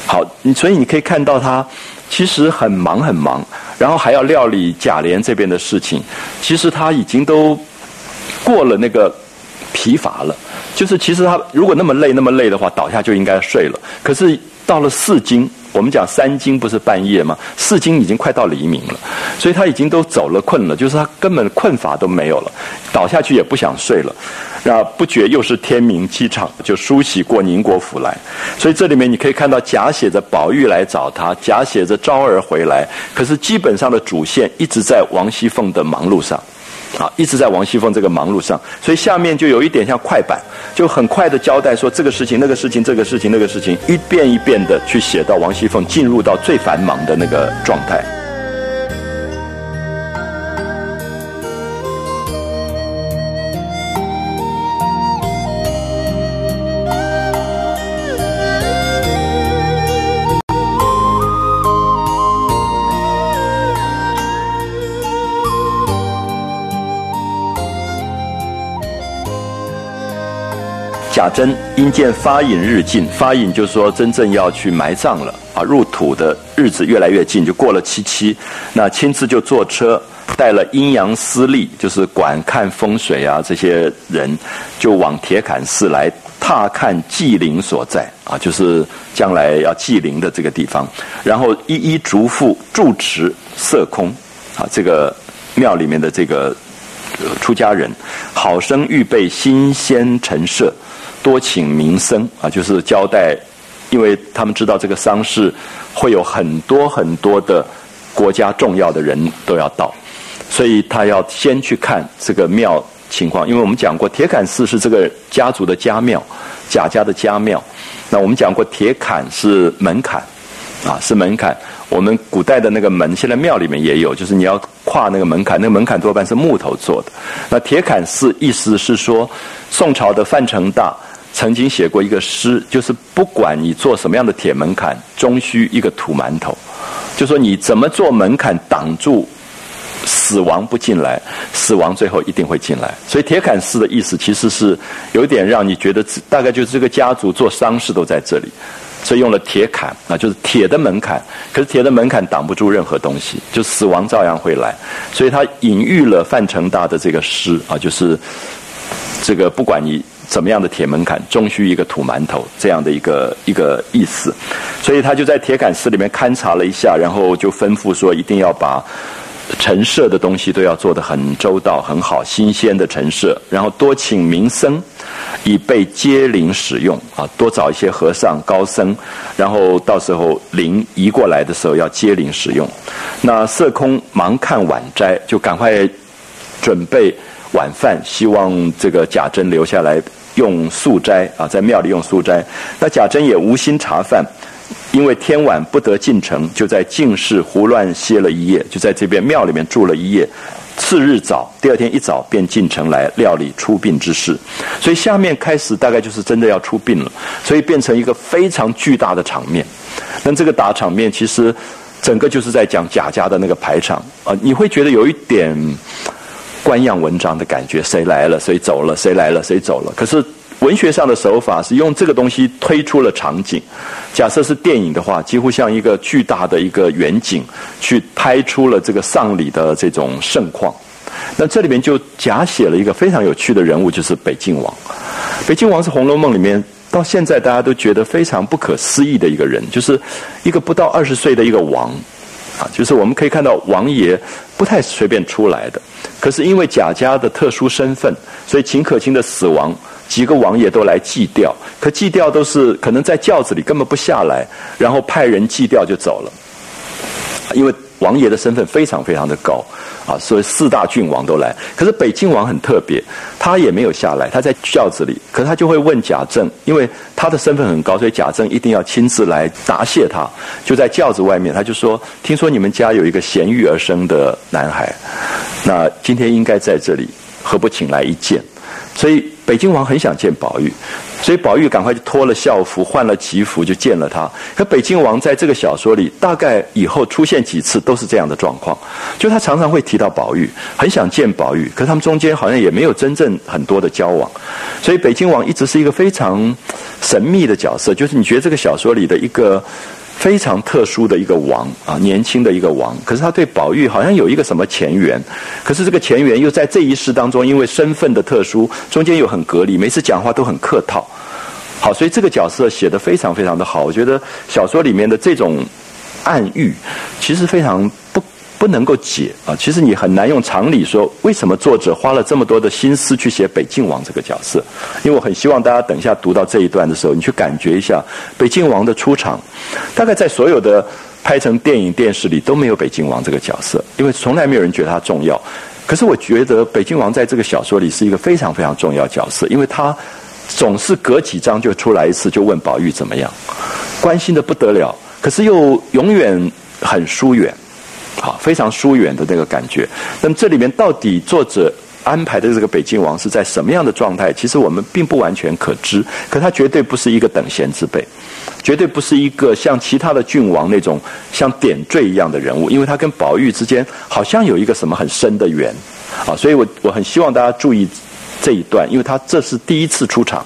好，你所以你可以看到他其实很忙很忙，然后还要料理贾琏这边的事情。其实他已经都过了那个疲乏了，就是其实他如果那么累那么累的话，倒下就应该睡了。可是到了四更，我们讲三更不是半夜吗？四更已经快到黎明了，所以他已经都走了困了，就是他根本困乏都没有了，倒下去也不想睡了。那不觉又是天明机场，就梳洗过宁国府来。所以这里面你可以看到假写着宝玉来找他，假写着昭儿回来，可是基本上的主线一直在王熙凤的忙碌上。啊，一直在王熙凤这个忙碌上，所以下面就有一点像快板，就很快的交代说这个事情、那个事情、这个事情、那个事情，一遍一遍的去写到王熙凤进入到最繁忙的那个状态。贾珍因见发引日近，发引就是说真正要去埋葬了啊，入土的日子越来越近，就过了七七，那亲自就坐车带了阴阳司隶，就是管看风水啊这些人，就往铁槛寺来踏看祭灵所在啊，就是将来要祭灵的这个地方，然后一一嘱咐住持色空啊，这个庙里面的这个出家人，好生预备新鲜陈设。多请名僧啊，就是交代，因为他们知道这个丧事会有很多很多的国家重要的人都要到，所以他要先去看这个庙情况。因为我们讲过，铁槛寺是这个家族的家庙，贾家的家庙。那我们讲过，铁槛是门槛啊，是门槛。我们古代的那个门，现在庙里面也有，就是你要跨那个门槛，那个门槛多半是木头做的。那铁槛寺意思是说，宋朝的范成大。曾经写过一个诗，就是不管你做什么样的铁门槛，终须一个土馒头。就说你怎么做门槛挡住死亡不进来，死亡最后一定会进来。所以铁槛诗的意思其实是有点让你觉得，大概就是这个家族做丧事都在这里，所以用了铁槛，那就是铁的门槛。可是铁的门槛挡不住任何东西，就死亡照样会来。所以他隐喻了范成大的这个诗啊，就是这个不管你。怎么样的铁门槛，终须一个土馒头这样的一个一个意思，所以他就在铁杆寺里面勘察了一下，然后就吩咐说，一定要把陈设的东西都要做得很周到、很好、新鲜的陈设，然后多请名僧以备接灵使用啊，多找一些和尚高僧，然后到时候灵移过来的时候要接灵使用。那色空忙看晚斋，就赶快准备晚饭，希望这个贾珍留下来。用素斋啊，在庙里用素斋。那贾珍也无心茶饭，因为天晚不得进城，就在净室胡乱歇了一夜，就在这边庙里面住了一夜。次日早，第二天一早便进城来料理出殡之事。所以下面开始大概就是真的要出殡了，所以变成一个非常巨大的场面。那这个大场面其实整个就是在讲贾家的那个排场啊，你会觉得有一点。官样文章的感觉，谁来了谁走了，谁来了谁走了。可是文学上的手法是用这个东西推出了场景。假设是电影的话，几乎像一个巨大的一个远景，去拍出了这个丧礼的这种盛况。那这里面就假写了一个非常有趣的人物，就是北静王。北静王是《红楼梦》里面到现在大家都觉得非常不可思议的一个人，就是一个不到二十岁的一个王。啊，就是我们可以看到王爷不太随便出来的，可是因为贾家的特殊身份，所以秦可卿的死亡，几个王爷都来祭吊，可祭吊都是可能在轿子里根本不下来，然后派人祭吊就走了，因为。王爷的身份非常非常的高，啊，所以四大郡王都来。可是北京王很特别，他也没有下来，他在轿子里。可是他就会问贾政，因为他的身份很高，所以贾政一定要亲自来答谢他。就在轿子外面，他就说：“听说你们家有一个贤育而生的男孩，那今天应该在这里，何不请来一见？”所以北京王很想见宝玉。所以宝玉赶快就脱了校服，换了吉服，就见了他。可北京王在这个小说里，大概以后出现几次都是这样的状况，就他常常会提到宝玉，很想见宝玉，可他们中间好像也没有真正很多的交往。所以北京王一直是一个非常神秘的角色，就是你觉得这个小说里的一个非常特殊的一个王啊，年轻的一个王。可是他对宝玉好像有一个什么前缘，可是这个前缘又在这一世当中，因为身份的特殊，中间又很隔离，每次讲话都很客套。好，所以这个角色写的非常非常的好。我觉得小说里面的这种暗喻，其实非常不不能够解啊。其实你很难用常理说，为什么作者花了这么多的心思去写北静王这个角色？因为我很希望大家等一下读到这一段的时候，你去感觉一下北静王的出场。大概在所有的拍成电影、电视里都没有北静王这个角色，因为从来没有人觉得他重要。可是我觉得北静王在这个小说里是一个非常非常重要角色，因为他。总是隔几章就出来一次，就问宝玉怎么样，关心的不得了，可是又永远很疏远，好，非常疏远的那个感觉。那么这里面到底作者安排的这个北静王是在什么样的状态？其实我们并不完全可知，可他绝对不是一个等闲之辈，绝对不是一个像其他的郡王那种像点缀一样的人物，因为他跟宝玉之间好像有一个什么很深的缘，啊，所以我我很希望大家注意。这一段，因为他这是第一次出场，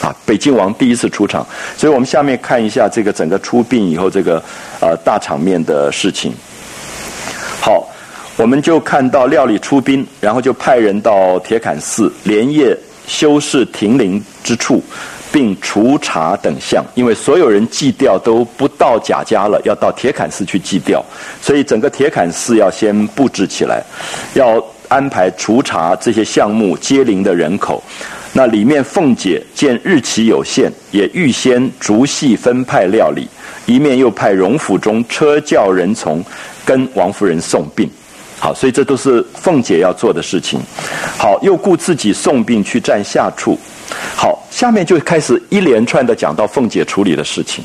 啊，北京王第一次出场，所以我们下面看一下这个整个出殡以后这个呃大场面的事情。好，我们就看到料理出殡，然后就派人到铁槛寺连夜修饰停灵之处，并除茶等项，因为所有人祭吊都不到贾家了，要到铁槛寺去祭吊，所以整个铁槛寺要先布置起来，要。安排除查这些项目接灵的人口，那里面凤姐见日期有限，也预先逐细分派料理，一面又派荣府中车轿人从跟王夫人送殡。好，所以这都是凤姐要做的事情。好，又顾自己送殡去站下处。好，下面就开始一连串的讲到凤姐处理的事情。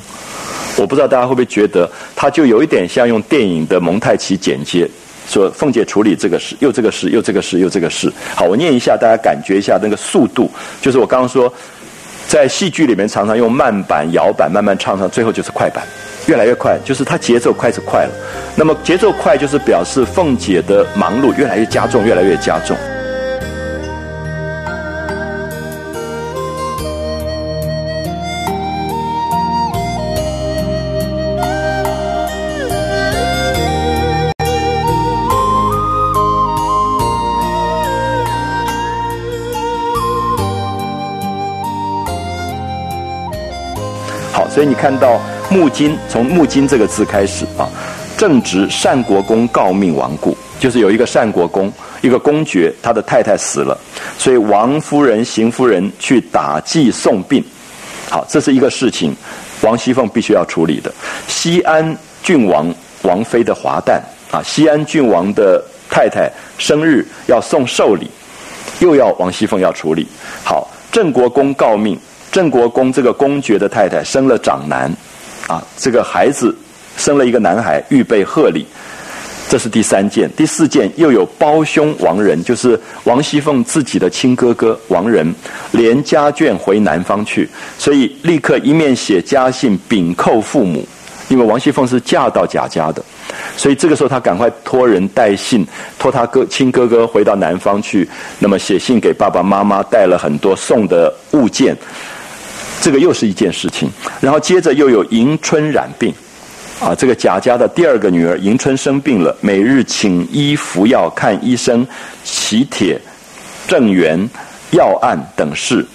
我不知道大家会不会觉得，它就有一点像用电影的蒙太奇剪接。说凤姐处理这个事，又这个事，又这个事，又这个事。好，我念一下，大家感觉一下那个速度。就是我刚刚说，在戏剧里面常常用慢板、摇板慢慢唱唱，最后就是快板，越来越快，就是它节奏开始快了。那么节奏快，就是表示凤姐的忙碌越来越加重，越来越加重。你看到木金，从木金这个字开始啊，正值单国公诰命亡故，就是有一个单国公，一个公爵，他的太太死了，所以王夫人、邢夫人去打祭送殡。好，这是一个事情，王熙凤必须要处理的。西安郡王王妃的华诞啊，西安郡王的太太生日要送寿礼，又要王熙凤要处理。好，郑国公诰命。郑国公这个公爵的太太生了长男，啊，这个孩子生了一个男孩，预备贺礼。这是第三件，第四件又有胞兄王仁，就是王熙凤自己的亲哥哥王仁，连家眷回南方去，所以立刻一面写家信禀叩父母，因为王熙凤是嫁到贾家的。所以这个时候，他赶快托人带信，托他哥亲哥哥回到南方去。那么写信给爸爸妈妈，带了很多送的物件。这个又是一件事情。然后接着又有迎春染病，啊，这个贾家的第二个女儿迎春生病了，每日请医服药、看医生、喜帖、正源、药案等事。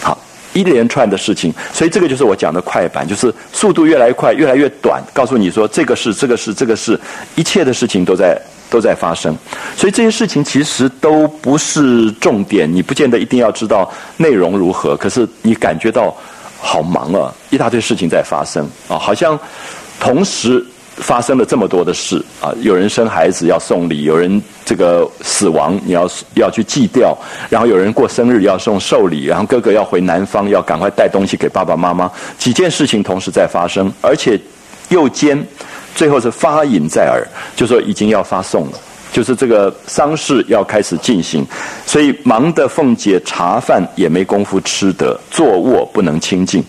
好一连串的事情，所以这个就是我讲的快板，就是速度越来越快，越来越短，告诉你说这个是这个是这个是，一切的事情都在都在发生，所以这些事情其实都不是重点，你不见得一定要知道内容如何，可是你感觉到好忙啊，一大堆事情在发生啊，好像同时。发生了这么多的事啊！有人生孩子要送礼，有人这个死亡你要要去祭吊，然后有人过生日要送寿礼，然后哥哥要回南方要赶快带东西给爸爸妈妈，几件事情同时在发生，而且又兼最后是发引在耳，就说已经要发送了，就是这个丧事要开始进行，所以忙得凤姐茶饭也没工夫吃得，坐卧不能清静，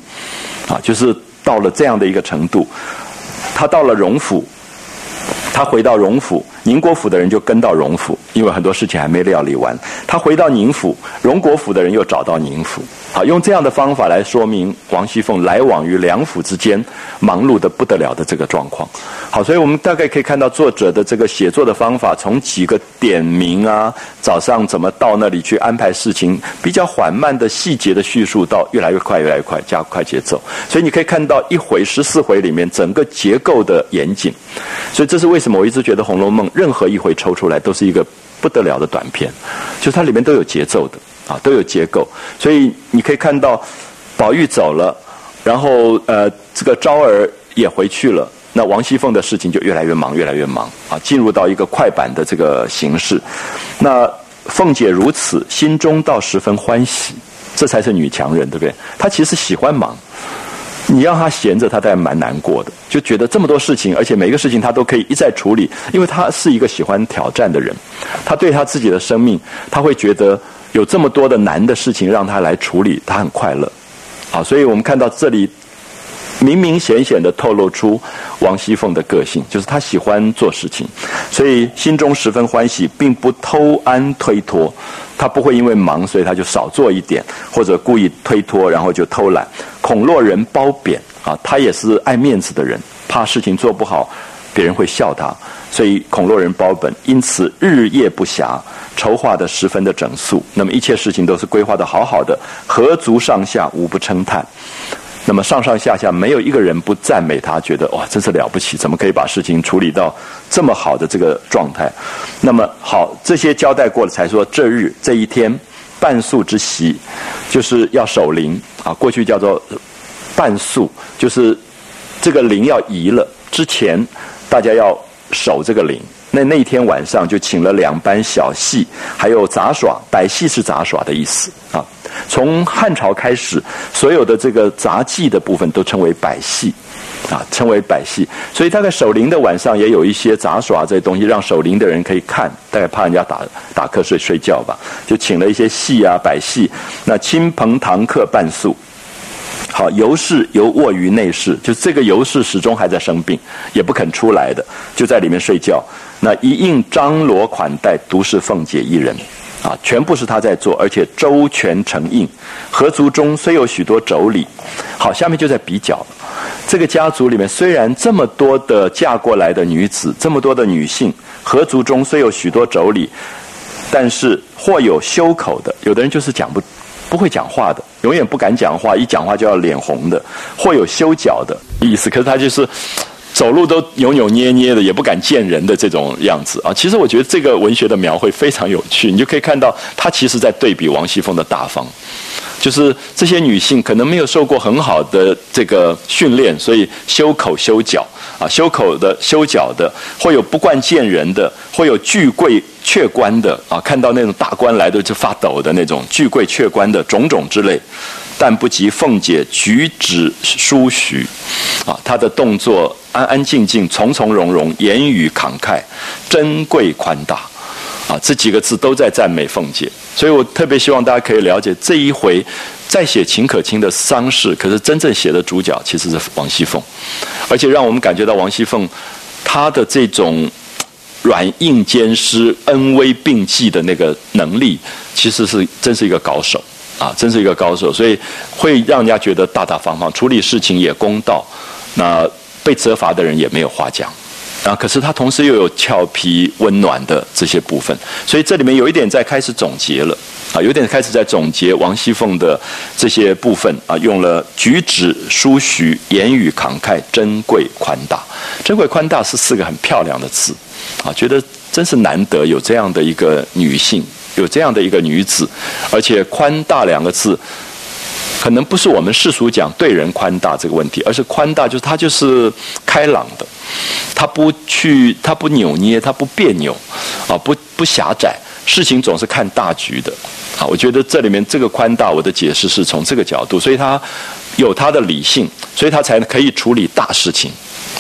啊，就是到了这样的一个程度。她到了荣府，她回到荣府，宁国府的人就跟到荣府，因为很多事情还没料理完。他回到宁府，荣国府的人又找到宁府。好，用这样的方法来说明王熙凤来往于两府之间忙碌的不得了的这个状况。好，所以我们大概可以看到作者的这个写作的方法，从几个点名啊，早上怎么到那里去安排事情，比较缓慢的细节的叙述，到越来越快，越来越快，加快节奏。所以你可以看到一回十四回里面整个结构的严谨。所以这是为什么我一直觉得《红楼梦》任何一回抽出来都是一个不得了的短片，就它里面都有节奏的。啊，都有结构，所以你可以看到，宝玉走了，然后呃，这个昭儿也回去了，那王熙凤的事情就越来越忙，越来越忙啊，进入到一个快板的这个形式。那凤姐如此，心中倒十分欢喜，这才是女强人，对不对？她其实喜欢忙，你让他闲着，他当然蛮难过的，就觉得这么多事情，而且每个事情他都可以一再处理，因为他是一个喜欢挑战的人，他对他自己的生命，他会觉得。有这么多的难的事情让他来处理，他很快乐，啊，所以我们看到这里明明显显的透露出王熙凤的个性，就是她喜欢做事情，所以心中十分欢喜，并不偷安推脱，他不会因为忙所以他就少做一点，或者故意推脱然后就偷懒，恐落人褒贬啊，他也是爱面子的人，怕事情做不好。别人会笑他，所以恐落人褒本，因此日夜不暇，筹划的十分的整肃。那么一切事情都是规划的好好的，何足上下无不称叹。那么上上下下没有一个人不赞美他，觉得哇，真是了不起，怎么可以把事情处理到这么好的这个状态？那么好，这些交代过了，才说这日这一天半宿之席，就是要守灵啊。过去叫做半宿，就是这个灵要移了之前。大家要守这个灵，那那天晚上就请了两班小戏，还有杂耍。百戏是杂耍的意思啊。从汉朝开始，所有的这个杂技的部分都称为百戏，啊，称为百戏。所以大概守灵的晚上也有一些杂耍这些东西，让守灵的人可以看，大概怕人家打打瞌睡睡觉吧，就请了一些戏啊，百戏。那亲朋堂客伴宿。好，尤氏犹卧于内室，就这个尤氏始终还在生病，也不肯出来的，就在里面睡觉。那一应张罗款待，独是凤姐一人，啊，全部是他在做，而且周全成应。合族中虽有许多妯娌，好，下面就在比较，这个家族里面虽然这么多的嫁过来的女子，这么多的女性，合族中虽有许多妯娌，但是或有羞口的，有的人就是讲不。不会讲话的，永远不敢讲话，一讲话就要脸红的，或有修脚的意思。可是他就是走路都扭扭捏捏的，也不敢见人的这种样子啊。其实我觉得这个文学的描绘非常有趣，你就可以看到他其实在对比王熙凤的大方。就是这些女性可能没有受过很好的这个训练，所以修口修脚啊，修口的、修脚的，会有不惯见人的，会有巨贵却官的啊，看到那种大官来的就发抖的那种巨贵却官的种种之类，但不及凤姐举止舒徐啊，她的动作安安静静、从从容容，言语慷慨，珍贵宽大。啊，这几个字都在赞美凤姐，所以我特别希望大家可以了解这一回在写秦可卿的丧事，可是真正写的主角其实是王熙凤，而且让我们感觉到王熙凤她的这种软硬兼施、恩威并济的那个能力，其实是真是一个高手。啊，真是一个高手，所以会让人家觉得大大方方，处理事情也公道，那被责罚的人也没有话讲。啊，可是他同时又有俏皮温暖的这些部分，所以这里面有一点在开始总结了，啊，有点开始在总结王熙凤的这些部分啊，用了举止舒徐、言语慷慨、珍贵宽大。珍贵宽大是四个很漂亮的字，啊，觉得真是难得有这样的一个女性，有这样的一个女子，而且宽大两个字。可能不是我们世俗讲对人宽大这个问题，而是宽大就是他就是开朗的，他不去，他不扭捏，他不别扭，啊，不不狭窄，事情总是看大局的，啊，我觉得这里面这个宽大，我的解释是从这个角度，所以他有他的理性，所以他才可以处理大事情，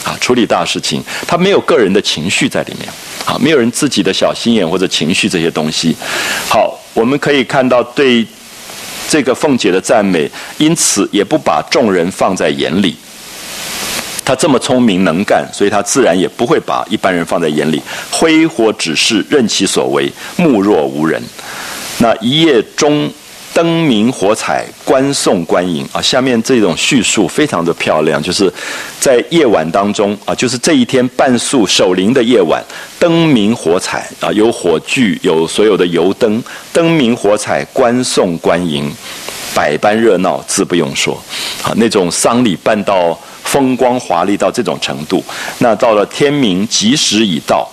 啊，处理大事情，他没有个人的情绪在里面，啊，没有人自己的小心眼或者情绪这些东西，好，我们可以看到对。这个凤姐的赞美，因此也不把众人放在眼里。她这么聪明能干，所以她自然也不会把一般人放在眼里，挥霍只是，任其所为，目若无人。那一夜中。灯明火彩，观送观迎啊！下面这种叙述非常的漂亮，就是在夜晚当中啊，就是这一天半宿守灵的夜晚，灯明火彩啊，有火炬，有所有的油灯，灯明火彩，观送观迎，百般热闹，自不用说啊。那种丧礼办到风光华丽到这种程度，那到了天明，吉时已到。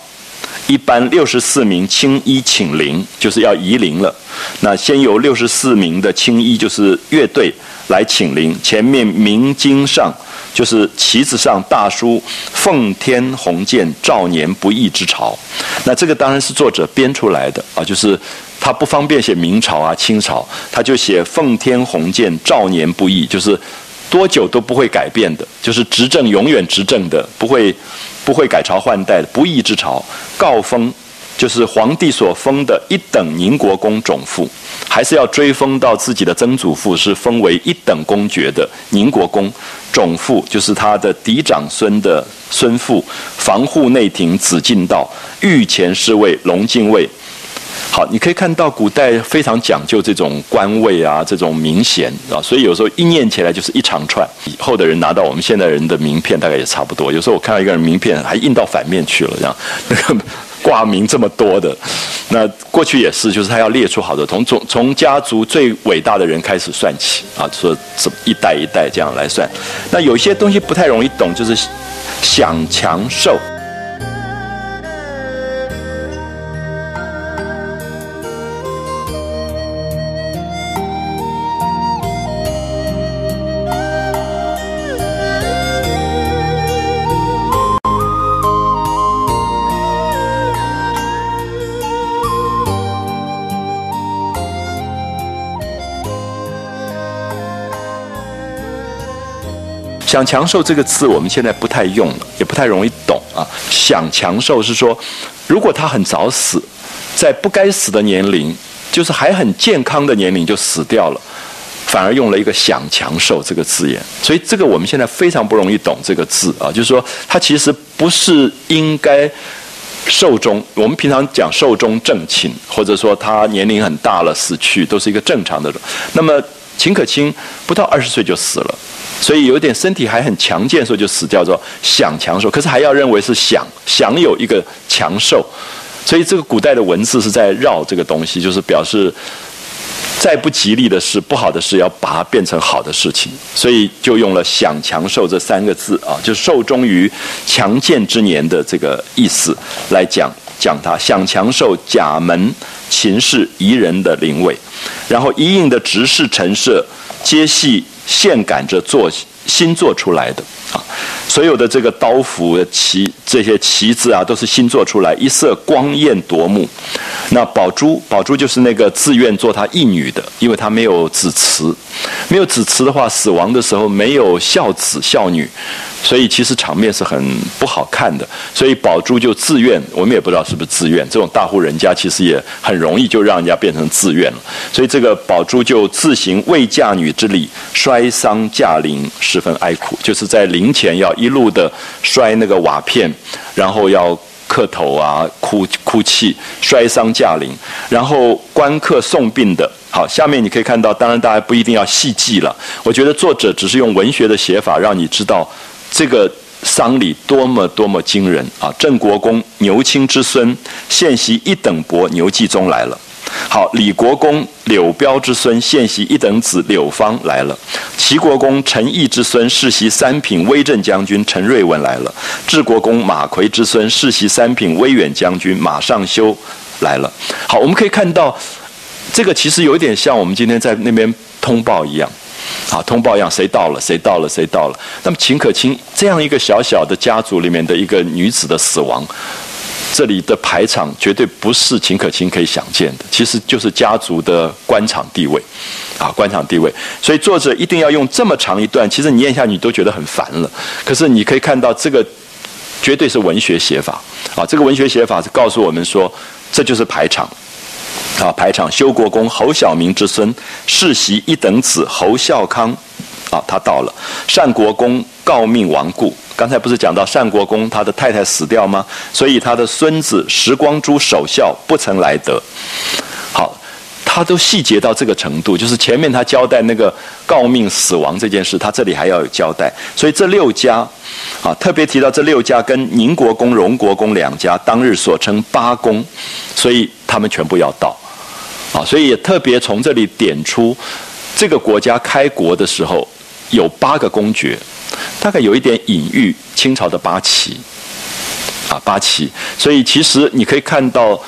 一般六十四名青衣请灵，就是要移灵了。那先由六十四名的青衣，就是乐队来请灵。前面明经上，就是旗子上大书“奉天鸿渐，兆年不易之朝”。那这个当然是作者编出来的啊，就是他不方便写明朝啊、清朝，他就写“奉天鸿渐，兆年不易”，就是多久都不会改变的，就是执政永远执政的，不会。不会改朝换代的不义之朝，告封就是皇帝所封的一等宁国公种父，还是要追封到自己的曾祖父是封为一等公爵的宁国公种父，就是他的嫡长孙的孙父，防护内廷子敬道，御前侍卫龙敬卫。好，你可以看到古代非常讲究这种官位啊，这种名衔啊，所以有时候一念起来就是一长串。以后的人拿到我们现代人的名片，大概也差不多。有时候我看到一个人名片还印到反面去了，这样 那个挂名这么多的，那过去也是，就是他要列出好多，从从从家族最伟大的人开始算起啊，说怎一代一代这样来算。那有些东西不太容易懂，就是享强寿。想强寿这个字，我们现在不太用了，也不太容易懂啊。想强寿是说，如果他很早死，在不该死的年龄，就是还很健康的年龄就死掉了，反而用了一个想强寿这个字眼。所以这个我们现在非常不容易懂这个字啊，就是说他其实不是应该寿终。我们平常讲寿终正寝，或者说他年龄很大了死去，都是一个正常的。那么秦可卿不到二十岁就死了。所以有点身体还很强健，所以就死掉，说享强寿，可是还要认为是享享有一个强寿，所以这个古代的文字是在绕这个东西，就是表示再不吉利的事、不好的事，要把它变成好的事情，所以就用了享强寿这三个字啊，就寿终于强健之年的这个意思来讲讲它享强寿甲门秦氏宜人的灵位，然后一应的执事陈设皆系。现赶着做新做出来的。啊，所有的这个刀斧旗这些旗子啊，都是新做出来，一色光艳夺目。那宝珠，宝珠就是那个自愿做他义女的，因为他没有子嗣，没有子嗣的话，死亡的时候没有孝子孝女。所以其实场面是很不好看的，所以宝珠就自愿，我们也不知道是不是自愿。这种大户人家其实也很容易就让人家变成自愿了。所以这个宝珠就自行为嫁女之礼，摔丧驾陵，十分哀苦，就是在灵前要一路的摔那个瓦片，然后要磕头啊，哭哭泣，摔丧驾陵，然后观客送殡的。好，下面你可以看到，当然大家不一定要细记了。我觉得作者只是用文学的写法，让你知道。这个丧礼多么多么惊人啊！郑国公牛青之孙献席一等伯牛继宗来了。好，李国公柳彪之孙献席一等子柳方来了。齐国公陈毅之孙世袭三品威震将军陈瑞文来了。治国公马奎之孙世袭三品威远将军马尚修来了。好，我们可以看到，这个其实有点像我们今天在那边通报一样。好，通报一样，谁到了？谁到了？谁到了？那么秦可卿这样一个小小的家族里面的一个女子的死亡，这里的排场绝对不是秦可卿可以想见的，其实就是家族的官场地位，啊，官场地位。所以作者一定要用这么长一段，其实你念下去你都觉得很烦了。可是你可以看到，这个绝对是文学写法，啊，这个文学写法是告诉我们说，这就是排场。啊，排场修国公侯小明之孙世袭一等子侯孝康，啊，他到了；单国公诰命亡故。刚才不是讲到单国公他的太太死掉吗？所以他的孙子时光珠守孝不曾来得。好，他都细节到这个程度，就是前面他交代那个诰命死亡这件事，他这里还要有交代。所以这六家，啊，特别提到这六家跟宁国公、荣国公两家当日所称八公，所以他们全部要到。啊，所以也特别从这里点出，这个国家开国的时候有八个公爵。大概有一点隐喻清朝的八旗，啊八旗，所以其实你可以看到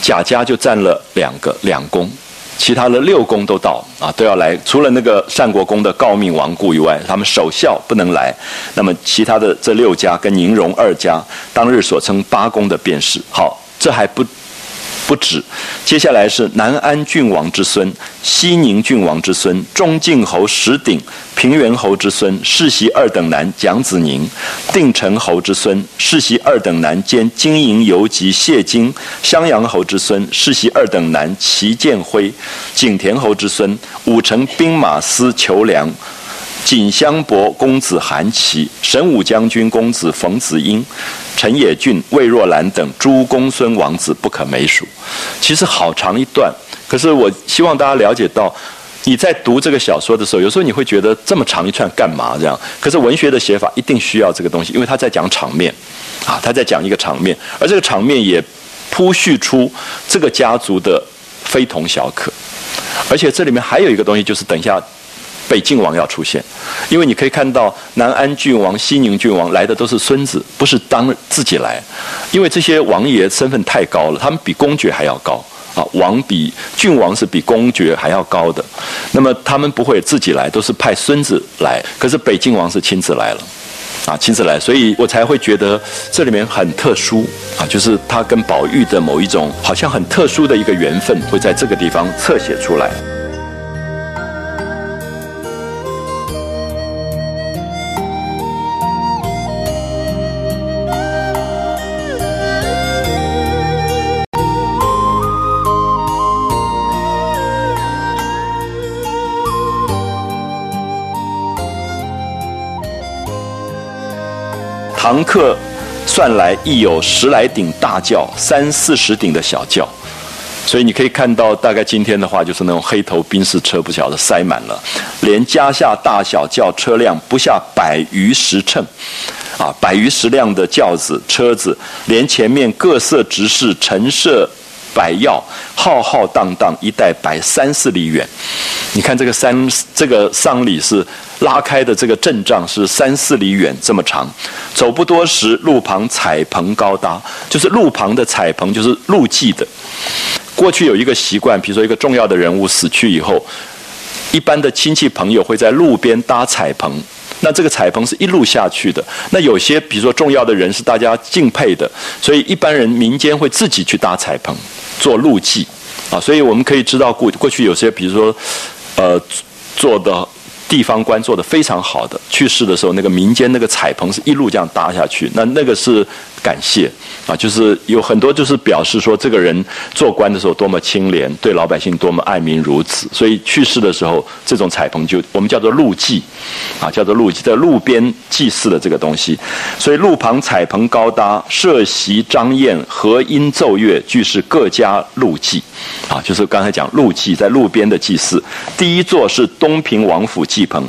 贾家就占了两个两宫，其他的六宫都到啊都要来，除了那个单国公的诰命亡故以外，他们守孝不能来。那么其他的这六家跟宁荣二家当日所称八公的便是好，这还不。不止，接下来是南安郡王之孙、西宁郡王之孙、中靖侯石鼎、平原侯之孙、世袭二等男蒋子宁、定城侯之孙、世袭二等男兼经营游击谢经、襄阳侯之孙、世袭二等男齐建辉、景田侯之孙、武城兵马司裘良。锦香伯公子韩琦、神武将军公子冯子英、陈野俊、魏若兰等诸公孙王子不可枚数。其实好长一段，可是我希望大家了解到，你在读这个小说的时候，有时候你会觉得这么长一串干嘛这样？可是文学的写法一定需要这个东西，因为他在讲场面，啊，他在讲一个场面，而这个场面也铺叙出这个家族的非同小可，而且这里面还有一个东西，就是等一下。北晋王要出现，因为你可以看到南安郡王、西宁郡王来的都是孙子，不是当自己来，因为这些王爷身份太高了，他们比公爵还要高啊，王比郡王是比公爵还要高的，那么他们不会自己来，都是派孙子来。可是北晋王是亲自来了，啊，亲自来，所以我才会觉得这里面很特殊啊，就是他跟宝玉的某一种好像很特殊的一个缘分，会在这个地方侧写出来。堂客算来亦有十来顶大轿，三四十顶的小轿，所以你可以看到，大概今天的话就是那种黑头兵士车，不晓得塞满了，连加下大小轿车辆不下百余十乘，啊，百余十辆的轿子车子，连前面各色执事陈设摆药，浩浩荡荡一带摆三四里远。你看这个三这个丧礼是。拉开的这个阵仗是三四里远这么长，走不多时，路旁彩棚高搭，就是路旁的彩棚，就是路祭的。过去有一个习惯，比如说一个重要的人物死去以后，一般的亲戚朋友会在路边搭彩棚，那这个彩棚是一路下去的。那有些比如说重要的人是大家敬佩的，所以一般人民间会自己去搭彩棚做路祭啊。所以我们可以知道过过去有些比如说呃做的。地方官做的非常好的，去世的时候，那个民间那个彩棚是一路这样搭下去，那那个是感谢啊，就是有很多就是表示说这个人做官的时候多么清廉，对老百姓多么爱民如子，所以去世的时候这种彩棚就我们叫做路祭，啊，叫做路祭，在路边祭祀的这个东西，所以路旁彩棚高搭，设席张宴，和音奏乐，俱是各家路祭。啊，就是刚才讲路祭，在路边的祭祀。第一座是东平王府祭棚，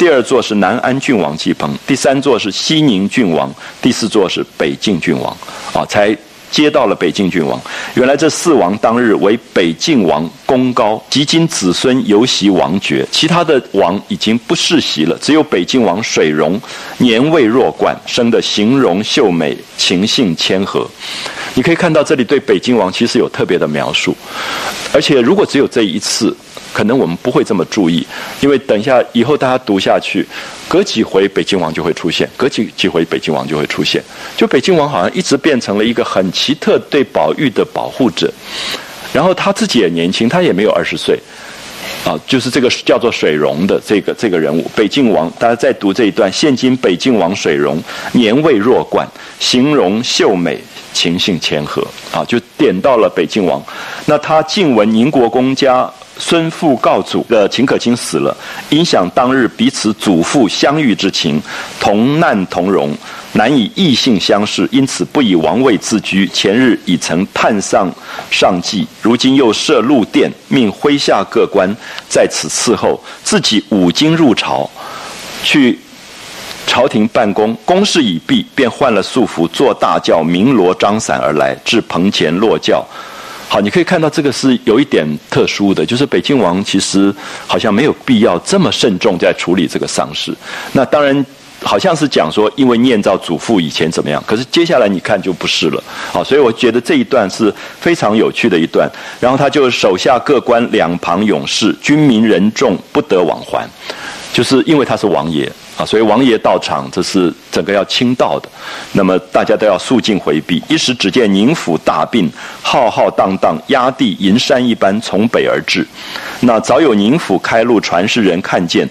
第二座是南安郡王季鹏，第三座是西宁郡王，第四座是北境郡王。啊，才接到了北境郡王。原来这四王当日为北境王功高，及今子孙犹袭王爵，其他的王已经不世袭了，只有北境王水溶年未弱冠，生的形容秀美，情性谦和。你可以看到这里对北京王其实有特别的描述，而且如果只有这一次，可能我们不会这么注意，因为等一下以后大家读下去，隔几回北京王就会出现，隔几几回北京王就会出现，就北京王好像一直变成了一个很奇特对宝玉的保护者，然后他自己也年轻，他也没有二十岁。啊，就是这个叫做水溶的这个这个人物，北晋王。大家在读这一段，现今北晋王水溶，年未弱冠，形容秀美，情性谦和。啊，就点到了北晋王。那他晋闻宁国公家孙父告祖的秦可卿死了，影响当日彼此祖父相遇之情，同难同荣，难以异性相视，因此不以王位自居。前日已曾探上上计，如今又设禄殿，命麾下各官在此伺候，自己五经入朝，去。朝廷办公，公事已毕，便换了素服，坐大轿，鸣锣张伞而来，至棚前落轿。好，你可以看到这个是有一点特殊的，就是北京王其实好像没有必要这么慎重在处理这个丧事。那当然好像是讲说，因为念照祖父以前怎么样，可是接下来你看就不是了。好，所以我觉得这一段是非常有趣的一段。然后他就手下各官两旁勇士，军民人众不得往还，就是因为他是王爷。啊，所以王爷到场，这是整个要倾倒的，那么大家都要肃静回避。一时只见宁府大病，浩浩荡荡，压地银山一般从北而至。那早有宁府开路传事人看见，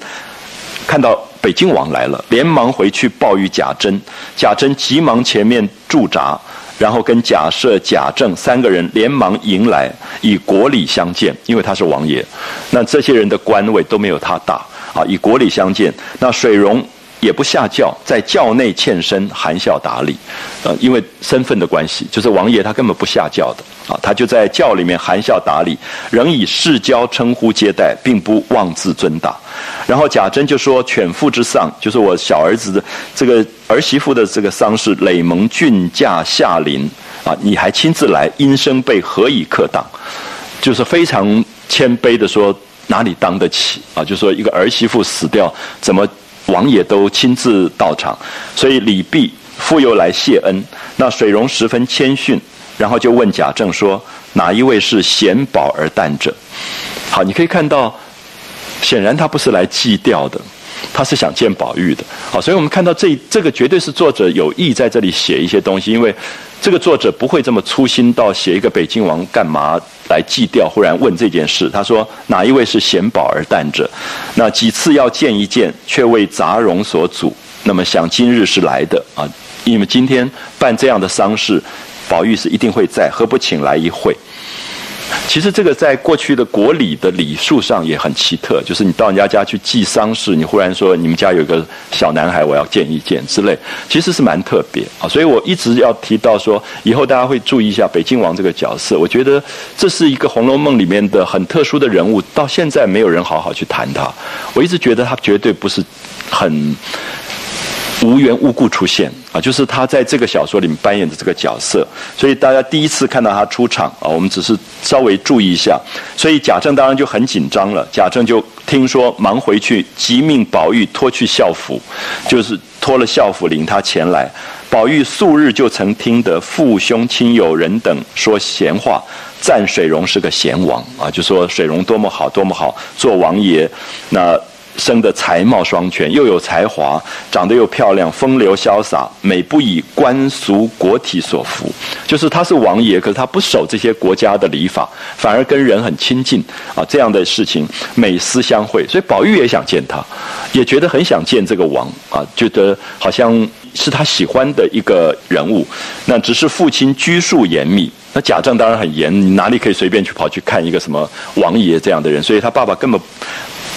看到北京王来了，连忙回去报与贾珍。贾珍急忙前面驻扎，然后跟贾赦、贾政三个人连忙迎来，以国礼相见，因为他是王爷。那这些人的官位都没有他大。啊，以国礼相见，那水溶也不下轿，在轿内欠身含笑打礼，呃，因为身份的关系，就是王爷他根本不下轿的，啊，他就在轿里面含笑打礼，仍以世交称呼接待，并不妄自尊大。然后贾珍就说：“犬妇之丧，就是我小儿子的这个儿媳妇的这个丧事，累蒙郡驾下临，啊，你还亲自来，因生被何以克当？就是非常谦卑的说。”哪里当得起啊？就说一个儿媳妇死掉，怎么王爷都亲自到场？所以李泌复又来谢恩。那水溶十分谦逊，然后就问贾政说：“哪一位是贤宝而诞者？”好，你可以看到，显然他不是来祭吊的。他是想见宝玉的，好，所以我们看到这这个绝对是作者有意在这里写一些东西，因为这个作者不会这么粗心到写一个北京王干嘛来祭吊，忽然问这件事。他说哪一位是贤宝而诞者？那几次要见一见，却为杂容所阻。那么想今日是来的啊，因为今天办这样的丧事，宝玉是一定会在，何不请来一会？其实这个在过去的国礼的礼数上也很奇特，就是你到人家家去祭丧事，你忽然说你们家有个小男孩，我要见一见之类，其实是蛮特别啊。所以我一直要提到说，以后大家会注意一下北京王这个角色。我觉得这是一个《红楼梦》里面的很特殊的人物，到现在没有人好好去谈他。我一直觉得他绝对不是很。无缘无故出现啊，就是他在这个小说里面扮演的这个角色，所以大家第一次看到他出场啊，我们只是稍微注意一下。所以贾政当然就很紧张了，贾政就听说，忙回去急命宝玉脱去校服，就是脱了校服领他前来。宝玉素日就曾听得父兄亲友人等说闲话，赞水溶是个贤王啊，就说水溶多么好，多么好做王爷，那。生的才貌双全，又有才华，长得又漂亮，风流潇洒，美不以官俗国体所服。就是他是王爷，可是他不守这些国家的礼法，反而跟人很亲近啊。这样的事情，美思相会，所以宝玉也想见他，也觉得很想见这个王啊，觉得好像是他喜欢的一个人物。那只是父亲拘束严密，那贾政当然很严，你哪里可以随便去跑去看一个什么王爷这样的人？所以他爸爸根本。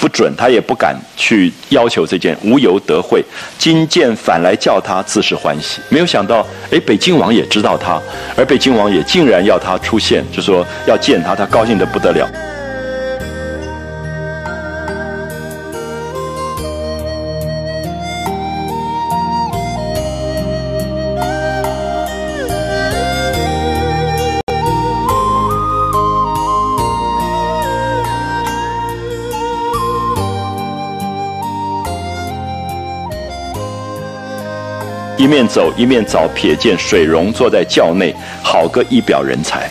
不准，他也不敢去要求这件，无由得会。今见反来叫他，自是欢喜。没有想到，哎，北京王也知道他，而北京王也竟然要他出现，就说要见他，他高兴得不得了。一面走一面找，瞥见水溶坐在轿内，好个一表人才。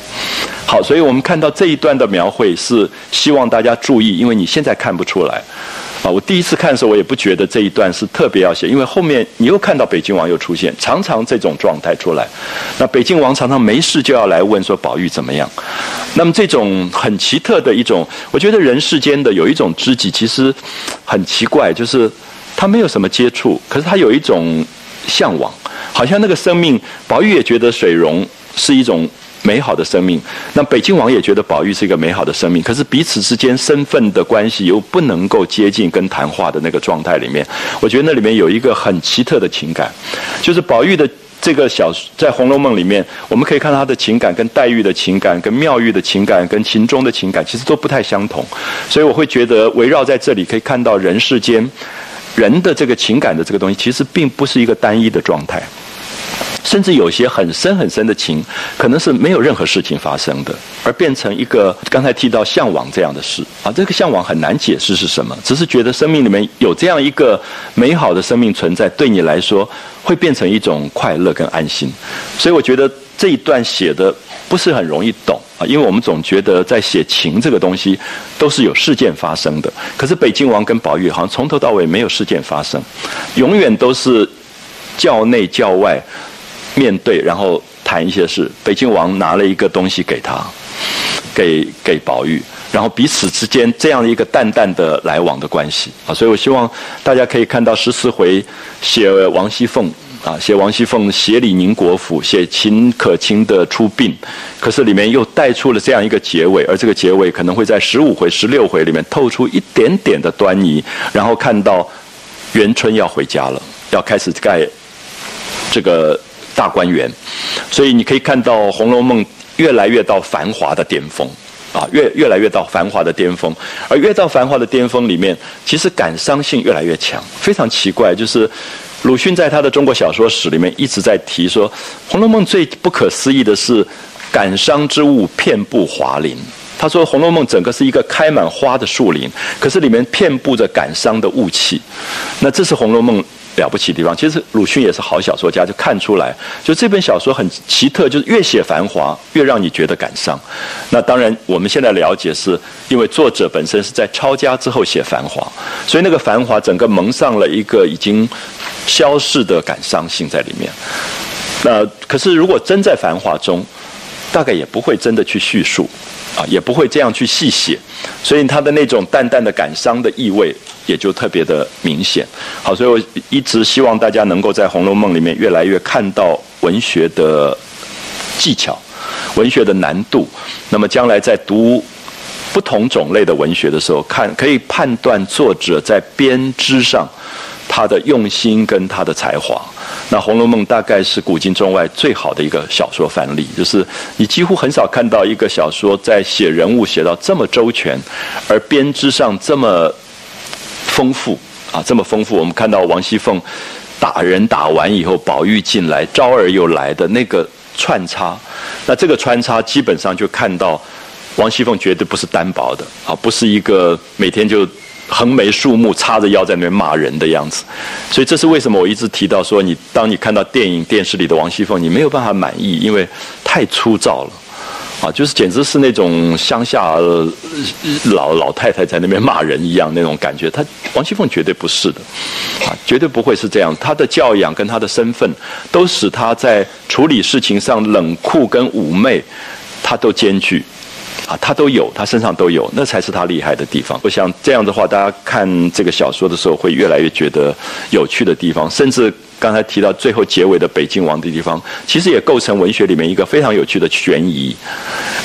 好，所以我们看到这一段的描绘是希望大家注意，因为你现在看不出来啊。我第一次看的时候，我也不觉得这一段是特别要写，因为后面你又看到北京王又出现，常常这种状态出来。那北京王常常没事就要来问说宝玉怎么样。那么这种很奇特的一种，我觉得人世间的有一种知己，其实很奇怪，就是他没有什么接触，可是他有一种。向往，好像那个生命，宝玉也觉得水溶是一种美好的生命，那北京王也觉得宝玉是一个美好的生命，可是彼此之间身份的关系又不能够接近跟谈话的那个状态里面，我觉得那里面有一个很奇特的情感，就是宝玉的这个小在《红楼梦》里面，我们可以看到他的情感跟黛玉的情感、跟妙玉的情感、跟秦钟的情感，其实都不太相同，所以我会觉得围绕在这里可以看到人世间人的这个情感的这个东西，其实并不是一个单一的状态。甚至有些很深很深的情，可能是没有任何事情发生的，而变成一个刚才提到向往这样的事啊。这个向往很难解释是什么，只是觉得生命里面有这样一个美好的生命存在，对你来说会变成一种快乐跟安心。所以我觉得这一段写的不是很容易懂啊，因为我们总觉得在写情这个东西都是有事件发生的，可是北京王跟宝玉好像从头到尾没有事件发生，永远都是教内教外。面对，然后谈一些事。北京王拿了一个东西给他，给给宝玉，然后彼此之间这样一个淡淡的来往的关系啊。所以我希望大家可以看到十四回写王熙凤啊，写王熙凤协理宁国府，写秦可卿的出殡，可是里面又带出了这样一个结尾，而这个结尾可能会在十五回、十六回里面透出一点点的端倪，然后看到元春要回家了，要开始盖这个。大观园，所以你可以看到《红楼梦》越来越到繁华的巅峰，啊，越越来越到繁华的巅峰，而越到繁华的巅峰里面，其实感伤性越来越强。非常奇怪，就是鲁迅在他的中国小说史里面一直在提说，《红楼梦》最不可思议的是感伤之物遍布华林。他说，《红楼梦》整个是一个开满花的树林，可是里面遍布着感伤的雾气。那这是《红楼梦》。了不起的地方，其实鲁迅也是好小说家，就看出来，就这本小说很奇特，就是越写繁华，越让你觉得感伤。那当然，我们现在了解是因为作者本身是在抄家之后写繁华，所以那个繁华整个蒙上了一个已经消逝的感伤性在里面。那可是如果真在繁华中，大概也不会真的去叙述。啊，也不会这样去细写，所以他的那种淡淡的感伤的意味也就特别的明显。好，所以我一直希望大家能够在《红楼梦》里面越来越看到文学的技巧、文学的难度。那么将来在读不同种类的文学的时候，看可以判断作者在编织上。他的用心跟他的才华，那《红楼梦》大概是古今中外最好的一个小说范例，就是你几乎很少看到一个小说在写人物写到这么周全，而编织上这么丰富啊，这么丰富。我们看到王熙凤打人打完以后，宝玉进来，昭儿又来的那个穿插，那这个穿插基本上就看到王熙凤绝对不是单薄的啊，不是一个每天就。横眉竖目、叉着腰在那边骂人的样子，所以这是为什么我一直提到说，你当你看到电影、电视里的王熙凤，你没有办法满意，因为太粗糙了，啊，就是简直是那种乡下老老太太在那边骂人一样那种感觉。她王熙凤绝对不是的，啊，绝对不会是这样。她的教养跟她的身份，都使她在处理事情上冷酷跟妩媚，她都兼具。啊，他都有，他身上都有，那才是他厉害的地方。我想这样的话，大家看这个小说的时候，会越来越觉得有趣的地方。甚至刚才提到最后结尾的北京王的地方，其实也构成文学里面一个非常有趣的悬疑。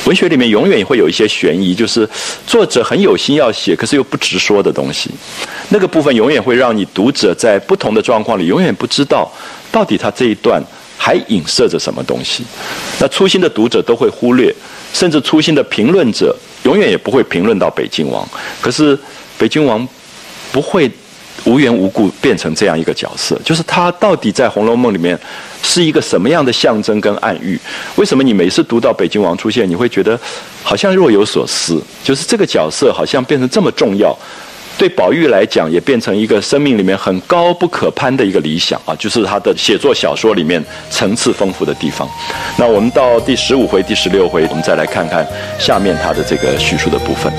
文学里面永远会有一些悬疑，就是作者很有心要写，可是又不直说的东西。那个部分永远会让你读者在不同的状况里，永远不知道到底他这一段还影射着什么东西。那粗心的读者都会忽略。甚至粗心的评论者永远也不会评论到北京王，可是北京王不会无缘无故变成这样一个角色，就是他到底在《红楼梦》里面是一个什么样的象征跟暗喻？为什么你每次读到北京王出现，你会觉得好像若有所思？就是这个角色好像变成这么重要。对宝玉来讲，也变成一个生命里面很高不可攀的一个理想啊，就是他的写作小说里面层次丰富的地方。那我们到第十五回、第十六回，我们再来看看下面他的这个叙述的部分。